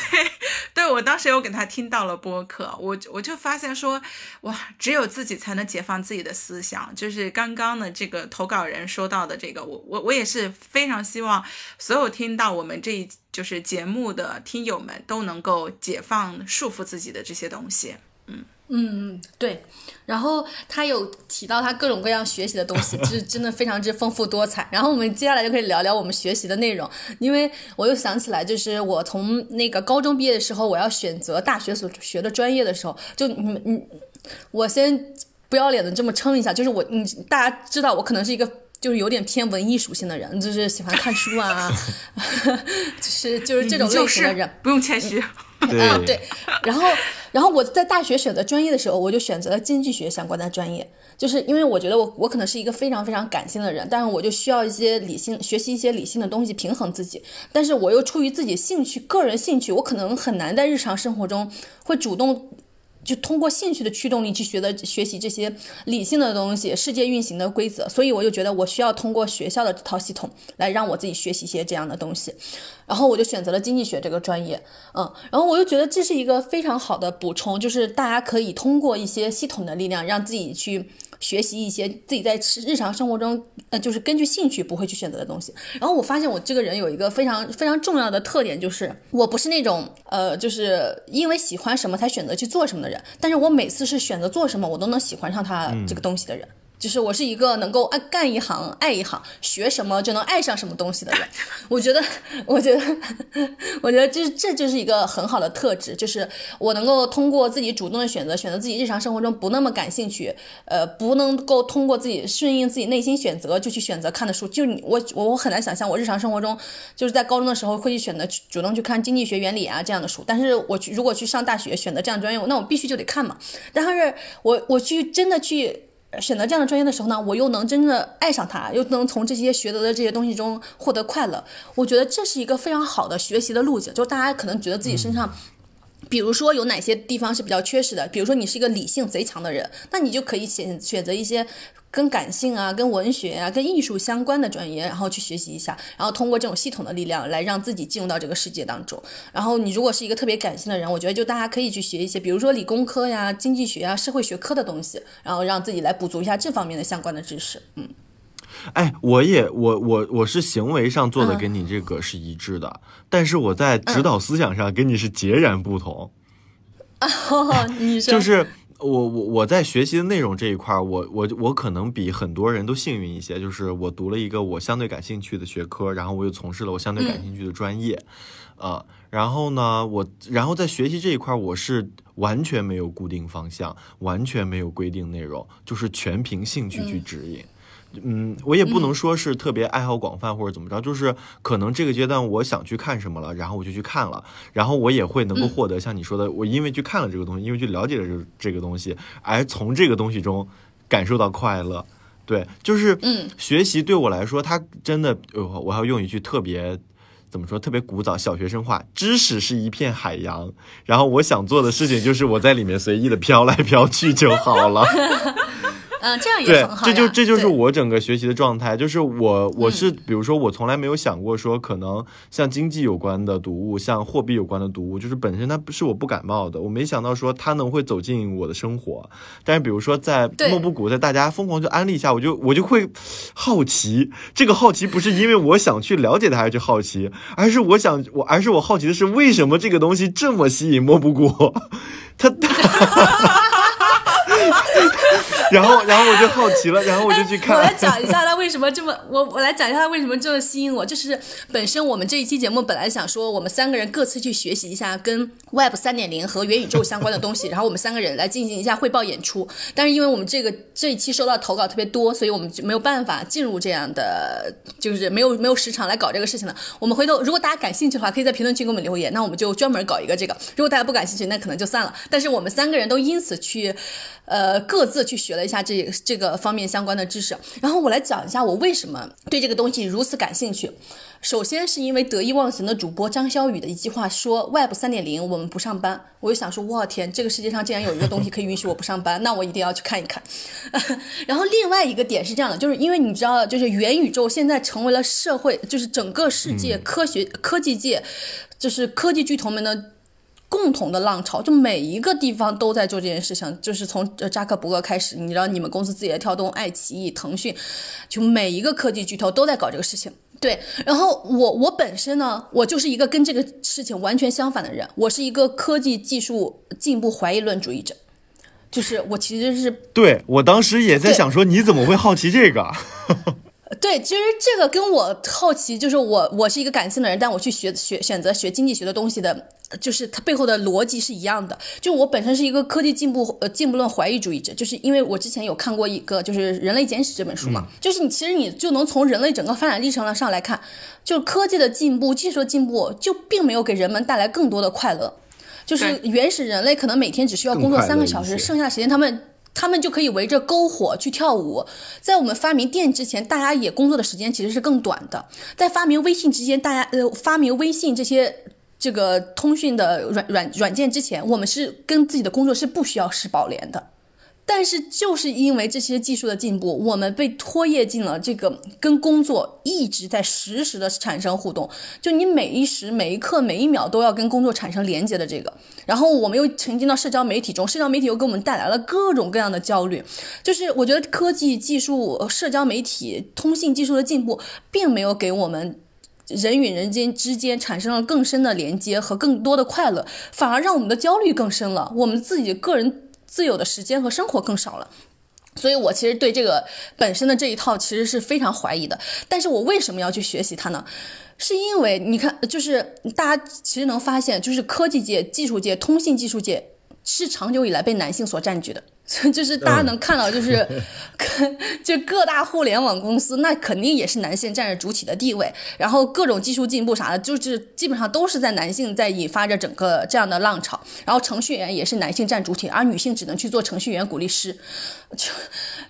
Speaker 3: 对，我当时有给他听到了播客，我我就发现说，哇，只有自己才能解放自己的思想。就是刚刚的这个投稿人说到的这个，我我我也是非常希望所有听到我们这一就是节目的听友们都能够解放束缚自己的这些东西，嗯。
Speaker 1: 嗯嗯对，然后他有提到他各种各样学习的东西，就是真的非常之丰富多彩。然后我们接下来就可以聊聊我们学习的内容，因为我又想起来，就是我从那个高中毕业的时候，我要选择大学所学的专业的时候，就你你，我先不要脸的这么称一下，就是我你大家知道我可能是一个就是有点偏文艺属性的人，就是喜欢看书啊，就是就是这种类型的人，
Speaker 3: 不用谦虚。
Speaker 1: 啊对，然后然后我在大学选择专业的时候，我就选择了经济学相关的专业，就是因为我觉得我我可能是一个非常非常感性的人，但是我就需要一些理性学习一些理性的东西平衡自己，但是我又出于自己兴趣个人兴趣，我可能很难在日常生活中会主动。就通过兴趣的驱动力去学的学习这些理性的东西，世界运行的规则，所以我就觉得我需要通过学校的这套系统来让我自己学习一些这样的东西，然后我就选择了经济学这个专业，嗯，然后我又觉得这是一个非常好的补充，就是大家可以通过一些系统的力量让自己去。学习一些自己在日常生活中呃就是根据兴趣不会去选择的东西。然后我发现我这个人有一个非常非常重要的特点，就是我不是那种呃就是因为喜欢什么才选择去做什么的人，但是我每次是选择做什么，我都能喜欢上他这个东西的人。就是我是一个能够爱干一行爱一行，学什么就能爱上什么东西的人。我觉得，我觉得，我觉得这这就是一个很好的特质，就是我能够通过自己主动的选择，选择自己日常生活中不那么感兴趣，呃，不能够通过自己顺应自己内心选择就去选择看的书。就你我我我很难想象我日常生活中就是在高中的时候会去选择主动去看经济学原理啊这样的书，但是我去如果去上大学选择这样专业，那我必须就得看嘛。但是我我去真的去。选择这样的专业的时候呢，我又能真的爱上它，又能从这些学得的这些东西中获得快乐。我觉得这是一个非常好的学习的路径。就大家可能觉得自己身上，比如说有哪些地方是比较缺失的，比如说你是一个理性贼强的人，那你就可以选选择一些。跟感性啊、跟文学啊、跟艺术相关的专业，然后去学习一下，然后通过这种系统的力量来让自己进入到这个世界当中。然后你如果是一个特别感性的人，我觉得就大家可以去学一些，比如说理工科呀、经济学啊、社会学科的东西，然后让自己来补足一下这方面的相关的知识。嗯，
Speaker 2: 哎，我也我我我是行为上做的跟你这个是一致的，但是我在指导思想上跟你是截然不同。
Speaker 1: 哦，你说
Speaker 2: 就是。我我我在学习的内容这一块儿，我我我可能比很多人都幸运一些，就是我读了一个我相对感兴趣的学科，然后我又从事了我相对感兴趣的专业，呃，然后呢，我然后在学习这一块儿，我是完全没有固定方向，完全没有规定内容，就是全凭兴趣去指引。嗯，我也不能说是特别爱好广泛或者怎么着，就是可能这个阶段我想去看什么了，然后我就去看了，然后我也会能够获得像你说的，我因为去看了这个东西，因为去了解了这这个东西，而从这个东西中感受到快乐。对，就是
Speaker 1: 嗯，
Speaker 2: 学习对我来说，它真的，我要用一句特别怎么说，特别古早小学生话，知识是一片海洋，然后我想做的事情就是我在里面随意的飘来飘去就好了。
Speaker 1: 嗯，这样也很好。
Speaker 2: 这就这就是我整个学习的状态，就是我我是比如说我从来没有想过说可能像经济有关的读物，像货币有关的读物，就是本身它不是我不感冒的，我没想到说它能会走进我的生活。但是比如说在莫布谷，在大家疯狂就安利下，我就我就会好奇。这个好奇不是因为我想去了解它而去好奇，而是我想我而是我好奇的是为什么这个东西这么吸引莫布谷，它。然后，然后我就好奇了，然后我就去看。
Speaker 1: 我来讲一下他为什么这么，我我来讲一下他为什么这么吸引我。就是本身我们这一期节目本来想说，我们三个人各自去学习一下跟 Web 三点零和元宇宙相关的东西，然后我们三个人来进行一下汇报演出。但是因为我们这个这一期收到投稿特别多，所以我们就没有办法进入这样的，就是没有没有时长来搞这个事情了。我们回头如果大家感兴趣的话，可以在评论区给我们留言，那我们就专门搞一个这个。如果大家不感兴趣，那可能就算了。但是我们三个人都因此去。呃，各自去学了一下这这个方面相关的知识，然后我来讲一下我为什么对这个东西如此感兴趣。首先是因为得意忘形的主播张潇雨的一句话说：“Web 三点零，我们不上班。”我就想说，我天，这个世界上竟然有一个东西可以允许我不上班，那我一定要去看一看。然后另外一个点是这样的，就是因为你知道，就是元宇宙现在成为了社会，就是整个世界科学科技界，就是科技巨头们的。共同的浪潮，就每一个地方都在做这件事情，就是从扎克伯格开始，你知道，你们公司字节跳动、爱奇艺、腾讯，就每一个科技巨头都在搞这个事情。对，然后我我本身呢，我就是一个跟这个事情完全相反的人，我是一个科技技术进步怀疑论主义者，就是我其实是
Speaker 2: 对我当时也在想说，你怎么会好奇这个？
Speaker 1: 对，其实这个跟我好奇，就是我我是一个感性的人，但我去学学选择学经济学的东西的，就是它背后的逻辑是一样的。就我本身是一个科技进步呃进步论怀疑主义者，就是因为我之前有看过一个就是《人类简史》这本书嘛，就是你其实你就能从人类整个发展历程上来看，就科技的进步、技术的进步，就并没有给人们带来更多的快乐。就是原始人类可能每天只需要工作三个小时，剩下的时间他们。他们就可以围着篝火去跳舞。在我们发明电之前，大家也工作的时间其实是更短的。在发明微信之前，大家呃发明微信这些这个通讯的软软软件之前，我们是跟自己的工作是不需要失保联的。但是就是因为这些技术的进步，我们被拖曳进了这个跟工作一直在实时的产生互动，就你每一时每一刻每一秒都要跟工作产生连接的这个，然后我们又沉浸到社交媒体中，社交媒体又给我们带来了各种各样的焦虑，就是我觉得科技技术、社交媒体、通信技术的进步，并没有给我们。人与人间之间产生了更深的连接和更多的快乐，反而让我们的焦虑更深了。我们自己个人自由的时间和生活更少了。所以，我其实对这个本身的这一套其实是非常怀疑的。但是我为什么要去学习它呢？是因为你看，就是大家其实能发现，就是科技界、技术界、通信技术界是长久以来被男性所占据的。就是大家能看到，就是，就各大互联网公司，那肯定也是男性占着主体的地位。然后各种技术进步啥的，就是基本上都是在男性在引发着整个这样的浪潮。然后程序员也是男性占主体，而女性只能去做程序员、鼓励师。就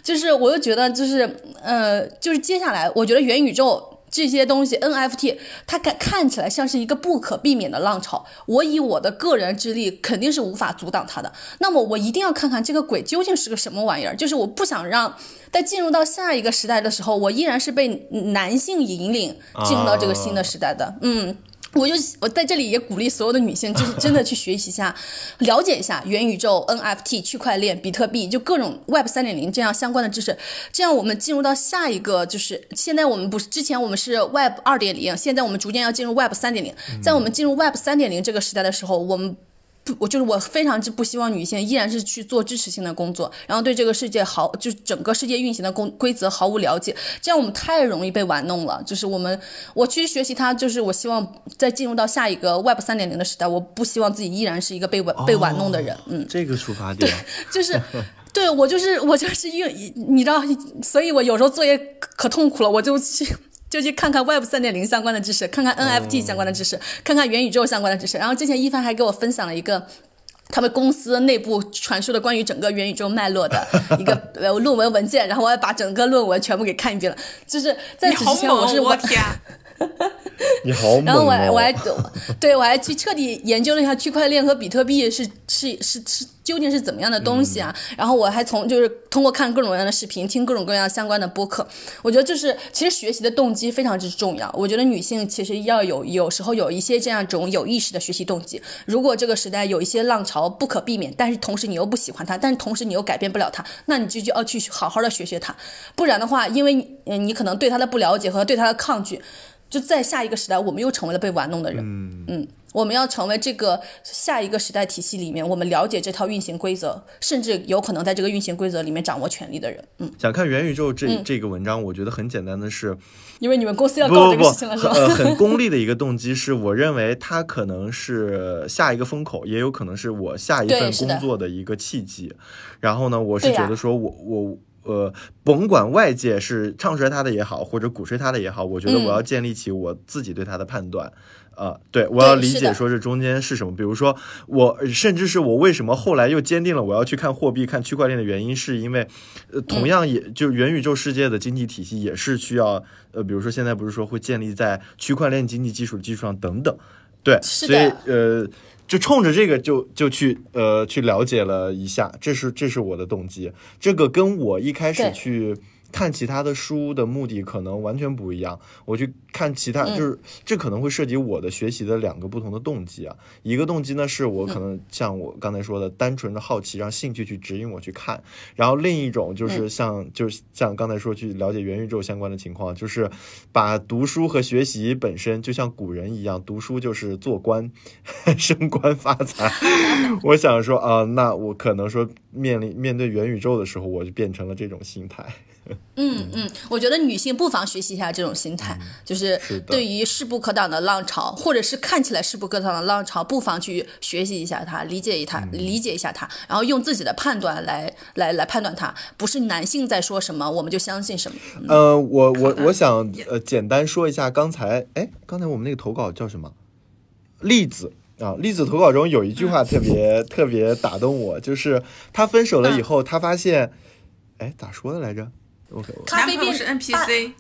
Speaker 1: 就是，我又觉得，就是呃，就是接下来，我觉得元宇宙。这些东西 NFT 它看看起来像是一个不可避免的浪潮，我以我的个人之力肯定是无法阻挡它的。那么我一定要看看这个鬼究竟是个什么玩意儿，就是我不想让在进入到下一个时代的时候，我依然是被男性引领进入到这个新的时代的。嗯。我就我在这里也鼓励所有的女性，就是真的去学习一下，了解一下元宇宙、NFT、区块链、比特币，就各种 Web 三点零这样相关的知识。这样我们进入到下一个，就是现在我们不是之前我们是 Web 二点零，现在我们逐渐要进入 Web 三点零。在我们进入 Web 三点零这个时代的时候，我们。不，我就是我非常之不希望女性依然是去做支持性的工作，然后对这个世界毫，就整个世界运行的公规则毫无了解，这样我们太容易被玩弄了。就是我们，我去学习它，就是我希望在进入到下一个 Web 三点零的时代，我不希望自己依然是一个被玩被玩弄的人。嗯，
Speaker 2: 这个出发点，
Speaker 1: 对，就是，对我就是我就是因为你知道，所以我有时候作业可痛苦了，我就去。就去看看 Web 三点零相关的知识，看看 NFT 相关的知识，看看元宇宙相关的知识。然后之前一帆还给我分享了一个他们公司内部传输的关于整个元宇宙脉络的 一个呃论文文件，然后我也把整个论文全部给看一遍了。就是在之前我是
Speaker 3: 我天。
Speaker 2: 你好
Speaker 1: 然后我还我还对我还去彻底研究了一下区块链和比特币是是是是究竟是怎么样的东西啊？然后我还从就是通过看各种各样的视频，听各种各样相关的播客，我觉得就是其实学习的动机非常之重要。我觉得女性其实要有有时候有一些这样种有意识的学习动机。如果这个时代有一些浪潮不可避免，但是同时你又不喜欢它，但是同时你又改变不了它，那你就就要去好好的学学它。不然的话，因为嗯你可能对它的不了解和对它的抗拒。就在下一个时代，我们又成为了被玩弄的人。嗯嗯，我们要成为这个下一个时代体系里面，我们了解这套运行规则，甚至有可能在这个运行规则里面掌握权力的人。嗯，
Speaker 2: 想看元宇宙这这个文章，我觉得很简单的是，
Speaker 1: 因为你们公司要搞这个事情了，是吧？
Speaker 2: 呃，很 功利的一个动机是，我认为它可能是下一个风口，也有可能是我下一份工作的一个契机。然后呢，我是觉得说我我。呃，甭管外界是唱衰他的也好，或者鼓吹他的也好，我觉得我要建立起我自己对他的判断。呃，对我要理解说这中间是什么。比如说，我甚至是我为什么后来又坚定了我要去看货币、看区块链的原因，是因为，呃，同样也就元宇宙世界的经济体系也是需要，呃，比如说现在不是说会建立在区块链经济基础基础上等等。对，所以呃。就冲着这个就就去呃去了解了一下，这是这是我的动机，这个跟我一开始去。看其他的书的目的可能完全不一样。我去看其他，就是这可能会涉及我的学习的两个不同的动机啊。一个动机呢，是我可能像我刚才说的，单纯的好奇，让兴趣去指引我去看。然后另一种就是像，就是像刚才说去了解元宇宙相关的情况，就是把读书和学习本身就像古人一样，读书就是做官、升官发财。我想说啊，那我可能说面临面对元宇宙的时候，我就变成了这种心态。
Speaker 1: 嗯嗯，我觉得女性不妨学习一下这种心态，就是对于势不可挡的浪潮，或者是看起来势不可挡的浪潮，不妨去学习一下它，理解一它，理解一下它，然后用自己的判断来来来判断它，不是男性在说什么我们就相信什么。
Speaker 2: 呃，我我我想呃简单说一下刚才，哎，刚才我们那个投稿叫什么？例子。啊，栗子投稿中有一句话特别特别打动我，就是他分手了以后，他发现，哎，咋说的来着？
Speaker 3: 咖啡变是 NPC，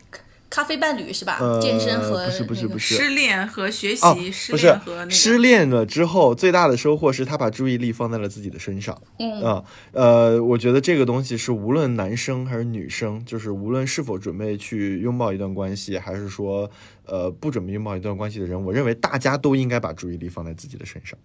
Speaker 1: 咖啡伴侣是吧？
Speaker 2: 呃，
Speaker 1: 健身和
Speaker 2: 不是不是不是
Speaker 3: 失恋和学习，
Speaker 2: 哦，
Speaker 3: 失
Speaker 2: 不是
Speaker 3: 恋和那个
Speaker 2: 失恋了之后，最大的收获是他把注意力放在了自己的身上。
Speaker 1: 嗯
Speaker 2: 啊，呃，我觉得这个东西是无论男生还是女生，就是无论是否准备去拥抱一段关系，还是说呃不准备拥抱一段关系的人，我认为大家都应该把注意力放在自己的身上。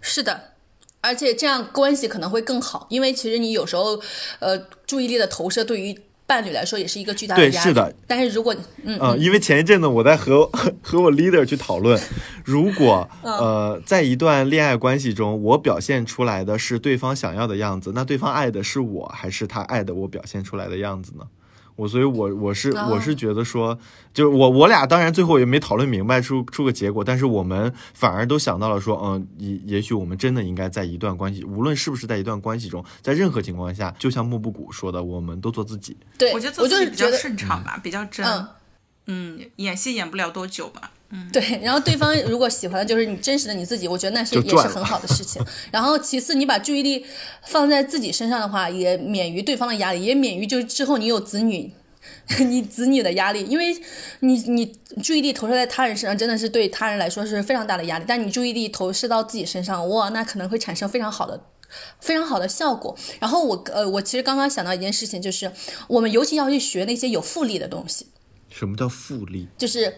Speaker 1: 是的，而且这样关系可能会更好，因为其实你有时候，呃，注意力的投射对于伴侣来说也是一个巨大的压力。
Speaker 2: 对是的。
Speaker 1: 但是如果嗯
Speaker 2: 嗯，因为前一阵子我在和和和我 leader 去讨论，如果
Speaker 1: 嗯
Speaker 2: 呃在一段恋爱关系中，我表现出来的是对方想要的样子，那对方爱的是我还是他爱的我表现出来的样子呢？我所以我，我是
Speaker 1: 哦
Speaker 2: 我是觉得说，就我我俩当然最后也没讨论明白出出个结果，但是我们反而都想到了说，嗯，也也许我们真的应该在一段关系，无论是不是在一段关系中，在任何情况下，就像莫布谷说的，我们都做自己。
Speaker 1: 对，
Speaker 3: 我觉得做
Speaker 1: 我就
Speaker 3: 自己比较顺畅吧，比较真。
Speaker 1: 嗯
Speaker 3: 嗯，演戏演不了多久吧。
Speaker 1: 对，然后对方如果喜欢的就是你真实的你自己，我觉得那是也是很好的事情。然后其次，你把注意力放在自己身上的话，也免于对方的压力，也免于就之后你有子女。你子女的压力，因为你你注意力投射在他人身上，真的是对他人来说是非常大的压力。但你注意力投射到自己身上，哇，那可能会产生非常好的、非常好的效果。然后我呃，我其实刚刚想到一件事情，就是我们尤其要去学那些有复利的东西，
Speaker 2: 什么叫复利？
Speaker 1: 就是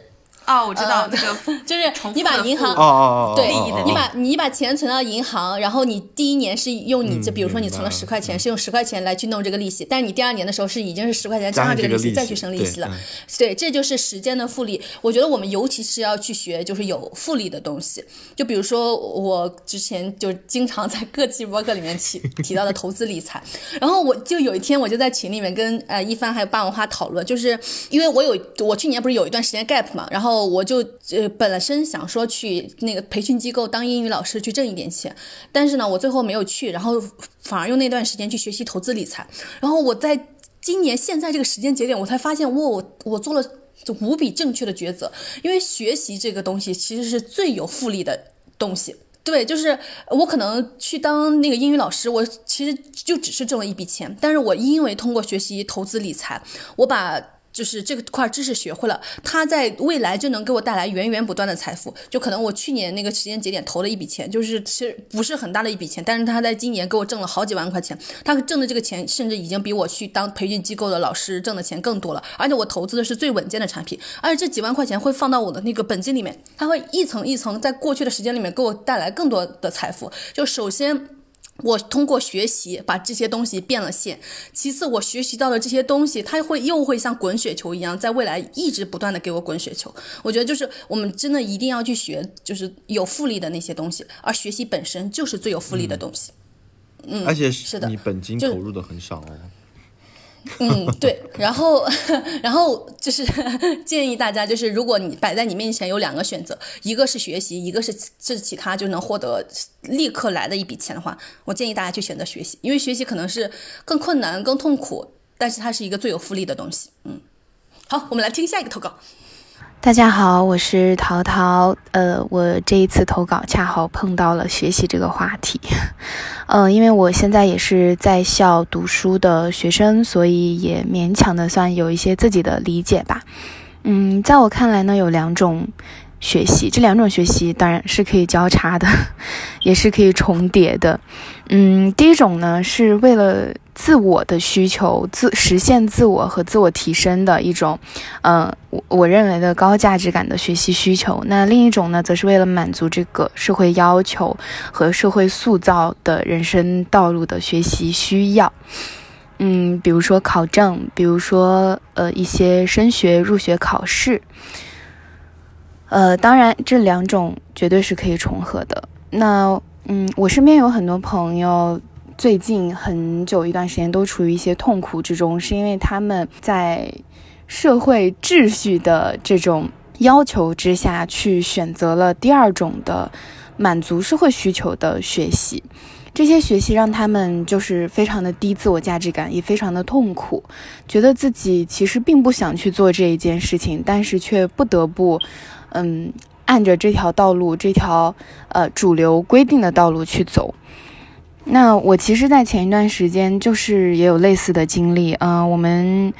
Speaker 3: 哦，我知道
Speaker 1: 呃
Speaker 3: 那个
Speaker 1: 就是你把银行
Speaker 2: 哦哦哦，
Speaker 1: 对你把你把钱存到银行，然后你第一年是用你这，
Speaker 2: 嗯
Speaker 1: 比如说你存了十块钱，是用十块钱来去弄这个利息，但是你第二年的时候是已经是十块钱加上这个利息再去生利息了，对，这就是时间的复利。我觉得我们尤其是要去学就是有复利的东西，就比如说我之前就经常在各期博客里面提提到的投资理财，然后我就有一天我就在群里面跟呃一帆还有霸王花讨论，就是因为我有我去年不是有一段时间 gap 嘛，然后我就呃本身想说去那个培训机构当英语老师去挣一点钱，但是呢我最后没有去，然后反而用那段时间去学习投资理财，然后我在今年现在这个时间节点，我才发现哇我我做了无比正确的抉择，因为学习这个东西其实是最有复利的东西。对，就是我可能去当那个英语老师，我其实就只是挣了一笔钱，但是我因为通过学习投资理财，我把就是这块知识学会了，它在未来就能给我带来源源不断的财富。就可能我去年那个时间节点投了一笔钱，就是其实不是很大的一笔钱，但是他在今年给我挣了好几万块钱。他挣的这个钱，甚至已经比我去当培训机构的老师挣的钱更多了。而且我投资的是最稳健的产品，而且这几万块钱会放到我的那个本金里面，它会一层一层在过去的时间里面给我带来更多的财富。就首先。我通过学习把这些东西变了现，其次我学习到的这些东西，它会又会像滚雪球一样，在未来一直不断的给我滚雪球。我觉得就是我们真的一定要去学，就是有复利的那些东西，而学习本身就是最有复利的东西。嗯，
Speaker 2: 而且
Speaker 1: 是的
Speaker 2: 你本金投入的很少哦。
Speaker 1: 嗯，对，然后，然后就是 建议大家，就是如果你摆在你面前有两个选择，一个是学习，一个是是其他就能获得立刻来的一笔钱的话，我建议大家去选择学习，因为学习可能是更困难、更痛苦，但是它是一个最有复利的东西。嗯，好，我们来听下一个投稿。
Speaker 8: 大家好，我是淘淘。呃，我这一次投稿恰好碰到了学习这个话题。呃，因为我现在也是在校读书的学生，所以也勉强的算有一些自己的理解吧。嗯，在我看来呢，有两种学习，这两种学习当然是可以交叉的，也是可以重叠的。嗯，第一种呢是为了自我的需求，自实现自我和自我提升的一种，嗯、我我认为的高价值感的学习需求。那另一种呢，则是为了满足这个社会要求和社会塑造的人生道路的学习需要。嗯，比如说考证，比如说呃一些升学入学考试。呃，当然这两种绝对是可以重合的。那嗯，我身边有很多朋友，最近很久一段时间都处于一些痛苦之中，是因为他们在社会秩序的这种要求之下去选择了第二种的满足社会需求的学习。这些学习让他们就是非常的低自我价值感，也非常的痛苦，觉得自己其实并不想去做这一件事情，但是却不得不，嗯。按着这条道路，这条呃主流规定的道路去走。那我其实，在前一段时间就是也有类似的经历。嗯、我们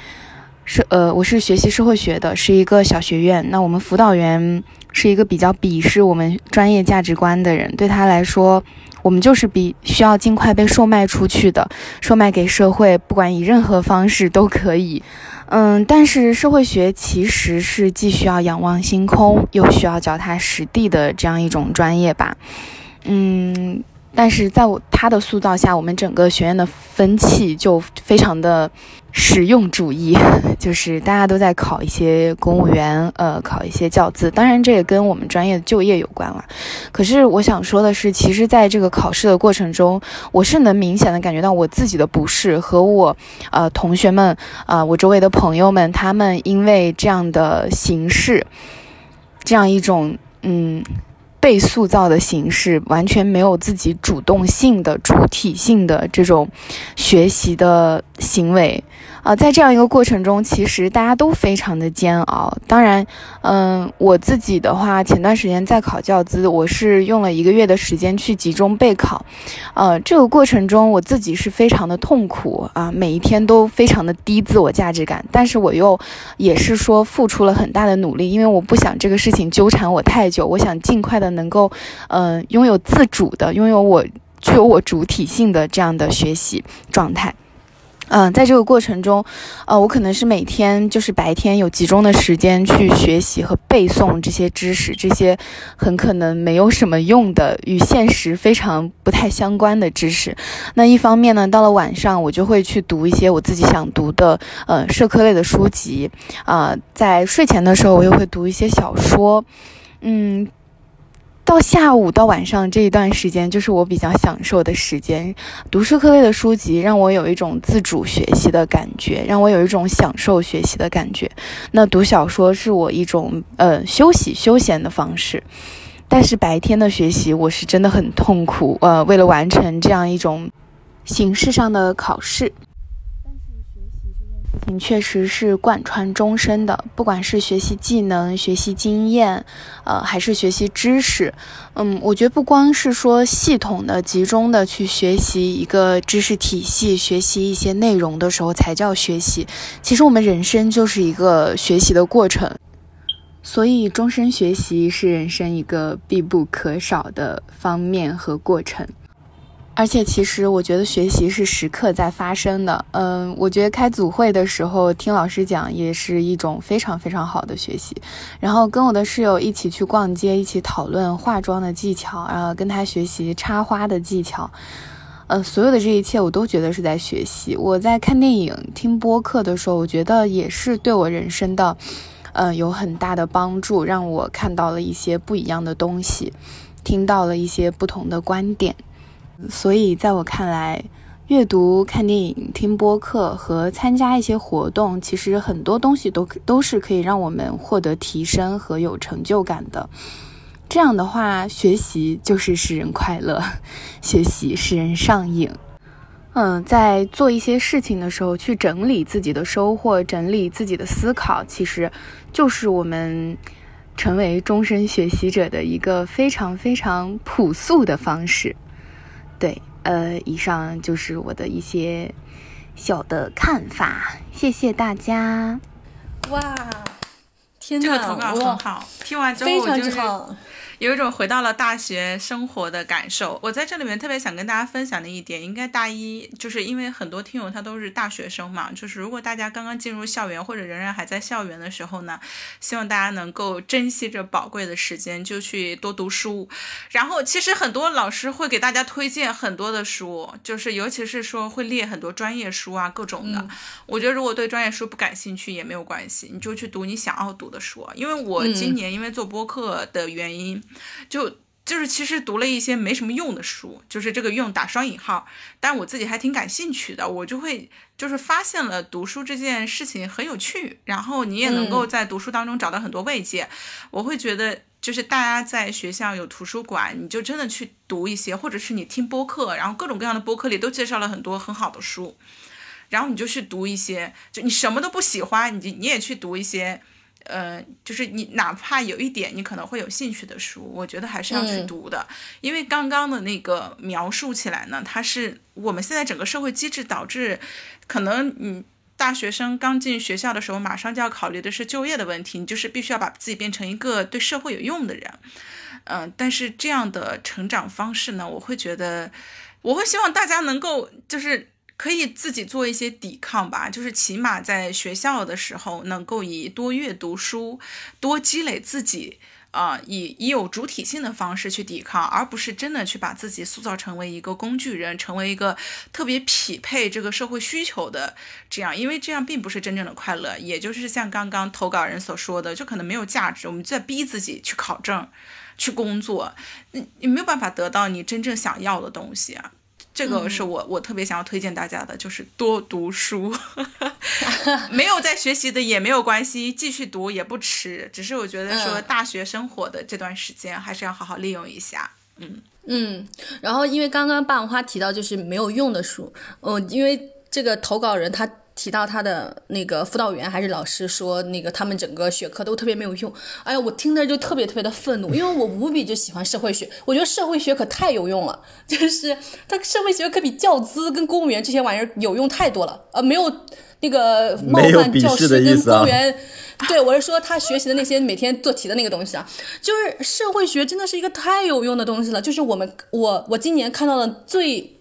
Speaker 8: 是呃，我是学习社会学的，是一个小学院。那我们辅导员是一个比较鄙视我们专业价值观的人，对他来说，我们就是比需要尽快被售卖出去的，售卖给社会，不管以任何方式都可以。嗯，但是社会学其实是既需要仰望星空，又需要脚踏实地的这样一种专业吧。嗯。但是在我他的塑造下，我们整个学院的风气就非常的实用主义，就是大家都在考一些公务员，呃，考一些教资。当然，这也跟我们专业的就业有关了。可是我想说的是，其实在这个考试的过程中，我是能明显的感觉到我自己的不适和我，呃，同学们，啊，我周围的朋友们，他们因为这样的形式，这样一种，嗯。被塑造的形式完全没有自己主动性的、主体性的这种学习的行为。啊，在这样一个过程中，其实大家都非常的煎熬。当然，嗯，我自己的话，前段时间在考教资，我是用了一个月的时间去集中备考。呃，这个过程中，我自己是非常的痛苦啊，每一天都非常的低自我价值感。但是我又也是说付出了很大的努力，因为我不想这个事情纠缠我太久，我想尽快的能够，嗯，拥有自主的，拥有我具有我主体性的这样的学习状态。嗯，在这个过程中，呃，我可能是每天就是白天有集中的时间去学习和背诵这些知识，这些很可能没有什么用的、与现实非常不太相关的知识。那一方面呢，到了晚上，我就会去读一些我自己想读的，呃，社科类的书籍。啊，在睡前的时候，我又会读一些小说。嗯。到下午到晚上这一段时间，就是我比较享受的时间。读社科类的书籍，让我有一种自主学习的感觉，让我有一种享受学习的感觉。那读小说是我一种呃休息休闲的方式。但是白天的学习，我是真的很痛苦。呃，为了完成这样一种形式上的考试。你确实是贯穿终身的，不管是学习技能、学习经验，呃，还是学习知识，嗯，我觉得不光是说系统的、集中的去学习一个知识体系、学习一些内容的时候才叫学习。其实我们人生就是一个学习的过程，所以终身学习是人生一个必不可少的方面和过程。而且，其实我觉得学习是时刻在发生的。嗯，我觉得开组会的时候听老师讲也是一种非常非常好的学习。然后跟我的室友一起去逛街，一起讨论化妆的技巧，然后跟他学习插花的技巧。呃，所有的这一切我都觉得是在学习。我在看电影、听播客的时候，我觉得也是对我人生的，呃，有很大的帮助，让我看到了一些不一样的东西，听到了一些不同的观点。所以，在我看来，阅读、看电影、听播客和参加一些活动，其实很多东西都都是可以让我们获得提升和有成就感的。这样的话，学习就是使人快乐，学习使人上瘾。嗯，在做一些事情的时候，去整理自己的收获，整理自己的思考，其实就是我们成为终身学习者的一个非常非常朴素的方式。对，呃，以上就是我的一些小的看法，谢谢大家。
Speaker 1: 哇，天
Speaker 3: 呐，这个投稿很好，听完之后我就是。有一种回到了大学生活的感受。我在这里面特别想跟大家分享的一点，应该大一，就是因为很多听友他都是大学生嘛，就是如果大家刚刚进入校园或者仍然还在校园的时候呢，希望大家能够珍惜这宝贵的时间，就去多读书。然后其实很多老师会给大家推荐很多的书，就是尤其是说会列很多专业书啊，各种的。我觉得如果对专业书不感兴趣也没有关系，你就去读你想要读的书。因为我今年因为做播客的原因。就就是其实读了一些没什么用的书，就是这个用打双引号，但我自己还挺感兴趣的，我就会就是发现了读书这件事情很有趣，然后你也能够在读书当中找到很多慰藉。我会觉得就是大家在学校有图书馆，你就真的去读一些，或者是你听播客，然后各种各样的播客里都介绍了很多很好的书，然后你就去读一些，就你什么都不喜欢，你你也去读一些。呃，就是你哪怕有一点你可能会有兴趣的书，我觉得还是要去读的，因为刚刚的那个描述起来呢，它是我们现在整个社会机制导致，可能你大学生刚进学校的时候，马上就要考虑的是就业的问题，你就是必须要把自己变成一个对社会有用的人。嗯，但是这样的成长方式呢，我会觉得，我会希望大家能够就是可以自己做一些抵抗吧，就是起码在学校的时候，能够以多阅读书、多积累自己。啊，以以有主体性的方式去抵抗，而不是真的去把自己塑造成为一个工具人，成为一个特别匹配这个社会需求的这样，因为这样并不是真正的快乐。也就是像刚刚投稿人所说的，就可能没有价值。我们在逼自己去考证、去工作，你你没有办法得到你真正想要的东西啊。这个是我我特别想要推荐大家的，就是多读书。没有在学习的也没有关系，继续读也不迟。只是我觉得说大学生活的这段时间还是要好好利用一下。嗯
Speaker 1: 嗯。然后因为刚刚霸王花提到就是没有用的书，嗯，因为这个投稿人他。提到他的那个辅导员还是老师说，那个他们整个学科都特别没有用。哎呀，我听着就特别特别的愤怒，因为我无比就喜欢社会学，我觉得社会学可太有用了，就是他社会学可比教资跟公务员这些玩意儿有用太多了。呃，没有那个冒犯教师跟公务员，对我是说他学习的那些每天做题的那个东西啊，就是社会学真的是一个太有用的东西了。就是我们我我今年看到的最。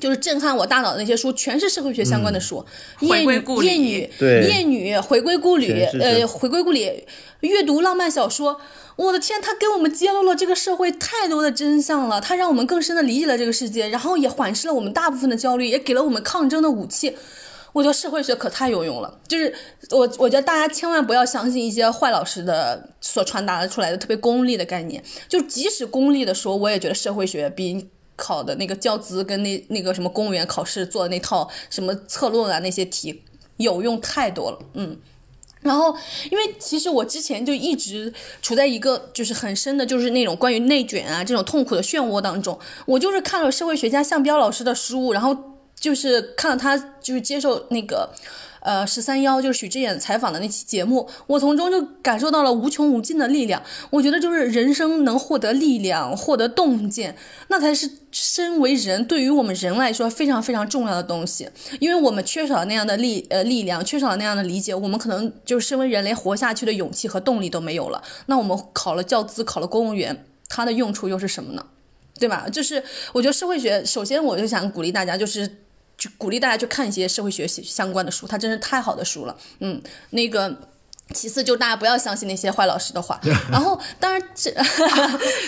Speaker 1: 就是震撼我大脑的那些书，全是社会学相关的书，
Speaker 3: 夜
Speaker 1: 女、夜女、夜女，回归故里，呃，回归故里，阅读浪漫小说，我的天，他给我们揭露了这个社会太多的真相了，他让我们更深的理解了这个世界，然后也缓释了我们大部分的焦虑，也给了我们抗争的武器。我觉得社会学可太有用了，就是我，我觉得大家千万不要相信一些坏老师的所传达出来的特别功利的概念，就即使功利的说，我也觉得社会学比。考的那个教资跟那那个什么公务员考试做的那套什么策论啊那些题有用太多了，嗯，然后因为其实我之前就一直处在一个就是很深的，就是那种关于内卷啊这种痛苦的漩涡当中，我就是看了社会学家向彪老师的书，然后就是看了他就是接受那个。呃，十三幺就是许知远采访的那期节目，我从中就感受到了无穷无尽的力量。我觉得就是人生能获得力量、获得洞见，那才是身为人对于我们人来说非常非常重要的东西。因为我们缺少那样的力呃力量，缺少那样的理解，我们可能就是身为人连活下去的勇气和动力都没有了。那我们考了教资，考了公务员，它的用处又是什么呢？对吧？就是我觉得社会学，首先我就想鼓励大家，就是。就鼓励大家去看一些社会学习相关的书，它真是太好的书了。嗯，那个。其次，就大家不要相信那些坏老师的话。然后，当然这，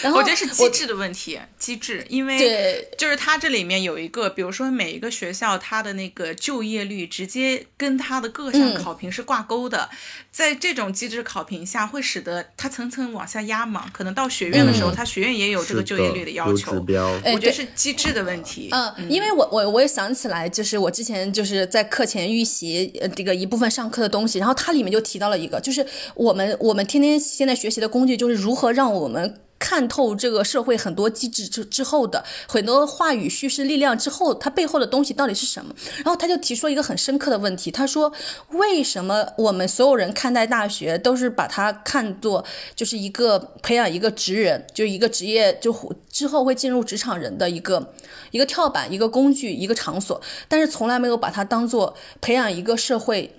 Speaker 1: 然后
Speaker 3: 我觉得是机制的问题，机制，因为
Speaker 1: 对，
Speaker 3: 就是它这里面有一个，比如说每一个学校它的那个就业率直接跟它的各项考评是挂钩的，在这种机制考评下，会使得它层层往下压嘛。可能到学院的时候，它学院也有这个就业率的要求。我觉得是机制的问题。
Speaker 1: 嗯，因为我我我也想起来，就是我之前就是在课前预习呃这个一部分上课的东西，然后它里面就提到了一就是我们我们天天现在学习的工具，就是如何让我们看透这个社会很多机制之之后的很多话语叙事力量之后，它背后的东西到底是什么？然后他就提出一个很深刻的问题，他说：为什么我们所有人看待大学都是把它看作就是一个培养一个职人，就一个职业就之后会进入职场人的一个一个跳板、一个工具、一个场所，但是从来没有把它当做培养一个社会。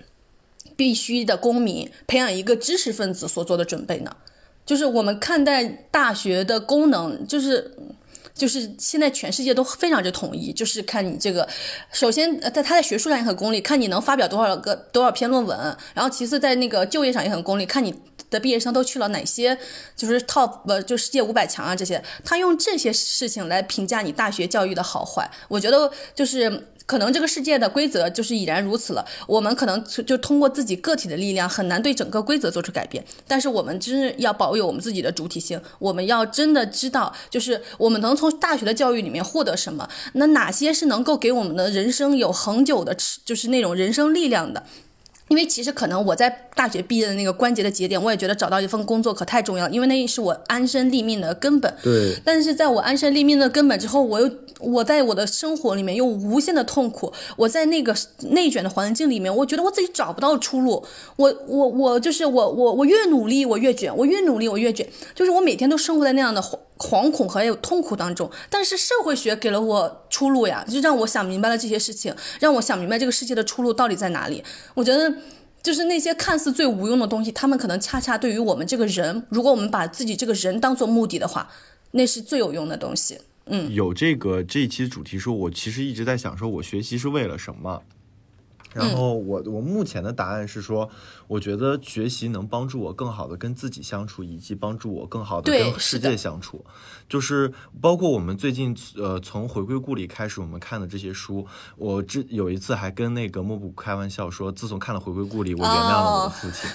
Speaker 1: 必须的公民培养一个知识分子所做的准备呢？就是我们看待大学的功能，就是就是现在全世界都非常之统一，就是看你这个，首先在他在学术上也很功利，看你能发表多少个多少篇论文，然后其次在那个就业上也很功利，看你的毕业生都去了哪些，就是 top 呃就世界五百强啊这些，他用这些事情来评价你大学教育的好坏，我觉得就是。可能这个世界的规则就是已然如此了，我们可能就通过自己个体的力量很难对整个规则做出改变。但是我们真是要保有我们自己的主体性，我们要真的知道，就是我们能从大学的教育里面获得什么，那哪些是能够给我们的人生有恒久的，就是那种人生力量的。因为其实可能我在大学毕业的那个关节的节点，我也觉得找到一份工作可太重要了，因为那是我安身立命的根本。
Speaker 2: 对。
Speaker 1: 但是在我安身立命的根本之后，我又我在我的生活里面有无限的痛苦，我在那个内卷的环境里面，我觉得我自己找不到出路。我我我就是我我我越努力我越卷，我越努力我越卷，就是我每天都生活在那样的惶惶恐和有痛苦当中。但是社会学给了我出路呀，就让我想明白了这些事情，让我想明白这个世界的出路到底在哪里。我觉得。就是那些看似最无用的东西，他们可能恰恰对于我们这个人，如果我们把自己这个人当做目的的话，那是最有用的东西。嗯，
Speaker 2: 有这个这一期主题说，我其实一直在想，说我学习是为了什么。然后我我目前的答案是说，我觉得学习能帮助我更好的跟自己相处，以及帮助我更好的跟世界相处。就是包括我们最近呃从回归故里开始，我们看的这些书，我之有一次还跟那个莫布开玩笑说，自从看了回归故里，我原谅了我的父亲。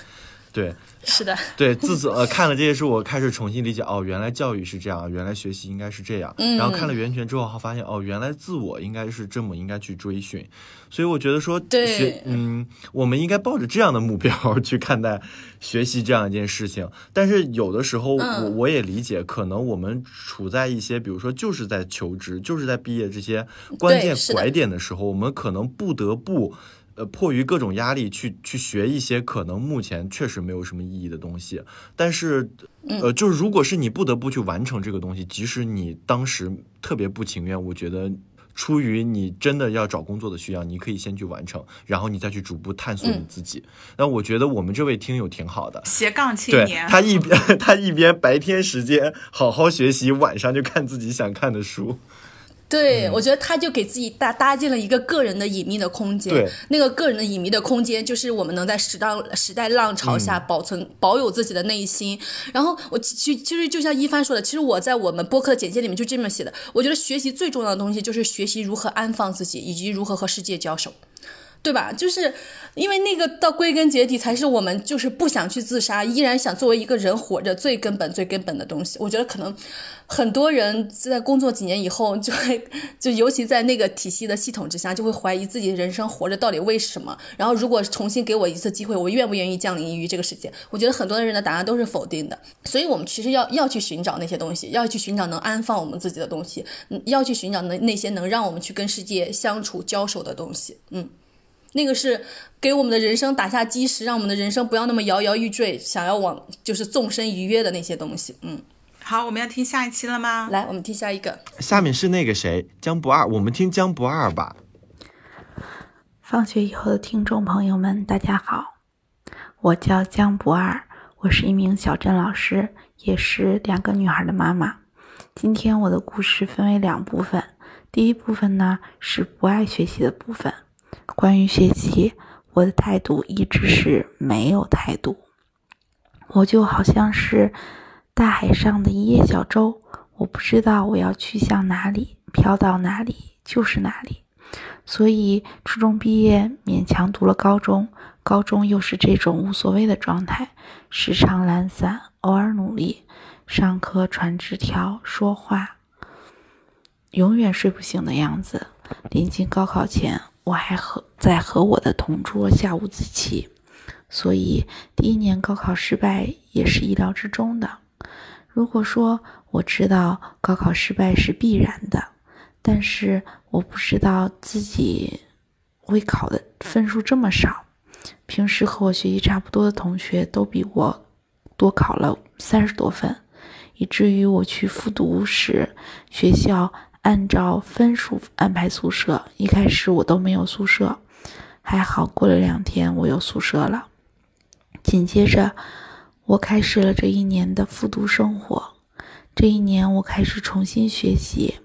Speaker 2: 对，
Speaker 1: 是的，
Speaker 2: 对，自从呃看了这些书，我开始重新理解，哦，原来教育是这样，原来学习应该是这样。嗯，然后看了源泉之后，发现哦，原来自我应该是这么应该去追寻。所以我觉得说，学，嗯，我们应该抱着这样的目标去看待学习这样一件事情。但是有的时候，我我也理解，可能我们处在一些，比如说就是在求职，就是在毕业这些关键拐点的时候，我们可能不得不。呃，迫于各种压力去去学一些可能目前确实没有什么意义的东西，但是，呃，就是如果是你不得不去完成这个东西，即使你当时特别不情愿，我觉得出于你真的要找工作的需要，你可以先去完成，然后你再去逐步探索你自己。那我觉得我们这位听友挺好的，
Speaker 3: 斜杠青年，
Speaker 2: 他一边 他一边白天时间好好学习，晚上就看自己想看的书。
Speaker 1: 对，我觉得他就给自己搭搭建了一个个人的隐秘的空间。
Speaker 2: 对，
Speaker 1: 那个个人的隐秘的空间，就是我们能在时当时代浪潮下保存保有自己的内心。然后我其其实就像一帆说的，其实我在我们播客的简介里面就这么写的。我觉得学习最重要的东西就是学习如何安放自己，以及如何和世界交手。对吧？就是因为那个到归根结底才是我们就是不想去自杀，依然想作为一个人活着最根本、最根本的东西。我觉得可能很多人在工作几年以后，就会就尤其在那个体系的系统之下，就会怀疑自己人生活着到底为什么。然后如果重新给我一次机会，我愿不愿意降临于这个世界？我觉得很多人的答案都是否定的。所以我们其实要要去寻找那些东西，要去寻找能安放我们自己的东西，要去寻找那那些能让我们去跟世界相处交手的东西。嗯。那个是给我们的人生打下基石，让我们的人生不要那么摇摇欲坠，想要往就是纵身一跃的那些东西。嗯，
Speaker 3: 好，我们要听下一期了吗？
Speaker 1: 来，我们听下一个。
Speaker 2: 下面是那个谁，江不二，我们听江不二吧。
Speaker 9: 放学以后的听众朋友们，大家好，我叫江不二，我是一名小镇老师，也是两个女孩的妈妈。今天我的故事分为两部分，第一部分呢是不爱学习的部分。关于学习，我的态度一直是没有态度。我就好像是大海上的一叶小舟，我不知道我要去向哪里，飘到哪里就是哪里。所以初中毕业，勉强读了高中，高中又是这种无所谓的状态，时常懒散，偶尔努力，上课传纸条、说话，永远睡不醒的样子。临近高考前。我还和在和我的同桌下五子棋，所以第一年高考失败也是意料之中的。如果说我知道高考失败是必然的，但是我不知道自己会考的分数这么少。平时和我学习差不多的同学都比我多考了三十多分，以至于我去复读时学校。按照分数安排宿舍，一开始我都没有宿舍，还好过了两天我有宿舍了。紧接着，我开始了这一年的复读生活。这一年我开始重新学习，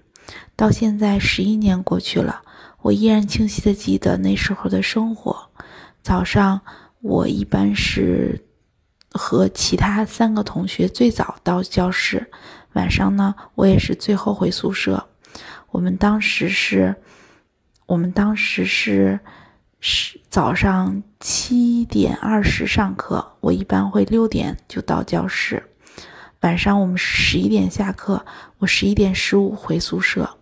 Speaker 9: 到现在十一年过去了，我依然清晰的记得那时候的生活。早上我一般是和其他三个同学最早到教室，晚上呢我也是最后回宿舍。我们当时是，我们当时是是早上七点二十上课，我一般会六点就到教室。晚上我们十一点下课，我十一点十五回宿舍。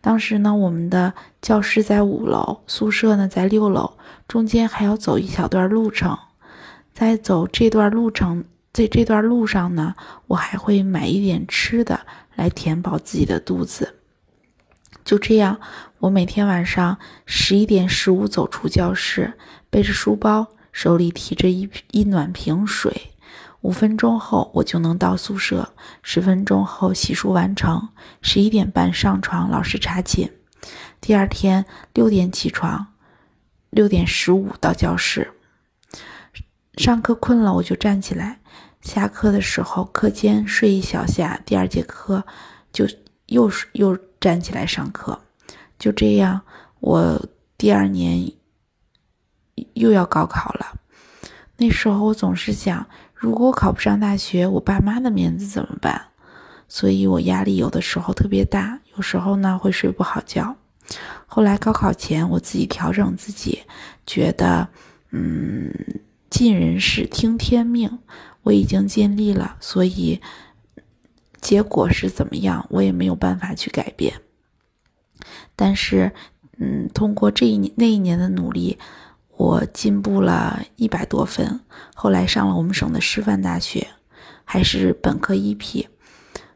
Speaker 9: 当时呢，我们的教室在五楼，宿舍呢在六楼，中间还要走一小段路程。在走这段路程，在这段路上呢，我还会买一点吃的来填饱自己的肚子。就这样，我每天晚上十一点十五走出教室，背着书包，手里提着一一暖瓶水，五分钟后我就能到宿舍。十分钟后洗漱完成，十一点半上床，老师查寝。第二天六点起床，六点十五到教室。上课困了我就站起来，下课的时候课间睡一小下，第二节课就又是又。站起来上课，就这样，我第二年又要高考了。那时候我总是想，如果我考不上大学，我爸妈的面子怎么办？所以我压力有的时候特别大，有时候呢会睡不好觉。后来高考前，我自己调整自己，觉得，嗯，尽人事听天命，我已经尽力了，所以。结果是怎么样，我也没有办法去改变。但是，嗯，通过这一年那一年的努力，我进步了一百多分。后来上了我们省的师范大学，还是本科一批，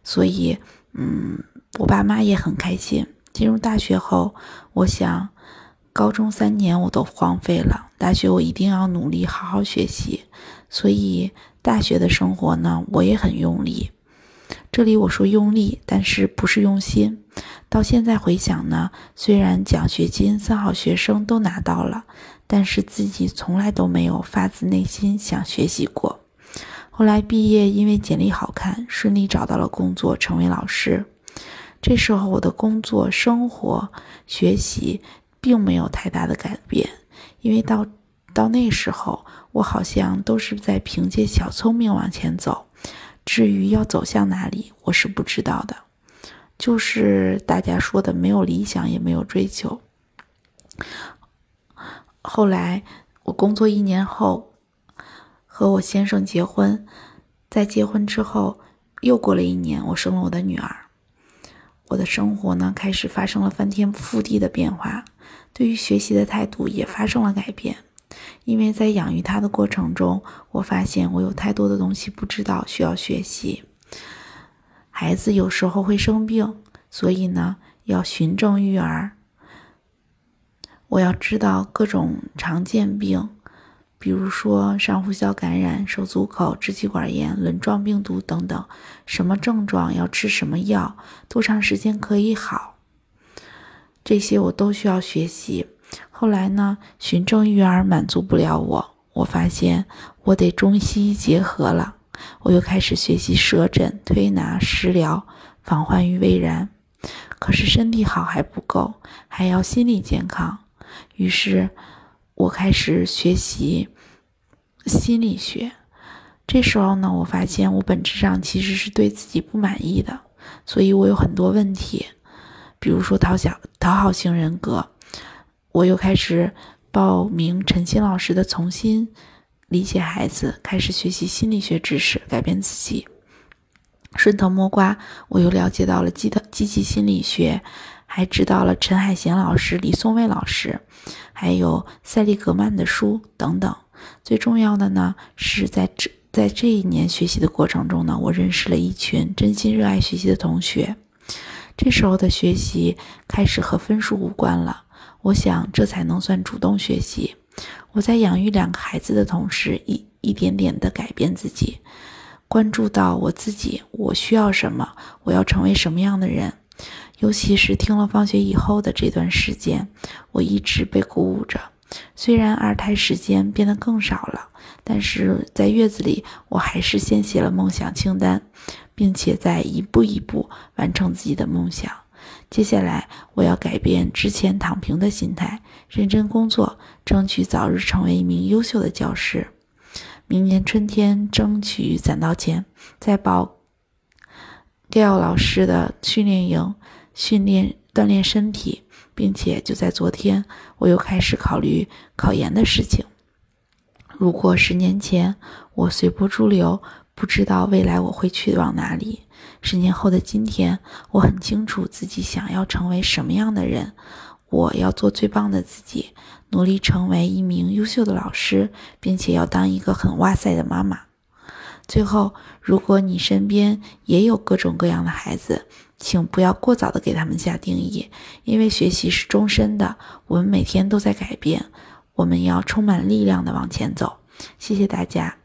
Speaker 9: 所以，嗯，我爸妈也很开心。进入大学后，我想，高中三年我都荒废了，大学我一定要努力好好学习。所以，大学的生活呢，我也很用力。这里我说用力，但是不是用心。到现在回想呢，虽然奖学金三好学生都拿到了，但是自己从来都没有发自内心想学习过。后来毕业，因为简历好看，顺利找到了工作，成为老师。这时候我的工作、生活、学习并没有太大的改变，因为到到那时候，我好像都是在凭借小聪明往前走。至于要走向哪里，我是不知道的。就是大家说的，没有理想，也没有追求。后来我工作一年后，和我先生结婚。在结婚之后，又过了一年，我生了我的女儿。我的生活呢，开始发生了翻天覆地的变化，对于学习的态度也发生了改变。因为在养育他的过程中，我发现我有太多的东西不知道，需要学习。孩子有时候会生病，所以呢，要循证育儿。我要知道各种常见病，比如说上呼吸道感染、手足口、支气管炎、轮状病毒等等，什么症状要吃什么药，多长时间可以好，这些我都需要学习。后来呢，循证育儿满足不了我，我发现我得中西医结合了。我又开始学习舌诊、推拿、食疗、防患于未然。可是身体好还不够，还要心理健康。于是，我开始学习心理学。这时候呢，我发现我本质上其实是对自己不满意的，所以我有很多问题，比如说讨小讨好型人格。我又开始报名陈鑫老师的《重新理解孩子》，开始学习心理学知识，改变自己。顺藤摸瓜，我又了解到了积的积极心理学，还知道了陈海贤老师、李松蔚老师，还有塞利格曼的书等等。最重要的呢，是在这在这一年学习的过程中呢，我认识了一群真心热爱学习的同学。这时候的学习开始和分数无关了。我想，这才能算主动学习。我在养育两个孩子的同时，一一点点的改变自己，关注到我自己，我需要什么，我要成为什么样的人。尤其是听了放学以后的这段时间，我一直被鼓舞着。虽然二胎时间变得更少了，但是在月子里，我还是先写了梦想清单，并且在一步一步完成自己的梦想。接下来，我要改变之前躺平的心态，认真工作，争取早日成为一名优秀的教师。明年春天，争取攒到钱，再报 Gail 老师的训练营，训练锻炼身体，并且就在昨天，我又开始考虑考研的事情。如果十年前我随波逐流，不知道未来我会去往哪里。十年后的今天，我很清楚自己想要成为什么样的人。我要做最棒的自己，努力成为一名优秀的老师，并且要当一个很哇塞的妈妈。最后，如果你身边也有各种各样的孩子，请不要过早的给他们下定义，因为学习是终身的，我们每天都在改变，我们要充满力量的往前走。谢谢大家。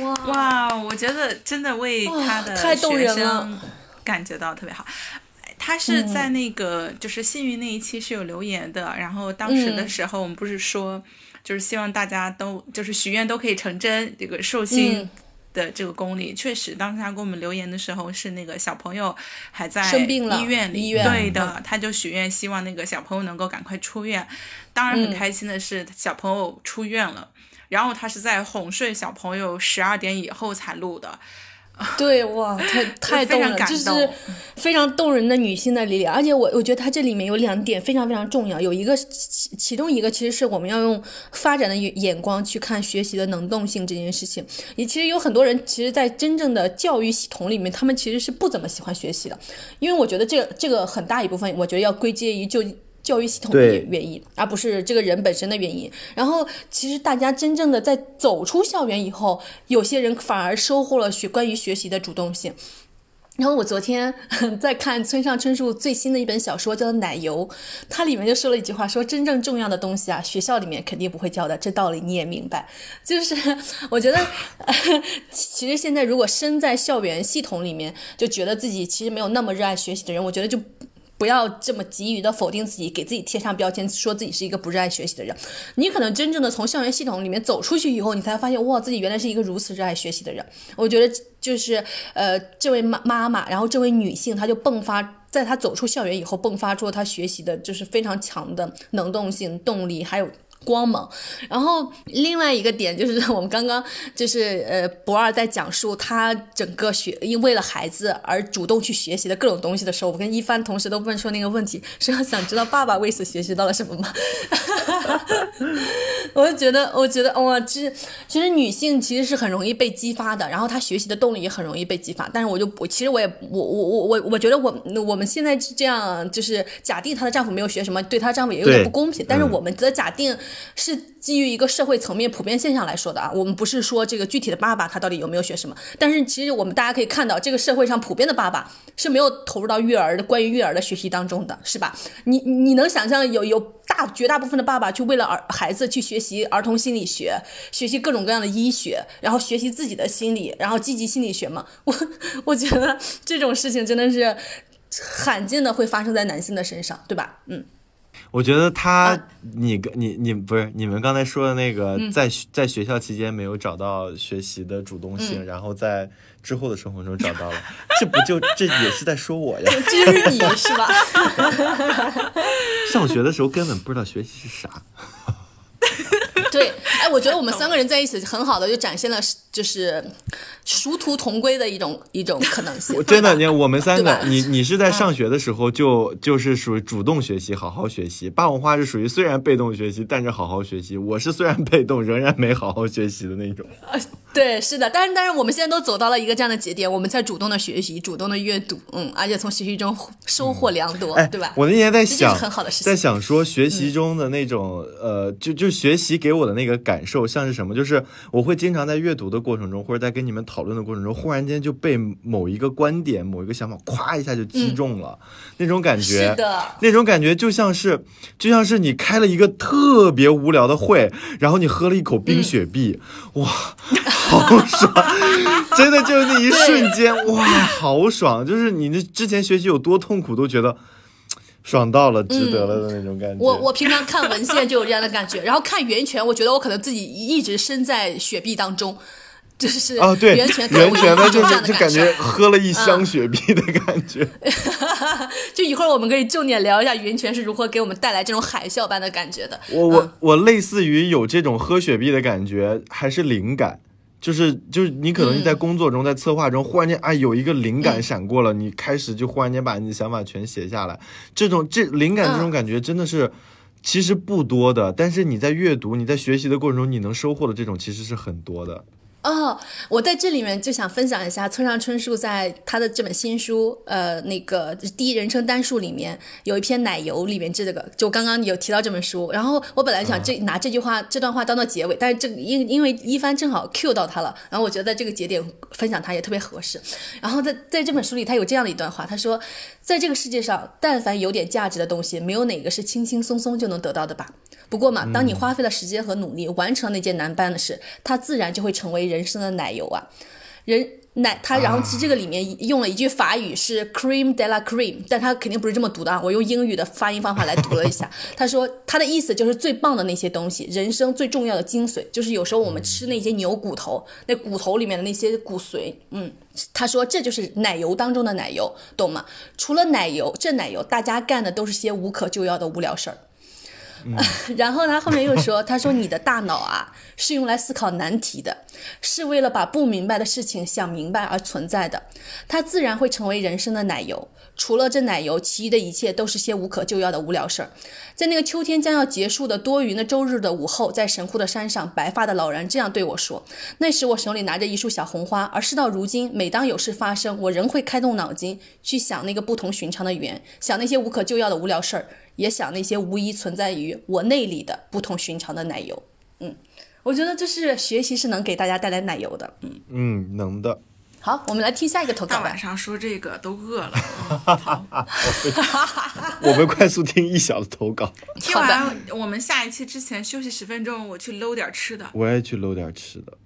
Speaker 3: 哇。哇，我觉得真的为他的学生感觉到特别好。他是在那个就是幸运那一期是有留言的，然后当时的时候我们不是说，就是希望大家都就是许愿都可以成真，这个寿星的这个功力确实，当时他给我们留言的时候是那个小朋友还在医院里，对的，他就许愿希望那个小朋友能够赶快出院。当然很开心的是小朋友出院了，然后他是在哄睡小朋友十二点以后才录的。
Speaker 1: 对哇，太太动了，就是非常动人的女性的力量。而且我我觉得它这里面有两点非常非常重要，有一个其其中一个其实是我们要用发展的眼光去看学习的能动性这件事情。也其实有很多人其实，在真正的教育系统里面，他们其实是不怎么喜欢学习的，因为我觉得这个这个很大一部分，我觉得要归结于就。教育系统的原因，而不是这个人本身的原因。然后，其实大家真正的在走出校园以后，有些人反而收获了学关于学习的主动性。然后我昨天在看村上春树最新的一本小说，叫做《奶油》，它里面就说了一句话，说真正重要的东西啊，学校里面肯定不会教的，这道理你也明白。就是我觉得，其实现在如果身在校园系统里面，就觉得自己其实没有那么热爱学习的人，我觉得就。不要这么急于的否定自己，给自己贴上标签，说自己是一个不热爱学习的人。你可能真正的从校园系统里面走出去以后，你才发现，哇，自己原来是一个如此热爱学习的人。我觉得就是呃，这位妈妈妈，然后这位女性，她就迸发，在她走出校园以后，迸发出了她学习的就是非常强的能动性、动力，还有。光芒，然后另外一个点就是 我们刚刚就是呃博二在讲述他整个学因为了孩子而主动去学习的各种东西的时候，我跟一帆同时都问说那个问题，是要想知道爸爸为此学习到了什么吗？我就觉得我觉得哇，其实其实女性其实是很容易被激发的，然后她学习的动力也很容易被激发，但是我就我其实我也我我我我我觉得我我们现在这样就是假定她的丈夫没有学什么，对她丈夫也有点不公平，但是我们则假定。是基于一个社会层面普遍现象来说的啊，我们不是说这个具体的爸爸他到底有没有学什么，但是其实我们大家可以看到，这个社会上普遍的爸爸是没有投入到育儿的关于育儿的学习当中的，是吧？你你能想象有有大绝大部分的爸爸去为了儿孩子去学习儿童心理学，学习各种各样的医学，然后学习自己的心理，然后积极心理学吗？我我觉得这种事情真的是罕见的会发生在男性的身上，对吧？嗯。
Speaker 2: 我觉得他，你跟你你不是你们刚才说的那个，在在学校期间没有找到学习的主动性，然后在之后的生活中找到了，这不就 这也是在说我呀？
Speaker 1: 这就是你是吧？
Speaker 2: 上学的时候根本不知道学习是啥。
Speaker 1: 对，哎，我觉得我们 三个人在一起很好的就展现了就是殊途同归的一种一种可能性。
Speaker 2: 真的，你我们三个，你你是在上学的时候就就是属于主动学习，好好学习；霸王花是属于虽然被动学习，但是好好学习。我是虽然被动，仍然没好好学习的那种。
Speaker 1: 对，是的，但是但是我们现在都走到了一个这样的节点，我们在主动的学习，主动的阅读，嗯，而且从学习中收获良多，对吧？
Speaker 2: 我那天在想，
Speaker 1: 很好的事情，
Speaker 2: 在想说学习中的那种呃，就就学习给我。我的那个感受像是什么？就是我会经常在阅读的过程中，或者在跟你们讨论的过程中，忽然间就被某一个观点、某一个想法，咵一下就击中了，那种感觉，
Speaker 1: 是的，
Speaker 2: 那种感觉就像是，就像是你开了一个特别无聊的会，然后你喝了一口冰雪碧，哇，好爽！真的就是那一瞬间，哇，好爽！就是你那之前学习有多痛苦，都觉得。爽到了，值得了的那种感觉。
Speaker 1: 我我平常看文献就有这样的感觉，然后看源泉，我觉得我可能自己一直身在雪碧当中，就是
Speaker 2: 啊，对，
Speaker 1: 源泉
Speaker 2: 源泉
Speaker 1: 呢，
Speaker 2: 就是就感觉喝了一箱雪碧的感觉。
Speaker 1: 就一会儿我们可以重点聊一下源泉是如何给我们带来这种海啸般的感觉的。
Speaker 2: 我我我类似于有这种喝雪碧的感觉，还是灵感。就是就是你可能在工作中在策划中忽然间啊有一个灵感闪过了，你开始就忽然间把你的想法全写下来，这种这灵感这种感觉真的是其实不多的，但是你在阅读你在学习的过程中你能收获的这种其实是很多的。
Speaker 1: 哦，我在这里面就想分享一下村上春树在他的这本新书，呃，那个第一人称单数里面有一篇奶油里面这个，就刚刚有提到这本书，然后我本来想这拿这句话这段话当做结尾，但是这因因为一帆正好 Q 到他了，然后我觉得在这个节点分享他也特别合适。然后在在这本书里，他有这样的一段话，他说，在这个世界上，但凡有点价值的东西，没有哪个是轻轻松松就能得到的吧。不过嘛，当你花费了时间和努力完成了那件难办的事，它自然就会成为人生的奶油啊。人奶他，然后其实这个里面用了一句法语是 cream de la cream，但他肯定不是这么读的啊。我用英语的发音方法来读了一下，他说他的意思就是最棒的那些东西，人生最重要的精髓，就是有时候我们吃那些牛骨头，那骨头里面的那些骨髓，嗯，他说这就是奶油当中的奶油，懂吗？除了奶油，这奶油大家干的都是些无可救药的无聊事儿。然后他后面又说：“ 他说你的大脑啊是用来思考难题的，是为了把不明白的事情想明白而存在的，它自然会成为人生的奶油。除了这奶油，其余的一切都是些无可救药的无聊事儿。”在那个秋天将要结束的多云的周日的午后，在神户的山上，白发的老人这样对我说：“那时我手里拿着一束小红花，而事到如今，每当有事发生，我仍会开动脑筋去想那个不同寻常的缘，想那些无可救药的无聊事儿。”也想那些无疑存在于我内里的不同寻常的奶油，嗯，我觉得就是学习是能给大家带来奶油的，嗯
Speaker 2: 嗯，能的。
Speaker 1: 好，我们来听下一个投稿。
Speaker 3: 大晚上说这个都饿了。
Speaker 2: 我们快速听一小的投稿。
Speaker 3: 听完我们下一期之前休息十分钟，我去搂点吃的。
Speaker 2: 我也去搂点吃的。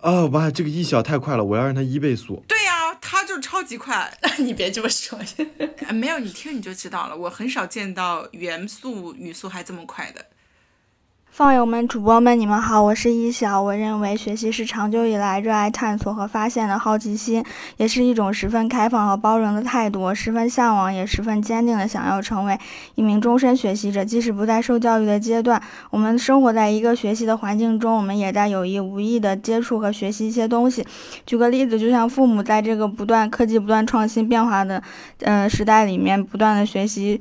Speaker 2: 哦，哇，这个一小太快了，我要让它一倍速。
Speaker 3: 对呀，它就超级快。
Speaker 1: 你别这么说。
Speaker 3: 没有，你听你就知道了。我很少见到元素语速还这么快的。
Speaker 10: 放友们、主播们，你们好，我是一小。我认为学习是长久以来热爱探索和发现的好奇心，也是一种十分开放和包容的态度。十分向往，也十分坚定的想要成为一名终身学习者。即使不在受教育的阶段，我们生活在一个学习的环境中，我们也在有意无意的接触和学习一些东西。举个例子，就像父母在这个不断科技不断创新变化的呃时代里面，不断的学习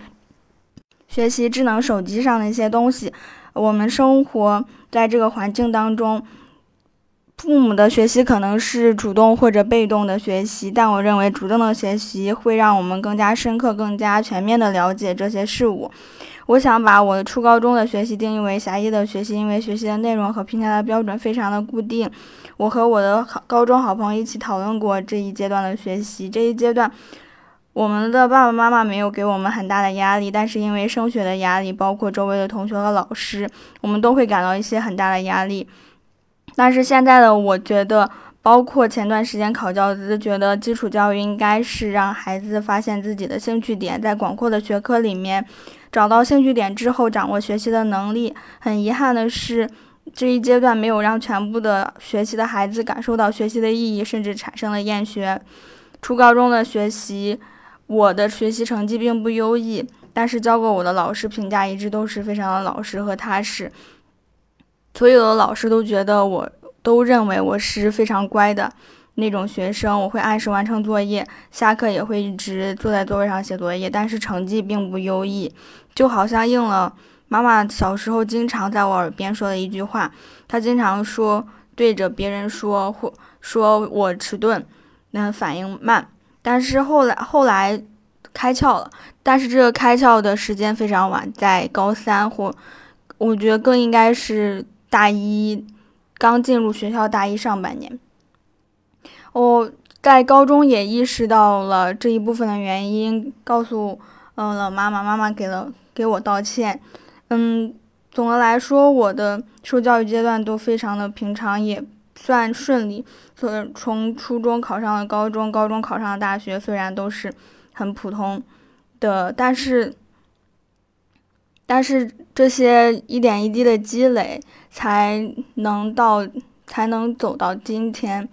Speaker 10: 学习智能手机上的一些东西。我们生活在这个环境当中，父母的学习可能是主动或者被动的学习，但我认为主动的学习会让我们更加深刻、更加全面的了解这些事物。我想把我的初高中的学习定义为狭义的学习，因为学习的内容和评价的标准非常的固定。我和我的高中好朋友一起讨论过这一阶段的学习，这一阶段。我们的爸爸妈妈没有给我们很大的压力，但是因为升学的压力，包括周围的同学和老师，我们都会感到一些很大的压力。但是现在的我觉得，包括前段时间考教资，觉得基础教育应该是让孩子发现自己的兴趣点，在广阔的学科里面找到兴趣点之后，掌握学习的能力。很遗憾的是，这一阶段没有让全部的学习的孩子感受到学习的意义，甚至产生了厌学。初高中的学习。我的学习成绩并不优异，但是教过我的老师评价一直都是非常的老实和踏实。所有的老师都觉得我，都认为我是非常乖的那种学生。我会按时完成作业，下课也会一直坐在座位上写作业，但是成绩并不优异，就好像应了妈妈小时候经常在我耳边说的一句话。她经常说，对着别人说或说我迟钝，那反应慢。但是后来后来开窍了，但是这个开窍的时间非常晚，在高三或我觉得更应该是大一刚进入学校大一上半年。我在高中也意识到了这一部分的原因，告诉嗯了妈妈，妈妈给了给我道歉。嗯，总的来说，我的受教育阶段都非常的平常，也。算顺利，从从初中考上了高中，高中考上了大学，虽然都是很普通的，但是，但是这些一点一滴的积累，才能到，才能走到今天。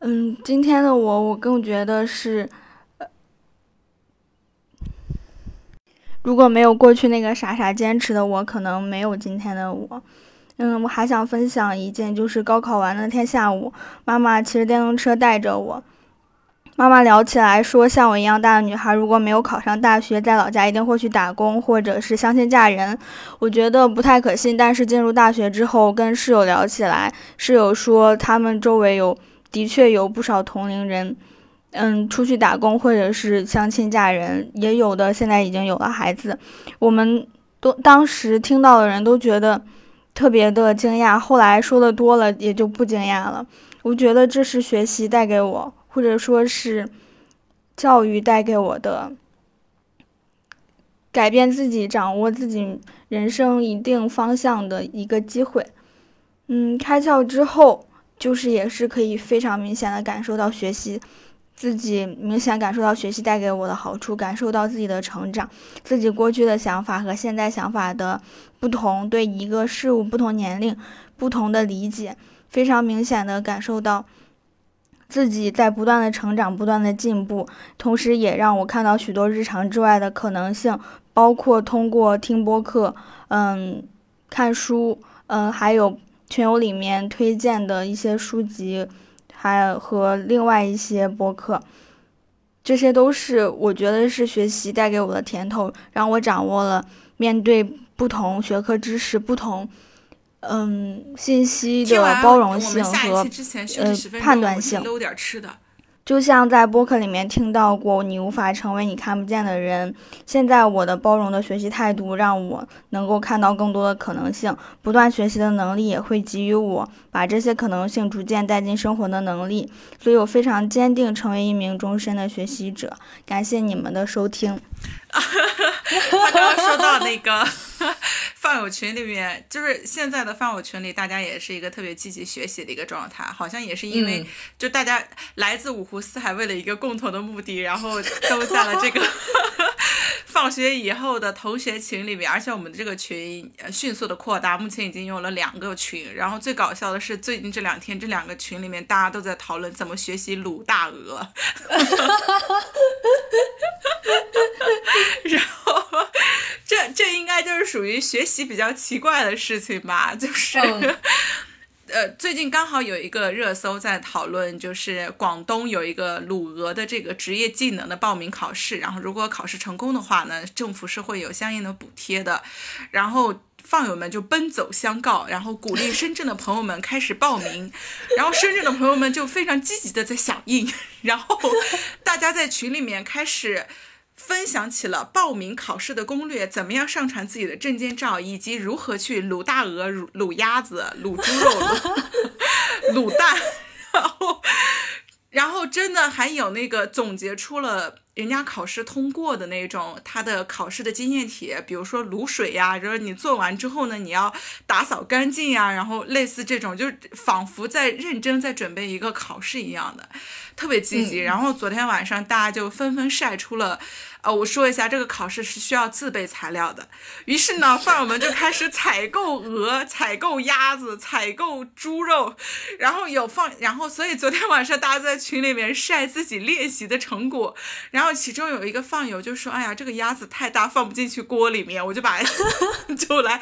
Speaker 10: 嗯，今天的我，我更觉得是，如果没有过去那个傻傻坚持的我，可能没有今天的我。嗯，我还想分享一件，就是高考完那天下午，妈妈骑着电动车带着我，妈妈聊起来说，像我一样大的女孩，如果没有考上大学，在老家一定会去打工，或者是相亲嫁人。我觉得不太可信。但是进入大学之后，跟室友聊起来，室友说他们周围有的确有不少同龄人，嗯，出去打工或者是相亲嫁人，也有的现在已经有了孩子。我们都当时听到的人都觉得特别的惊讶，后来说的多了也就不惊讶了。我觉得这是学习带给我。或者说是教育带给我的改变自己、掌握自己人生一定方向的一个机会。嗯，开窍之后，就是也是可以非常明显的感受到学习，自己明显感受到学习带给我的好处，感受到自己的成长，自己过去的想法和现在想法的不同，对一个事物不同年龄不同的理解，非常明显的感受到。自己在不断的成长，不断的进步，同时也让我看到许多日常之外的可能性，包括通过听播客，嗯，看书，嗯，还有群友里面推荐的一些书籍，还有和另外一些播客，这些都是我觉得是学习带给我的甜头，让我掌握了面对不同学科知识不同。嗯，信息的包容性和呃判断性。就像在播客里面听到过，你无法成为你看不见的人。现在我的包容的学习态度，让我能够看到更多的可能性。不断学习的能力也会给予我把这些可能性逐渐带进生活的能力。所以我非常坚定成为一名终身的学习者。感谢你们的收听。
Speaker 3: 他刚刚说到那个 饭友群里面，就是现在的饭友群里，大家也是一个特别积极学习的一个状态，好像也是因为就大家来自五湖四海，为了一个共同的目的，然后都在了这个 放学以后的同学群里面，而且我们的这个群迅速的扩大，目前已经有了两个群，然后最搞笑的是最近这两天这两个群里面，大家都在讨论怎么学习鲁大鹅。然后，这这应该就是属于学习比较奇怪的事情吧？就是，呃，最近刚好有一个热搜在讨论，就是广东有一个鲁俄的这个职业技能的报名考试，然后如果考试成功的话呢，政府是会有相应的补贴的。然后放友们就奔走相告，然后鼓励深圳的朋友们开始报名，然后深圳的朋友们就非常积极的在响应，然后大家在群里面开始。分享起了报名考试的攻略，怎么样上传自己的证件照，以及如何去卤大鹅、卤卤鸭子、卤猪肉、卤蛋，然后，然后真的还有那个总结出了。人家考试通过的那种，他的考试的经验帖，比如说卤水呀，然后你做完之后呢，你要打扫干净呀，然后类似这种，就仿佛在认真在准备一个考试一样的，特别积极。然后昨天晚上大家就纷纷晒出了。呃，我说一下，这个考试是需要自备材料的。于是呢，饭友们就开始采购鹅、采购鸭子、采购猪肉，然后有放，然后所以昨天晚上大家在群里面晒自己练习的成果。然后其中有一个饭友就说：“哎呀，这个鸭子太大，放不进去锅里面，我就把 就来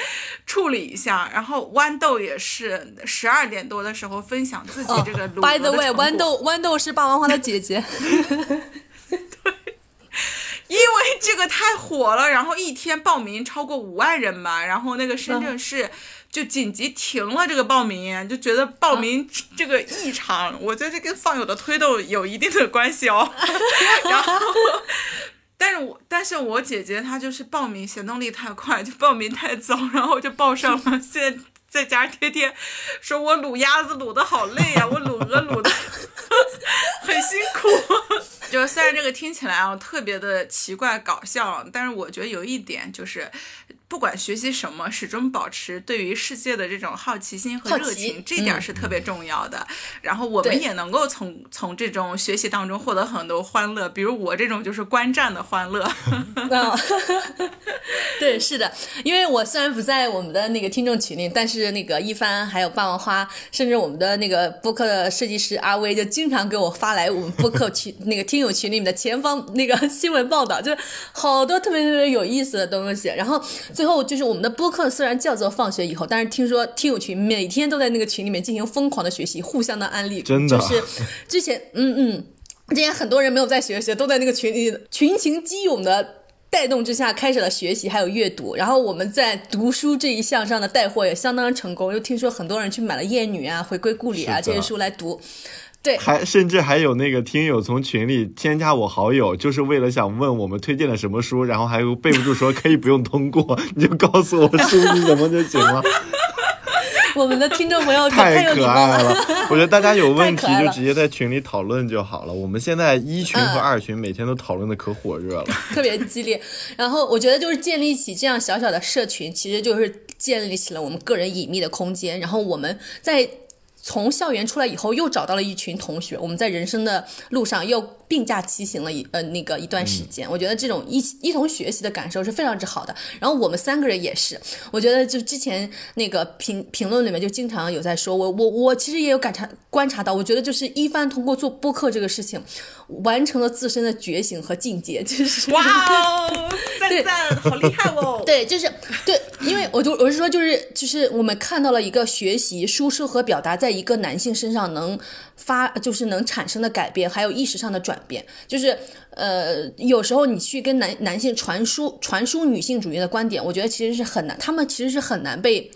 Speaker 3: 处理一下。”然后豌豆也是十二点多的时候分享自己这个卤
Speaker 1: By the way，豌豆豌豆是霸王花的姐姐。
Speaker 3: 对。因为这个太火了，然后一天报名超过五万人吧，然后那个深圳市就紧急停了这个报名，就觉得报名这个异常，我觉得这跟放友的推动有一定的关系哦。然后，但是我但是我姐姐她就是报名行动力太快，就报名太早，然后就报上了。现在在家天天说我卤鸭子卤的好累呀，我卤鹅卤的 很辛苦。就虽然这个听起来啊特别的奇怪搞笑，但是我觉得有一点就是。不管学习什么，始终保持对于世界的这种好奇心和热情，这点是特别重要的。然后我们也能够从从这种学习当中获得很多欢乐，比如我这种就是观战的欢乐。
Speaker 1: 对，是的，因为我虽然不在我们的那个听众群里，但是那个一帆还有霸王花，甚至我们的那个播客的设计师阿威，就经常给我发来我们播客群 那个听友群里面的前方那个新闻报道，就是好多特别特别有意思的东西。然后。最后就是我们的播客虽然叫做放学以后，但是听说听友群每天都在那个群里面进行疯狂的学习，互相的安利。
Speaker 2: 真的，
Speaker 1: 就是之前，嗯嗯。之前很多人没有在学习，都在那个群里群情激涌的带动之下开始了学习，还有阅读。然后我们在读书这一项上的带货也相当成功，又听说很多人去买了《艳女》啊、《回归故里》啊这些书来读。对，
Speaker 2: 还甚至还有那个听友从群里添加我好友，就是为了想问我们推荐了什么书，然后还有备不住说可以不用通过，你就告诉我书是什么就行了。
Speaker 1: 我们的听众朋友
Speaker 2: 太可爱
Speaker 1: 了，
Speaker 2: 我觉得大家有问题就直接在群里讨论就好了。我们现在一群和二群每天都讨论的可火热了，
Speaker 1: 特别激烈。然后我觉得就是建立起这样小小的社群，其实就是建立起了我们个人隐秘的空间。然后我们在。从校园出来以后，又找到了一群同学，我们在人生的路上又并驾齐行了一呃那个一段时间。我觉得这种一一同学习的感受是非常之好的。然后我们三个人也是，我觉得就之前那个评评论里面就经常有在说，我我我其实也有感察观察到，我觉得就是一帆通过做播客这个事情，完成了自身的觉醒和境界，就是
Speaker 3: 哇哦，赞赞，好厉害哦！
Speaker 1: 对，就是对，因为我就我是说就是就是我们看到了一个学习、输出和表达在。一个男性身上能发，就是能产生的改变，还有意识上的转变，就是呃，有时候你去跟男男性传输传输女性主义的观点，我觉得其实是很难，他们其实是很难被。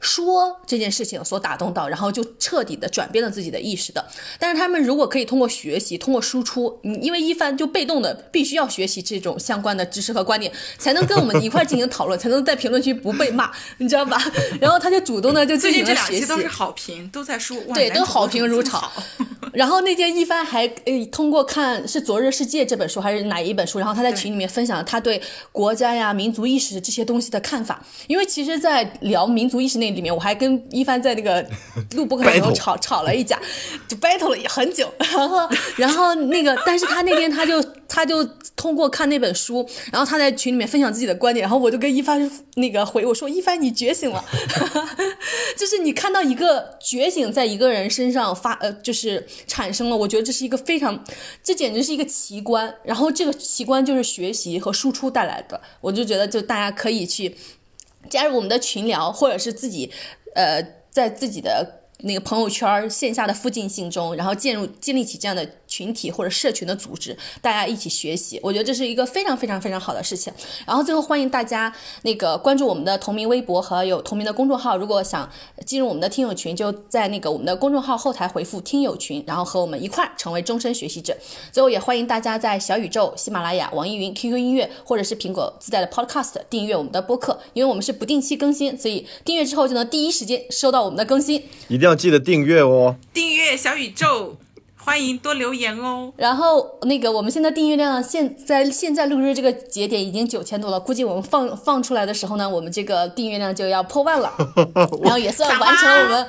Speaker 1: 说这件事情所打动到，然后就彻底的转变了自己的意识的。但是他们如果可以通过学习，通过输出，嗯，因为一帆就被动的必须要学习这种相关的知识和观点，才能跟我们一块进行讨论，才能在评论区不被骂，你知道吧？然后他就主动的就进行了学习。
Speaker 3: 都是好评，都在说
Speaker 1: 对，都好评如潮。然后那天一帆还诶通过看是《昨日世界》这本书还是哪一本书，然后他在群里面分享了他对国家呀、民族意识这些东西的看法。因为其实，在聊民族意识那里面，我还跟一帆在那个 录播课的时候吵吵了一架，就 battle 了很久。然后，然后那个，但是他那天他就他就通过看那本书，然后他在群里面分享自己的观点，然后我就跟一帆那个回我说：“一帆，你觉醒了，就是你看到一个觉醒在一个人身上发呃，就是。”产生了，我觉得这是一个非常，这简直是一个奇观。然后这个奇观就是学习和输出带来的，我就觉得就大家可以去加入我们的群聊，或者是自己呃在自己的那个朋友圈线下的附近性中，然后进入建立起这样的。群体或者社群的组织，大家一起学习，我觉得这是一个非常非常非常好的事情。然后最后欢迎大家那个关注我们的同名微博和有同名的公众号。如果想进入我们的听友群，就在那个我们的公众号后台回复“听友群”，然后和我们一块成为终身学习者。最后也欢迎大家在小宇宙、喜马拉雅、网易云、QQ 音乐或者是苹果自带的 Podcast 订阅我们的播客，因为我们是不定期更新，所以订阅之后就能第一时间收到我们的更新。
Speaker 2: 一定要记得订阅哦！
Speaker 3: 订阅小宇宙。欢迎多留言哦。
Speaker 1: 然后那个，我们现在订阅量现在现在录制这个节点已经九千多了，估计我们放放出来的时候呢，我们这个订阅量就要破万了。然后也算完成了我们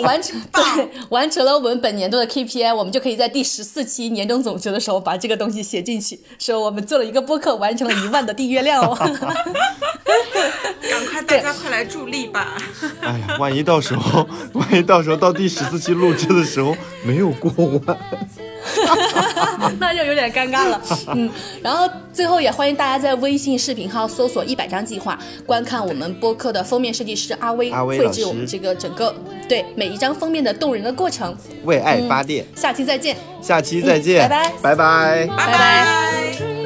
Speaker 1: 完成对完成了我们本年度的 KPI，我们就可以在第十四期年终总结的时候把这个东西写进去，说我们做了一个播客，完成了一万的订阅量哦。
Speaker 3: 赶快大家快来助力吧！
Speaker 2: 哎呀，万一到时候万一到时候到第十四期录制的时候没有过。
Speaker 1: 那就有点尴尬了，嗯，然后最后也欢迎大家在微信视频号搜索“一百张计划”，观看我们播客的封面设计师阿威绘制我们这个整个对每一张封面的动人的过程，
Speaker 2: 为爱发电。
Speaker 1: 下期再见，
Speaker 2: 下期再见，
Speaker 1: 拜拜，
Speaker 2: 拜拜，
Speaker 3: 拜拜。